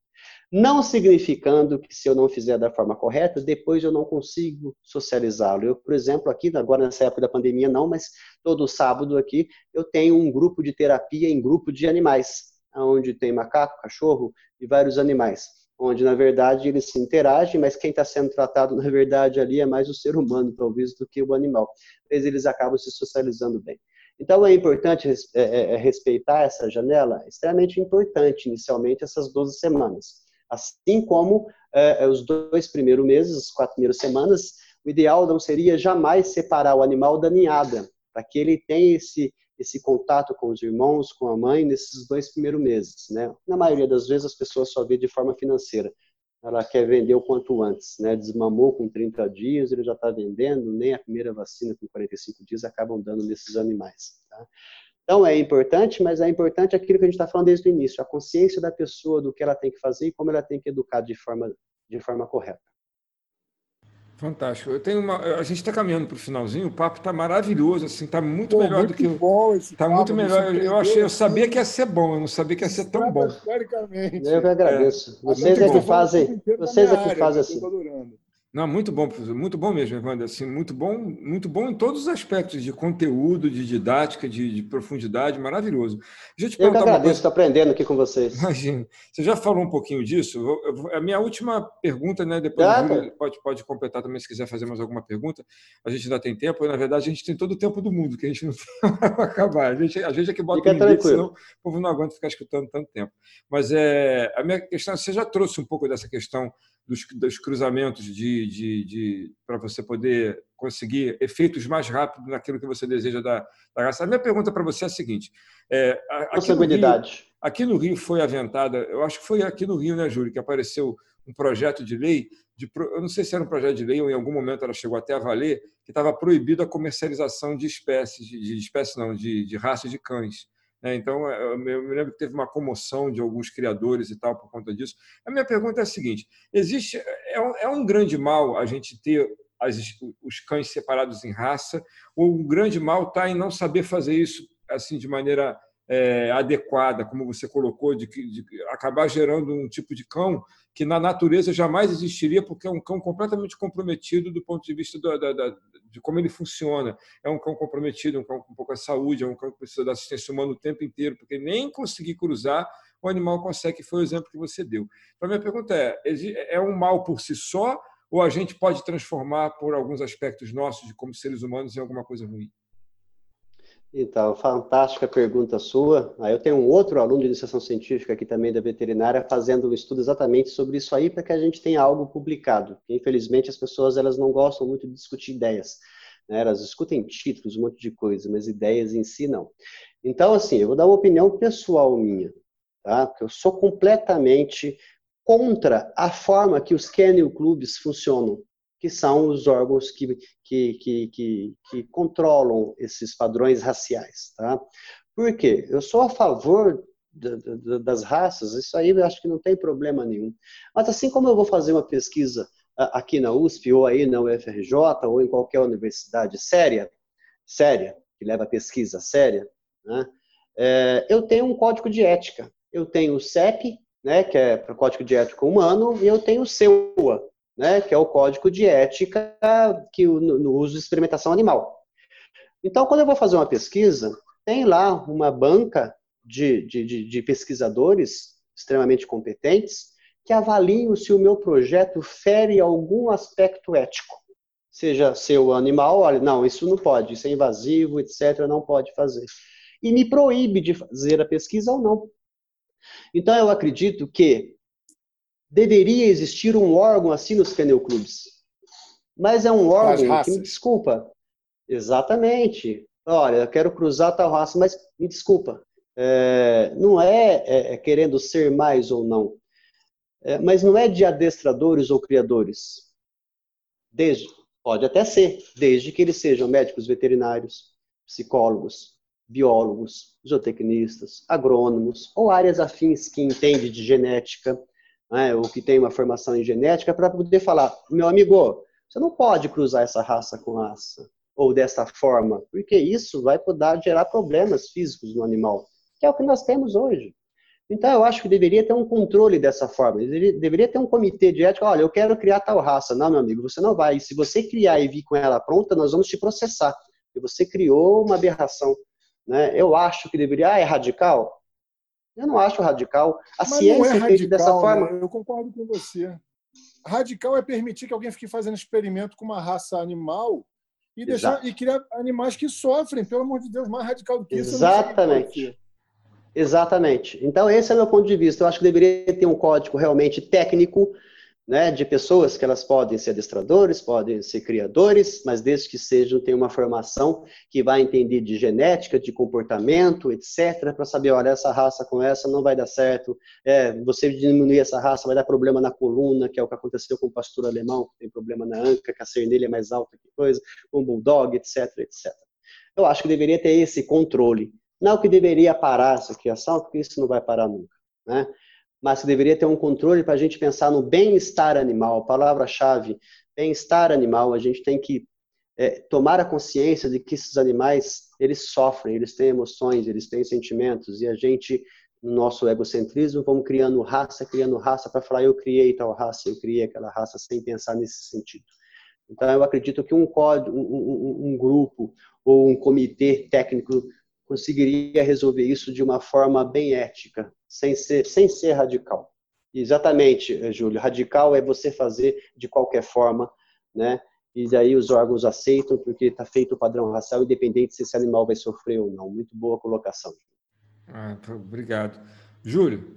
Não significando que se eu não fizer da forma correta, depois eu não consigo socializá-lo. Eu, por exemplo, aqui, agora nessa época da pandemia não, mas todo sábado aqui, eu tenho um grupo de terapia em grupo de animais, onde tem macaco, cachorro e vários animais onde na verdade eles se interagem, mas quem está sendo tratado <laughs> na verdade ali é mais o ser humano, talvez, do que o animal. Mas eles acabam se socializando bem. Então é importante é, é, é, respeitar essa janela, extremamente importante inicialmente essas 12 semanas. Assim como os dois primeiros meses, as quatro primeiras semanas, o ideal não seria jamais separar o animal da ninhada, para que ele tenha esse esse contato com os irmãos, com a mãe, nesses dois primeiros meses. Né? Na maioria das vezes, as pessoas só vê de forma financeira. Ela quer vender o quanto antes. Né? Desmamou com 30 dias, ele já está vendendo, nem a primeira vacina com 45 dias acabam dando nesses animais. Tá? Então, é importante, mas é importante aquilo que a gente está falando desde o início, a consciência da pessoa do que ela tem que fazer e como ela tem que educar de forma, de forma correta. Fantástico. Eu tenho uma. A gente está caminhando para o finalzinho. O papo está maravilhoso, assim, está muito Pô, melhor muito do que. Bom esse Está muito melhor. Eu, eu achei, eu sabia que ia ser bom. Eu não sabia que ia ser tão bom. Eu que agradeço. É. Vocês é, é que fazem. Vocês é que fazem assim. Não, muito bom, professor. Muito bom mesmo, Evandro. Assim, muito bom, muito bom em todos os aspectos de conteúdo, de didática, de, de profundidade, maravilhoso. Deixa eu te eu que agradeço, estou aprendendo aqui com vocês. Imagina. Você já falou um pouquinho disso. A minha última pergunta, né? Depois ah, pode, pode completar também se quiser fazer mais alguma pergunta. A gente ainda tem tempo. Na verdade, a gente tem todo o tempo do mundo, que a gente não <laughs> tem para acabar. A gente, a gente é que bota Fica um limite, senão o povo não aguenta ficar escutando tanto tempo. Mas é, a minha questão, você já trouxe um pouco dessa questão dos, dos cruzamentos de, de, de para você poder conseguir efeitos mais rápidos naquilo que você deseja da, da raça. A minha pergunta para você é a seguinte: é, aqui, no Rio, aqui no Rio foi aventada, eu acho que foi aqui no Rio, né, Júlio, que apareceu um projeto de lei, de, eu não sei se era um projeto de lei ou em algum momento ela chegou até a valer, que estava proibido a comercialização de espécies, de, de espécies não, de, de raças de cães. Né? Então, é, eu me lembro que teve uma comoção de alguns criadores e tal por conta disso. A minha pergunta é a seguinte: existe é um, é um grande mal a gente ter as, os cães separados em raça, ou um grande mal está em não saber fazer isso assim de maneira é, adequada, como você colocou, de, de, acabar gerando um tipo de cão que na natureza jamais existiria, porque é um cão completamente comprometido do ponto de vista da, da, de como ele funciona. É um cão comprometido, um cão com pouca saúde, é um cão que precisa da assistência humana o tempo inteiro, porque nem conseguir cruzar o animal consegue, foi o exemplo que você deu. Então, minha pergunta é: é um mal por si só, ou a gente pode transformar por alguns aspectos nossos, de como seres humanos, em alguma coisa ruim? Então, fantástica pergunta sua. Eu tenho um outro aluno de iniciação científica aqui também da veterinária fazendo um estudo exatamente sobre isso aí para que a gente tenha algo publicado. Infelizmente as pessoas elas não gostam muito de discutir ideias. Né? Elas discutem títulos, um monte de coisa, mas ideias em si não. Então, assim, eu vou dar uma opinião pessoal minha, tá? Eu sou completamente contra a forma que os kennel clubes funcionam que são os órgãos que, que, que, que, que controlam esses padrões raciais. Tá? Por quê? Eu sou a favor das raças, isso aí eu acho que não tem problema nenhum. Mas assim como eu vou fazer uma pesquisa aqui na USP, ou aí na UFRJ, ou em qualquer universidade séria, séria, que leva a pesquisa séria, né? é, eu tenho um código de ética. Eu tenho o CEP, né, que é para o Código de Ética Humano, e eu tenho o CEUA, né, que é o Código de Ética que no, uso de experimentação animal. Então, quando eu vou fazer uma pesquisa, tem lá uma banca de, de, de pesquisadores extremamente competentes que avaliam se o meu projeto fere algum aspecto ético. Seja seu animal, olha, não, isso não pode, isso é invasivo, etc., não pode fazer. E me proíbe de fazer a pesquisa ou não. Então, eu acredito que deveria existir um órgão assim nos kennel-clubes. Mas é um órgão que, me desculpa, exatamente. Olha, eu quero cruzar tal raça, mas me desculpa, é, não é, é, é, querendo ser mais ou não, é, mas não é de adestradores ou criadores. Desde, pode até ser, desde que eles sejam médicos veterinários, psicólogos, biólogos, zootecnistas, agrônomos ou áreas afins que entendem de genética, né, ou que tem uma formação em genética, para poder falar, meu amigo, você não pode cruzar essa raça com raça, ou dessa forma, porque isso vai poder gerar problemas físicos no animal, que é o que nós temos hoje. Então, eu acho que deveria ter um controle dessa forma. Deveria, ter um comitê de ética. Olha, eu quero criar tal raça. Não, meu amigo, você não vai. E se você criar e vir com ela pronta, nós vamos te processar. E você criou uma aberração. Né? Eu acho que deveria. Ah, é radical? Eu não acho radical. A Mas ciência é, é feita dessa forma. Eu concordo com você. Radical é permitir que alguém fique fazendo experimento com uma raça animal e deixar e criar animais que sofrem. Pelo amor de Deus, mais radical do que isso. Exatamente. Exatamente. Então, esse é o meu ponto de vista. Eu acho que deveria ter um código realmente técnico né, de pessoas que elas podem ser adestradores, podem ser criadores, mas desde que sejam, tenham uma formação que vai entender de genética, de comportamento, etc., para saber, olha, essa raça com essa não vai dar certo, é, você diminuir essa raça vai dar problema na coluna, que é o que aconteceu com o pastor alemão, que tem problema na anca, que a cernilha é mais alta que coisa, com o bulldog, etc., etc. Eu acho que deveria ter esse controle. Não que deveria parar essa criação, porque isso não vai parar nunca. Né? Mas que deveria ter um controle para a gente pensar no bem-estar animal, palavra-chave, bem-estar animal, a gente tem que é, tomar a consciência de que esses animais, eles sofrem, eles têm emoções, eles têm sentimentos, e a gente, no nosso egocentrismo, vamos criando raça, criando raça, para falar, eu criei tal raça, eu criei aquela raça, sem pensar nesse sentido. Então, eu acredito que um código, um, um, um grupo ou um comitê técnico conseguiria resolver isso de uma forma bem ética, sem ser, sem ser radical. Exatamente, eh, Júlio. Radical é você fazer de qualquer forma, né? E daí os órgãos aceitam porque está feito o padrão racial, independente se esse animal vai sofrer ou não. Muito boa colocação. Ah, tá, obrigado. Júlio,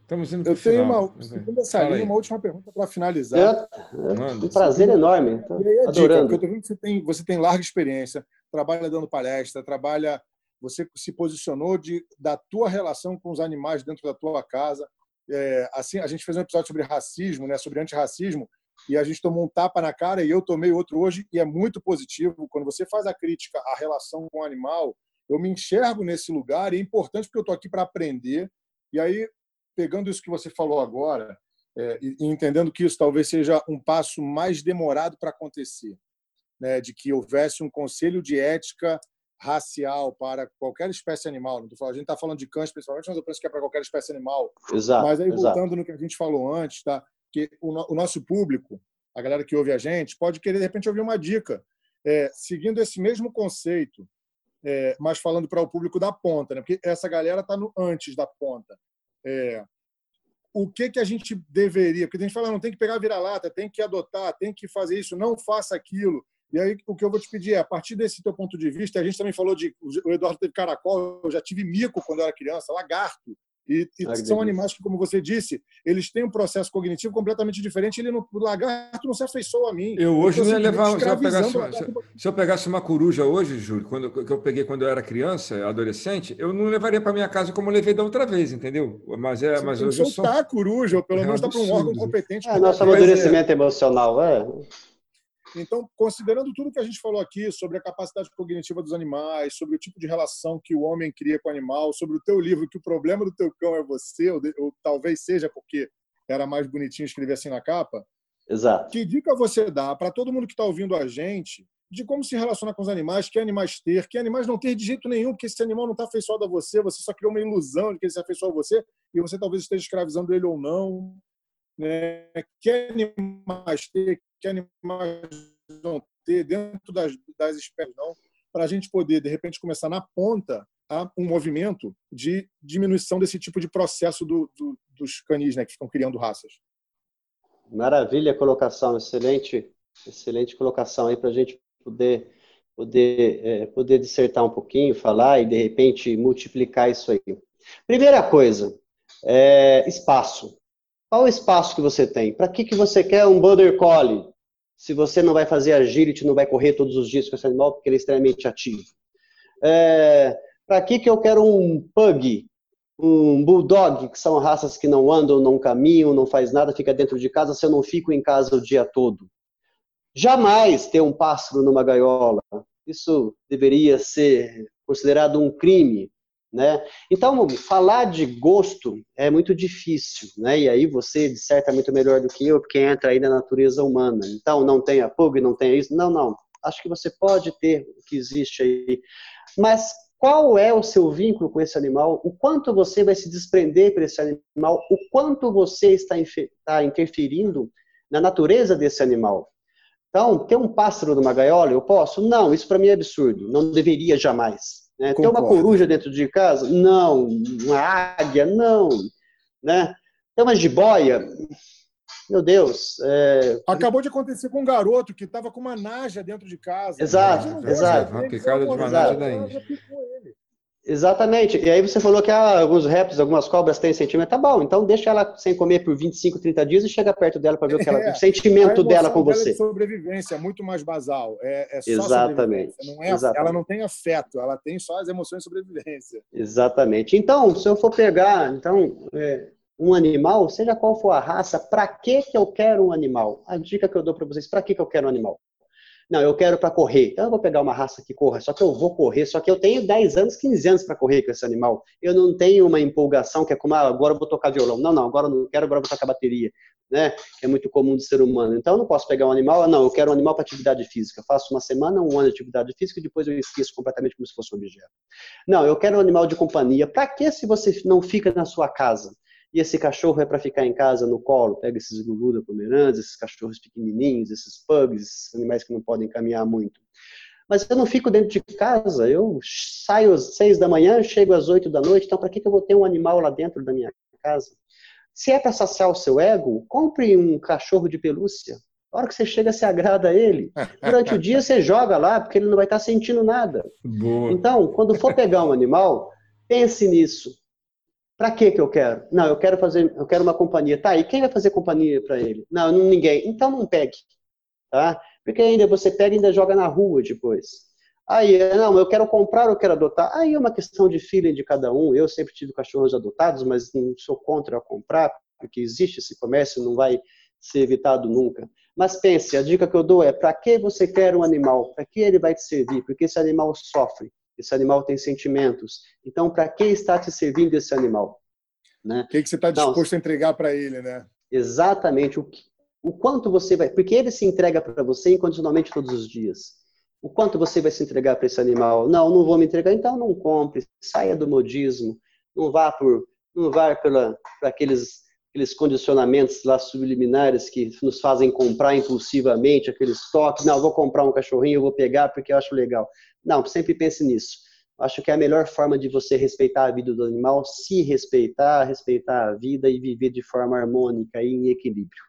estamos indo para Eu tenho uma, salinha, uma última pergunta para finalizar. É, é um prazer enorme. e aí a adorando. dica, porque eu tô vendo que você tem, você tem larga experiência, trabalha dando palestra, trabalha você se posicionou de, da tua relação com os animais dentro da tua casa. É, assim, a gente fez um episódio sobre racismo, né, sobre antirracismo, e a gente tomou um tapa na cara e eu tomei outro hoje, e é muito positivo. Quando você faz a crítica à relação com o animal, eu me enxergo nesse lugar, e é importante porque eu estou aqui para aprender. E aí, pegando isso que você falou agora, é, e entendendo que isso talvez seja um passo mais demorado para acontecer, né, de que houvesse um conselho de ética racial para qualquer espécie animal. a gente está falando de cães principalmente, mas eu penso que é para qualquer espécie animal. Exato. Mas aí, voltando exato. no que a gente falou antes, tá? que o, no, o, nosso público, a galera que ouve a gente, pode querer, de repente, ouvir uma dica. É, seguindo esse mesmo conceito, é, mas falando para o público da ponta, né? porque essa galera está no antes da ponta. É, o que, que a gente deveria? Porque a gente fala, não tem que pegar vira-lata, tem que adotar, tem que fazer isso, não faça aquilo. E aí, o que eu vou te pedir é, a partir desse teu ponto de vista, a gente também falou de. O Eduardo teve caracol, eu já tive mico quando eu era criança, lagarto. E, e são animais que, como você disse, eles têm um processo cognitivo completamente diferente. Ele não, o lagarto não se afeiçoou a mim. Eu hoje eu não ia levar. Se eu, pegasse uma, se eu pegasse uma coruja hoje, Júlio, quando, que eu peguei quando eu era criança, adolescente, eu não levaria para minha casa como eu levei da outra vez, entendeu? Mas é, mas hoje eu sou. a coruja, ou pelo é menos dá para um órgão competente. É, nosso amadurecimento é. emocional, é. Então, considerando tudo que a gente falou aqui sobre a capacidade cognitiva dos animais, sobre o tipo de relação que o homem cria com o animal, sobre o teu livro, que o problema do teu cão é você, ou, de, ou talvez seja porque era mais bonitinho escrever assim na capa. Exato. Que dica você dá para todo mundo que está ouvindo a gente de como se relacionar com os animais, que animais ter, que animais não ter de jeito nenhum, porque esse animal não está afeiçoado a você, você só criou uma ilusão de que ele se afeiçoou a você e você talvez esteja escravizando ele ou não. Né? Que animais ter, que animais não ter dentro das, das espécies, não, para a gente poder, de repente, começar na ponta a um movimento de diminuição desse tipo de processo do, do, dos canis né, que estão criando raças. Maravilha colocação, excelente, excelente colocação aí para a gente poder poder é, poder dissertar um pouquinho, falar e de repente multiplicar isso aí. Primeira coisa, é, espaço. Qual o espaço que você tem? Para que que você quer um border collie? Se você não vai fazer agility, não vai correr todos os dias com esse animal porque ele é extremamente ativo. É, Para que que eu quero um pug? Um bulldog, que são raças que não andam, não caminham, não faz nada, fica dentro de casa, se eu não fico em casa o dia todo. Jamais ter um pássaro numa gaiola. Isso deveria ser considerado um crime, né? Então, falar de gosto é muito difícil, né? E aí você disserta muito melhor do que eu, porque entra aí na natureza humana. Então, não tenha pug, não tenha isso. Não, não. Acho que você pode ter o que existe aí. Mas qual é o seu vínculo com esse animal? O quanto você vai se desprender para esse animal? O quanto você está, está interferindo na natureza desse animal? Então, ter um pássaro numa gaiola, eu posso? Não, isso para mim é absurdo. Não deveria jamais. Né? Ter uma coruja dentro de casa? Não. Uma águia? Não. Né? Ter uma jiboia? Meu Deus. É... Acabou de acontecer com um garoto que estava com uma naja dentro de casa. Exato, exato. Uma picada de uma naja da Índia. Exatamente. E aí você falou que ah, alguns répteis, algumas cobras têm sentimento. Tá bom, então deixa ela sem comer por 25, 30 dias e chega perto dela para ver o, que ela, é, o sentimento dela com você. É sobrevivência, é muito mais basal. É, é Exatamente. Não é, Exatamente. Ela não tem afeto, ela tem só as emoções de sobrevivência. Exatamente. Então, se eu for pegar então, é, um animal, seja qual for a raça, para que, que eu quero um animal? A dica que eu dou para vocês, para que, que eu quero um animal? Não, eu quero para correr. Então eu vou pegar uma raça que corra, só que eu vou correr, só que eu tenho 10 anos, 15 anos para correr com esse animal. Eu não tenho uma empolgação que é como, ah, agora eu vou tocar violão. Não, não, agora eu não quero, agora eu vou tocar bateria, né? Que é muito comum do ser humano. Então eu não posso pegar um animal, não, eu quero um animal para atividade física. Eu faço uma semana, um ano de atividade física e depois eu esqueço completamente como se fosse um objeto. Não, eu quero um animal de companhia. Para que se você não fica na sua casa? E esse cachorro é para ficar em casa no colo. Pega esses Lulu Pomerans, esses cachorros pequenininhos, esses pugs, esses animais que não podem caminhar muito. Mas eu não fico dentro de casa. Eu saio às seis da manhã, chego às oito da noite. Então, para que eu vou ter um animal lá dentro da minha casa? Se é para saciar o seu ego, compre um cachorro de pelúcia. A hora que você chega, você agrada ele. Durante o dia, você joga lá, porque ele não vai estar sentindo nada. Boa. Então, quando for pegar um animal, pense nisso. Para que que eu quero? Não, eu quero fazer, eu quero uma companhia. Tá, e quem vai fazer companhia para ele? Não, ninguém. Então não pegue, tá? Porque ainda você pega e ainda joga na rua depois. Aí, não, eu quero comprar, eu quero adotar. Aí é uma questão de filha de cada um. Eu sempre tive cachorros adotados, mas não sou contra comprar, porque existe esse comércio, não vai ser evitado nunca. Mas pense, a dica que eu dou é: para que você quer um animal? Para que ele vai te servir? Porque esse animal sofre. Esse animal tem sentimentos. Então, para que está te servindo esse animal? Né? O que, que você está disposto então, a entregar para ele, né? Exatamente. O, que, o quanto você vai. Porque ele se entrega para você incondicionalmente todos os dias. O quanto você vai se entregar para esse animal? Não, não vou me entregar, então não compre. Saia do modismo. Não vá por, não vá pela, por aqueles aqueles condicionamentos lá subliminares que nos fazem comprar impulsivamente, aqueles toques, não, vou comprar um cachorrinho, eu vou pegar porque eu acho legal. Não, sempre pense nisso. Acho que é a melhor forma de você respeitar a vida do animal, se respeitar, respeitar a vida e viver de forma harmônica e em equilíbrio.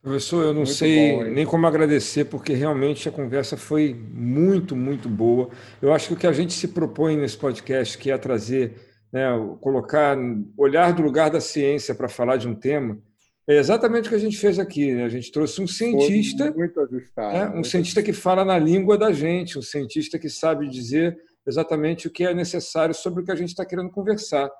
Professor, eu não muito sei bom, nem como agradecer, porque realmente a conversa foi muito, muito boa. Eu acho que o que a gente se propõe nesse podcast, que é trazer, né, colocar, olhar do lugar da ciência para falar de um tema, é exatamente o que a gente fez aqui. Né? A gente trouxe um cientista, ajustado, né? um cientista que fala na língua da gente, um cientista que sabe dizer exatamente o que é necessário sobre o que a gente está querendo conversar.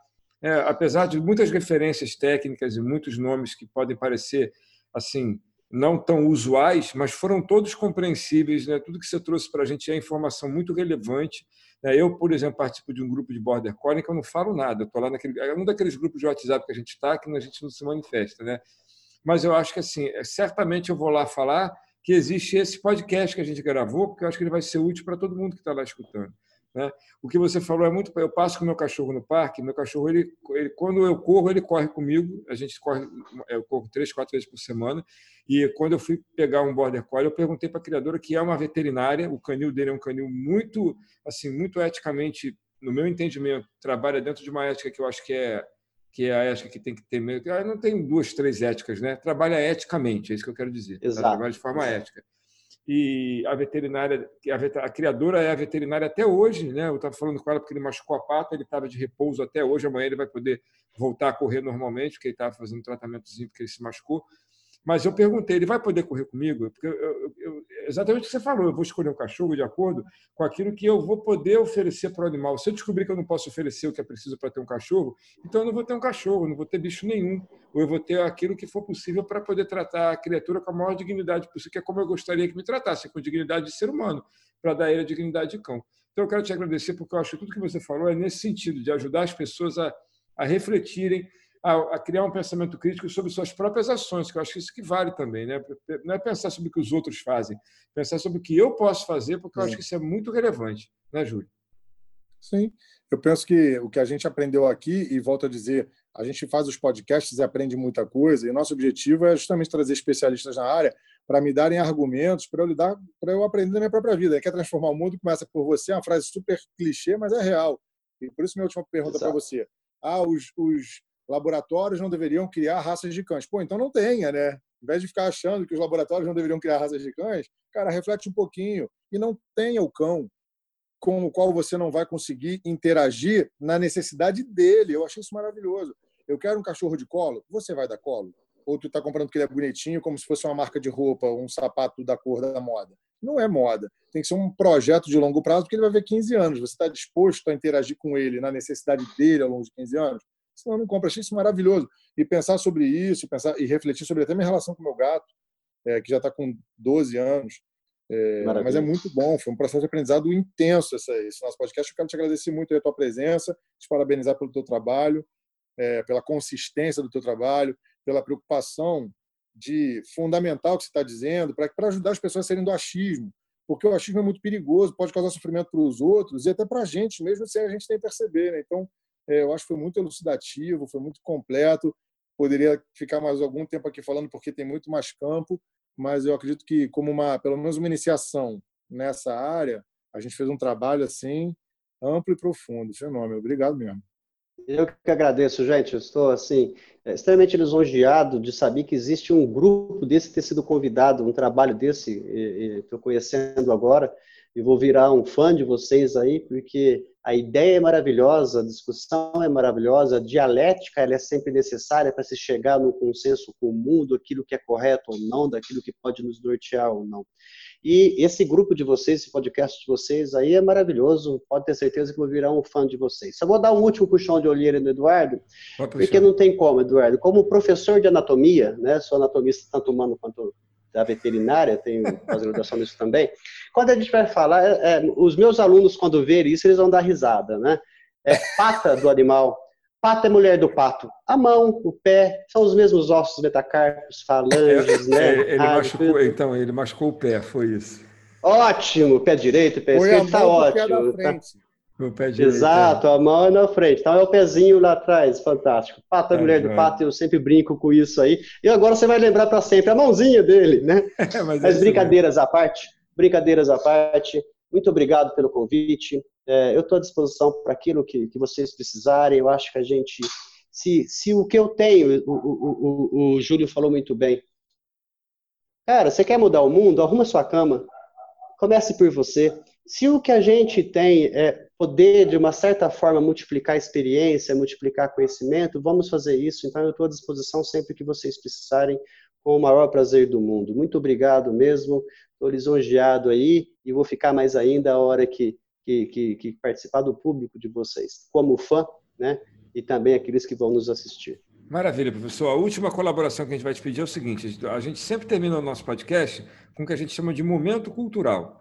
É, apesar de muitas referências técnicas e muitos nomes que podem parecer assim não tão usuais, mas foram todos compreensíveis. Né? Tudo que você trouxe para a gente é informação muito relevante. Né? Eu, por exemplo, participo de um grupo de Border Collie que eu não falo nada. Eu estou lá naquele, é um daqueles grupos de WhatsApp que a gente está, que a gente não se manifesta. Né? Mas eu acho que assim, é, certamente eu vou lá falar que existe esse podcast que a gente gravou, porque eu acho que ele vai ser útil para todo mundo que está lá escutando. Né? O que você falou é muito. Eu passo com meu cachorro no parque. Meu cachorro, ele, ele, quando eu corro, ele corre comigo. A gente corre, eu corro três, quatro vezes por semana. E quando eu fui pegar um border collie, eu perguntei para a criadora que é uma veterinária. O canil dele é um canil muito, assim, muito eticamente, no meu entendimento, trabalha dentro de uma ética que eu acho que é que é a ética que tem que ter meio. Não tem duas, três éticas, né? Trabalha eticamente, é isso que eu quero dizer. Exato. Trabalha de forma ética e a veterinária, a, criadora é a veterinária até hoje, né? Eu estava falando com ela porque ele machucou a pata, ele estava de repouso até hoje, amanhã ele vai poder voltar a correr normalmente, porque ele estava fazendo um tratamentozinho porque ele se machucou. Mas eu perguntei, ele vai poder correr comigo? Porque eu, eu, exatamente o que você falou, eu vou escolher um cachorro de acordo com aquilo que eu vou poder oferecer para o animal. Se eu descobrir que eu não posso oferecer o que é preciso para ter um cachorro, então eu não vou ter um cachorro, não vou ter bicho nenhum. Ou eu vou ter aquilo que for possível para poder tratar a criatura com a maior dignidade possível, que é como eu gostaria que me tratasse, com dignidade de ser humano, para dar ele a dignidade de cão. Então eu quero te agradecer, porque eu acho que tudo que você falou é nesse sentido, de ajudar as pessoas a, a refletirem a, a, criar um pensamento crítico sobre suas próprias ações, que eu acho que isso que vale também, né? Não é pensar sobre o que os outros fazem, pensar sobre o que eu posso fazer, porque eu Sim. acho que isso é muito relevante, né, Júlio? Sim, eu penso que o que a gente aprendeu aqui, e volto a dizer, a gente faz os podcasts e aprende muita coisa, e nosso objetivo é justamente trazer especialistas na área para me darem argumentos para eu lidar, para eu aprender na minha própria vida. Quer transformar o mundo começa por você, é uma frase super clichê, mas é real. E por isso minha última pergunta para você. Ah, os, os laboratórios não deveriam criar raças de cães. Pô, então não tenha, né? Em vez de ficar achando que os laboratórios não deveriam criar raças de cães, cara, reflete um pouquinho e não tenha o cão com o qual você não vai conseguir interagir na necessidade dele. Eu achei isso maravilhoso. Eu quero um cachorro de colo, você vai dar colo? Ou tu está comprando porque ele é bonitinho, como se fosse uma marca de roupa, um sapato da cor da moda? Não é moda. Tem que ser um projeto de longo prazo, porque ele vai ver 15 anos. Você está disposto a interagir com ele na necessidade dele ao longo de 15 anos? Senão não compra. Achei isso maravilhoso. E pensar sobre isso, pensar e refletir sobre até minha relação com o meu gato, é, que já está com 12 anos. É, mas é muito bom, foi um processo de aprendizado intenso essa, esse nosso podcast. Eu quero te agradecer muito a tua presença, te parabenizar pelo teu trabalho, é, pela consistência do teu trabalho, pela preocupação de fundamental que você está dizendo, para ajudar as pessoas a saírem do achismo, porque o achismo é muito perigoso, pode causar sofrimento para os outros e até para a gente, mesmo sem a gente nem perceber. Né? Então, eu acho que foi muito elucidativo, foi muito completo. Poderia ficar mais algum tempo aqui falando porque tem muito mais campo, mas eu acredito que como uma, pelo menos uma iniciação nessa área, a gente fez um trabalho assim amplo e profundo. Fenômeno. Obrigado mesmo. Eu que agradeço, gente. Eu estou assim extremamente lisonjeado de saber que existe um grupo desse ter sido convidado, um trabalho desse. Estou conhecendo agora e vou virar um fã de vocês aí, porque a ideia é maravilhosa, a discussão é maravilhosa, a dialética ela é sempre necessária para se chegar no consenso comum daquilo que é correto ou não, daquilo que pode nos nortear ou não. E esse grupo de vocês, esse podcast de vocês aí é maravilhoso, pode ter certeza que vou virar um fã de vocês. Só vou dar um último puxão de olheira no Eduardo, porque não tem como, Eduardo. Como professor de anatomia, né, sou anatomista tanto humano quanto da veterinária, tenho pós-graduação nisso também. Quando a gente vai falar, é, é, os meus alunos, quando verem isso, eles vão dar risada, né? É pata do animal. Pata é mulher do pato. A mão, o pé, são os mesmos ossos metacarpos, falanges, é, né? ele machucou, então, ele machucou o pé, foi isso. Ótimo, pé direito, pé esquerdo, tá ótimo. Tá? O pé direito, Exato, é. a mão é na frente. Então é o pezinho lá atrás, fantástico. Pata, é, mulher do pato, eu sempre brinco com isso aí. E agora você vai lembrar para sempre a mãozinha dele, né? <laughs> mas, mas brincadeiras à parte, brincadeiras à parte, muito obrigado pelo convite. É, eu estou à disposição para aquilo que, que vocês precisarem. Eu acho que a gente, se, se o que eu tenho, o, o, o, o Júlio falou muito bem. Cara, você quer mudar o mundo? Arruma sua cama. Comece por você. Se o que a gente tem é poder, de uma certa forma, multiplicar experiência, multiplicar conhecimento, vamos fazer isso. Então, eu estou à disposição sempre que vocês precisarem, com o maior prazer do mundo. Muito obrigado mesmo. Estou lisonjeado aí e vou ficar mais ainda a hora que, que, que, que participar do público de vocês, como fã, né? E também aqueles que vão nos assistir. Maravilha, professor. A última colaboração que a gente vai te pedir é o seguinte: a gente sempre termina o nosso podcast com o que a gente chama de momento cultural.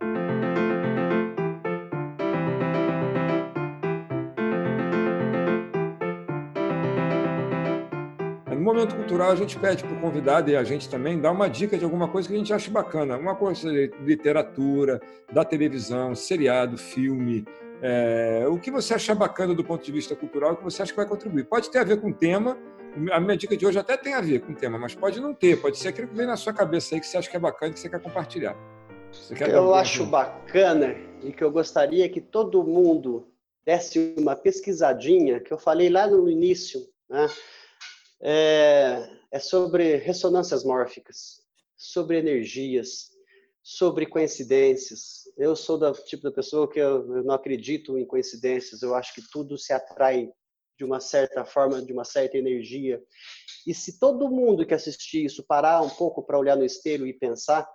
Momento cultural, a gente pede para o convidado e a gente também dar uma dica de alguma coisa que a gente acha bacana. Uma coisa de literatura, da televisão, seriado, filme. É, o que você acha bacana do ponto de vista cultural, o que você acha que vai contribuir. Pode ter a ver com o tema, a minha dica de hoje até tem a ver com o tema, mas pode não ter, pode ser aquilo que vem na sua cabeça aí que você acha que é bacana e que você quer compartilhar. Você quer eu acho bacana e que eu gostaria que todo mundo desse uma pesquisadinha, que eu falei lá no início, né? É, é sobre ressonâncias mórficas, sobre energias, sobre coincidências. Eu sou do tipo da pessoa que eu, eu não acredito em coincidências, eu acho que tudo se atrai de uma certa forma, de uma certa energia. E se todo mundo que assistir isso parar um pouco para olhar no espelho e pensar,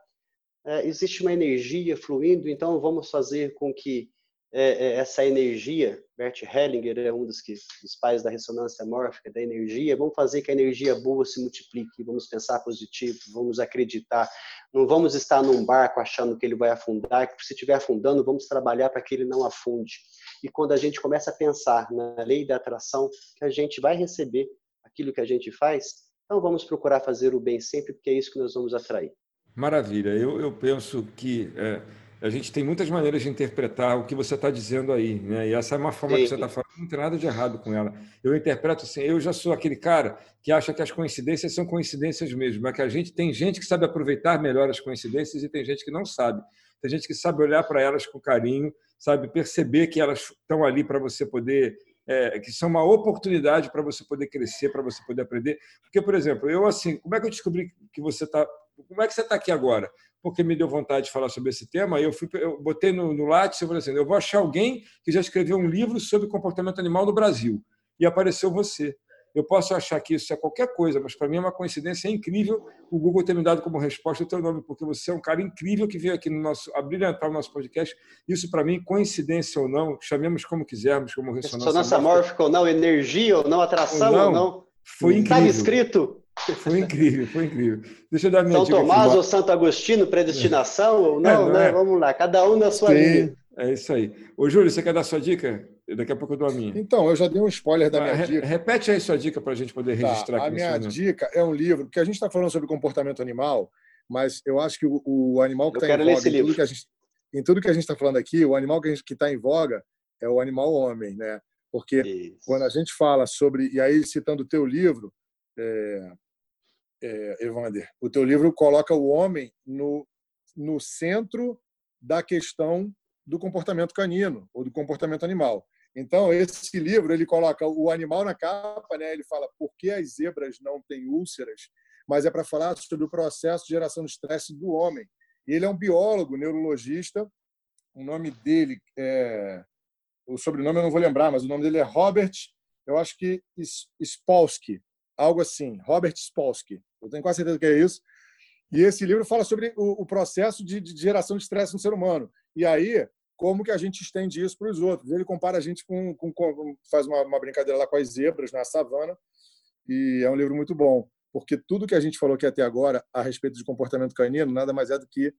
é, existe uma energia fluindo, então vamos fazer com que é, é, essa energia, Bert Hellinger é um dos, que, dos pais da ressonância mórfica, da energia, vamos fazer que a energia boa se multiplique, vamos pensar positivo, vamos acreditar, não vamos estar num barco achando que ele vai afundar, que se estiver afundando, vamos trabalhar para que ele não afunde. E quando a gente começa a pensar na lei da atração, que a gente vai receber aquilo que a gente faz, então vamos procurar fazer o bem sempre, porque é isso que nós vamos atrair. Maravilha. Eu, eu penso que é, a gente tem muitas maneiras de interpretar o que você está dizendo aí, né? E essa é uma forma Sim. que você está falando, não tem nada de errado com ela. Eu interpreto assim, eu já sou aquele cara que acha que as coincidências são coincidências mesmo, mas que a gente tem gente que sabe aproveitar melhor as coincidências e tem gente que não sabe. Tem gente que sabe olhar para elas com carinho sabe? Perceber que elas estão ali para você poder, é, que são uma oportunidade para você poder crescer, para você poder aprender. Porque, por exemplo, eu assim, como é que eu descobri que você está, como é que você está aqui agora? Porque me deu vontade de falar sobre esse tema. Eu fui, eu botei no, no Lattes, eu falei assim, eu vou achar alguém que já escreveu um livro sobre comportamento animal no Brasil. E apareceu você. Eu posso achar que isso é qualquer coisa, mas para mim é uma coincidência incrível o Google ter me dado como resposta o teu nome, porque você é um cara incrível que veio aqui no nosso abrilhantar o nosso podcast. Isso para mim, coincidência ou não, chamemos como quisermos, como ressonância, ressonância mórfica ou não, energia ou não, atração ou não, ou não. foi incrível. Estava escrito. Foi incrível, foi incrível. Deixa eu dar minha São dica Tomás ou Santo Agostinho, predestinação ou não, é, não né? É. Vamos lá, cada um na sua Sim. linha. É isso aí. Ô, Júlio, você quer dar sua dica? Daqui a pouco eu dou a minha. Então, eu já dei um spoiler da minha Re dica. Repete aí sua dica para a gente poder tá, registrar aqui. A minha dica é um livro, porque a gente está falando sobre comportamento animal, mas eu acho que o, o animal que está em voga, em tudo que, a gente, em tudo que a gente está falando aqui, o animal que está em voga é o animal homem, né? Porque Isso. quando a gente fala sobre, e aí citando o teu livro, é, é, Evander, o teu livro coloca o homem no, no centro da questão do comportamento canino ou do comportamento animal. Então, esse livro ele coloca o animal na capa, né? ele fala por que as zebras não têm úlceras, mas é para falar sobre o processo de geração de estresse do homem. Ele é um biólogo, neurologista, o nome dele é. O sobrenome eu não vou lembrar, mas o nome dele é Robert, eu acho que Spolsky, algo assim, Robert Spolsky. Eu tenho quase certeza que é isso. E esse livro fala sobre o, o processo de, de, geração de estresse no ser humano. E aí, como que a gente estende isso para os outros. Ele compara a gente com, com, com faz uma, uma, brincadeira lá com as zebras na savana e é um livro muito bom, porque tudo que a gente falou aqui até agora a respeito de comportamento canino nada mais é do que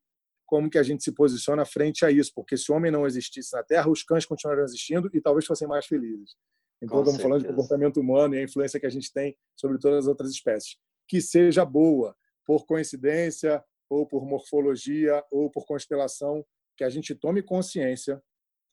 como que a gente se posiciona frente a isso, porque se o homem não existisse na Terra, os cães continuariam existindo e talvez fossem mais felizes. Então, com estamos certeza. falando de comportamento humano e a influência que a gente tem sobre todas as outras espécies. Que seja boa, por coincidência, ou por morfologia, ou por constelação, que a gente tome consciência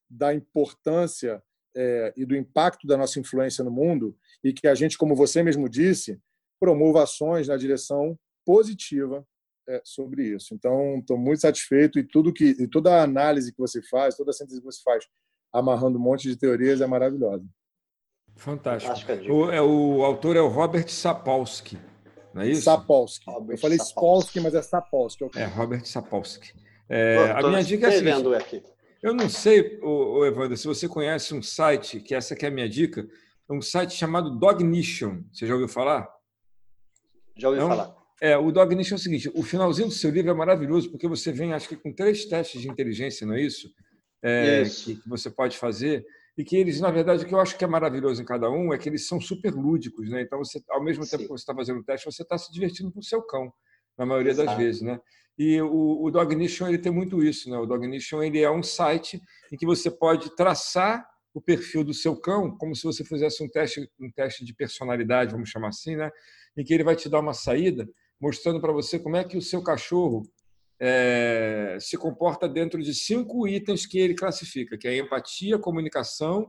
da importância é, e do impacto da nossa influência no mundo e que a gente, como você mesmo disse, promova ações na direção positiva é, sobre isso. Então, estou muito satisfeito e tudo que e toda a análise que você faz, toda a síntese que você faz, amarrando um monte de teorias, é maravilhosa. Fantástico. O, é, o autor é o Robert Sapolsky, não é isso? Sapolsky. Robert Eu falei Sapolsky, mas é Sapolsky. É Robert Sapolsky. É, a minha dica é assim, aqui. Eu não sei, o, Evandro, se você conhece um site, que essa que é a minha dica, é um site chamado Dognition. Você já ouviu falar? Já ouvi falar. É, o Dognition é o seguinte: o finalzinho do seu livro é maravilhoso, porque você vem, acho que com três testes de inteligência, não é isso? É, isso. Que, que, você pode fazer. E que eles, na verdade, o que eu acho que é maravilhoso em cada um é que eles são super lúdicos, né? Então, você, ao mesmo tempo Sim. que você está fazendo o teste, você está se divertindo com o seu cão, na maioria Exato. das vezes, né? E o, o Dognition ele tem muito isso, né? O Dognition ele é um site em que você pode traçar o perfil do seu cão como se você fizesse um teste, um teste de personalidade, vamos chamar assim, né? Em que ele vai te dar uma saída mostrando para você como é que o seu cachorro é, se comporta dentro de cinco itens que ele classifica, que é empatia, comunicação,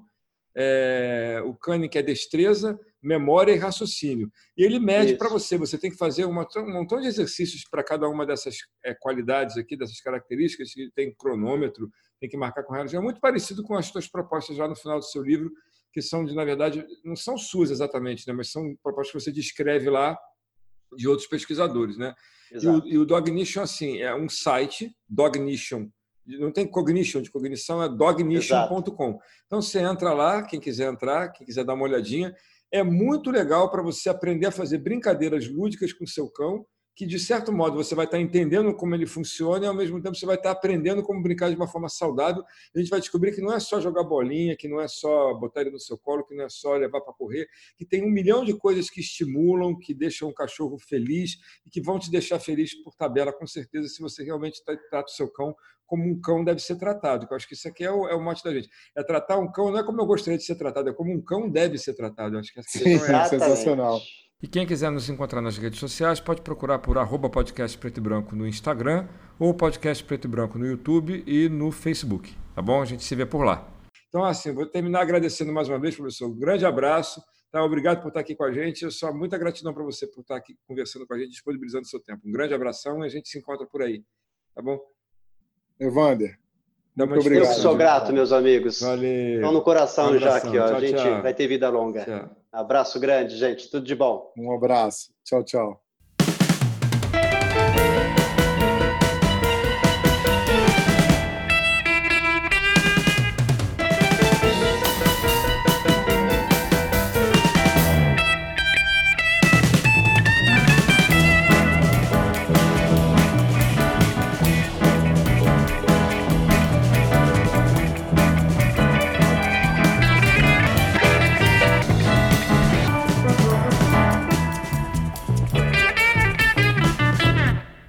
é, o Canning, que é destreza, memória e raciocínio. E ele mede para você. Você tem que fazer uma, um montão de exercícios para cada uma dessas é, qualidades aqui, dessas características. Tem cronômetro, tem que marcar com relógio. É muito parecido com as suas propostas lá no final do seu livro, que são, de, na verdade, não são suas exatamente, né? mas são propostas que você descreve lá de outros pesquisadores. Né? E o, e o Dognition, assim, é um site, Dognition, não tem cognition de cognição, é dognition.com. Então você entra lá, quem quiser entrar, quem quiser dar uma olhadinha, é muito legal para você aprender a fazer brincadeiras lúdicas com seu cão que, de certo modo, você vai estar entendendo como ele funciona e, ao mesmo tempo, você vai estar aprendendo como brincar de uma forma saudável. A gente vai descobrir que não é só jogar bolinha, que não é só botar ele no seu colo, que não é só levar para correr, que tem um milhão de coisas que estimulam, que deixam o cachorro feliz e que vão te deixar feliz por tabela, com certeza, se você realmente trata o seu cão como um cão deve ser tratado. Eu acho que isso aqui é o, é o mote da gente. É tratar um cão, não é como eu gostaria de ser tratado, é como um cão deve ser tratado. Eu acho que essa Sim, é sensacional. E quem quiser nos encontrar nas redes sociais pode procurar por arroba podcast preto e branco no Instagram ou podcast preto e branco no YouTube e no Facebook. Tá bom? A gente se vê por lá. Então, assim, vou terminar agradecendo mais uma vez, professor. Um grande abraço. Tá? Obrigado por estar aqui com a gente. Eu só muita gratidão para você por estar aqui conversando com a gente, disponibilizando o seu tempo. Um grande abração e a gente se encontra por aí. Tá bom? Evander, muito obrigado. Eu sou grato, meus amigos. Valeu. Estão no coração um já aqui, ó. Tchau, a gente tchau. vai ter vida longa. Tchau. Abraço grande, gente. Tudo de bom. Um abraço. Tchau, tchau.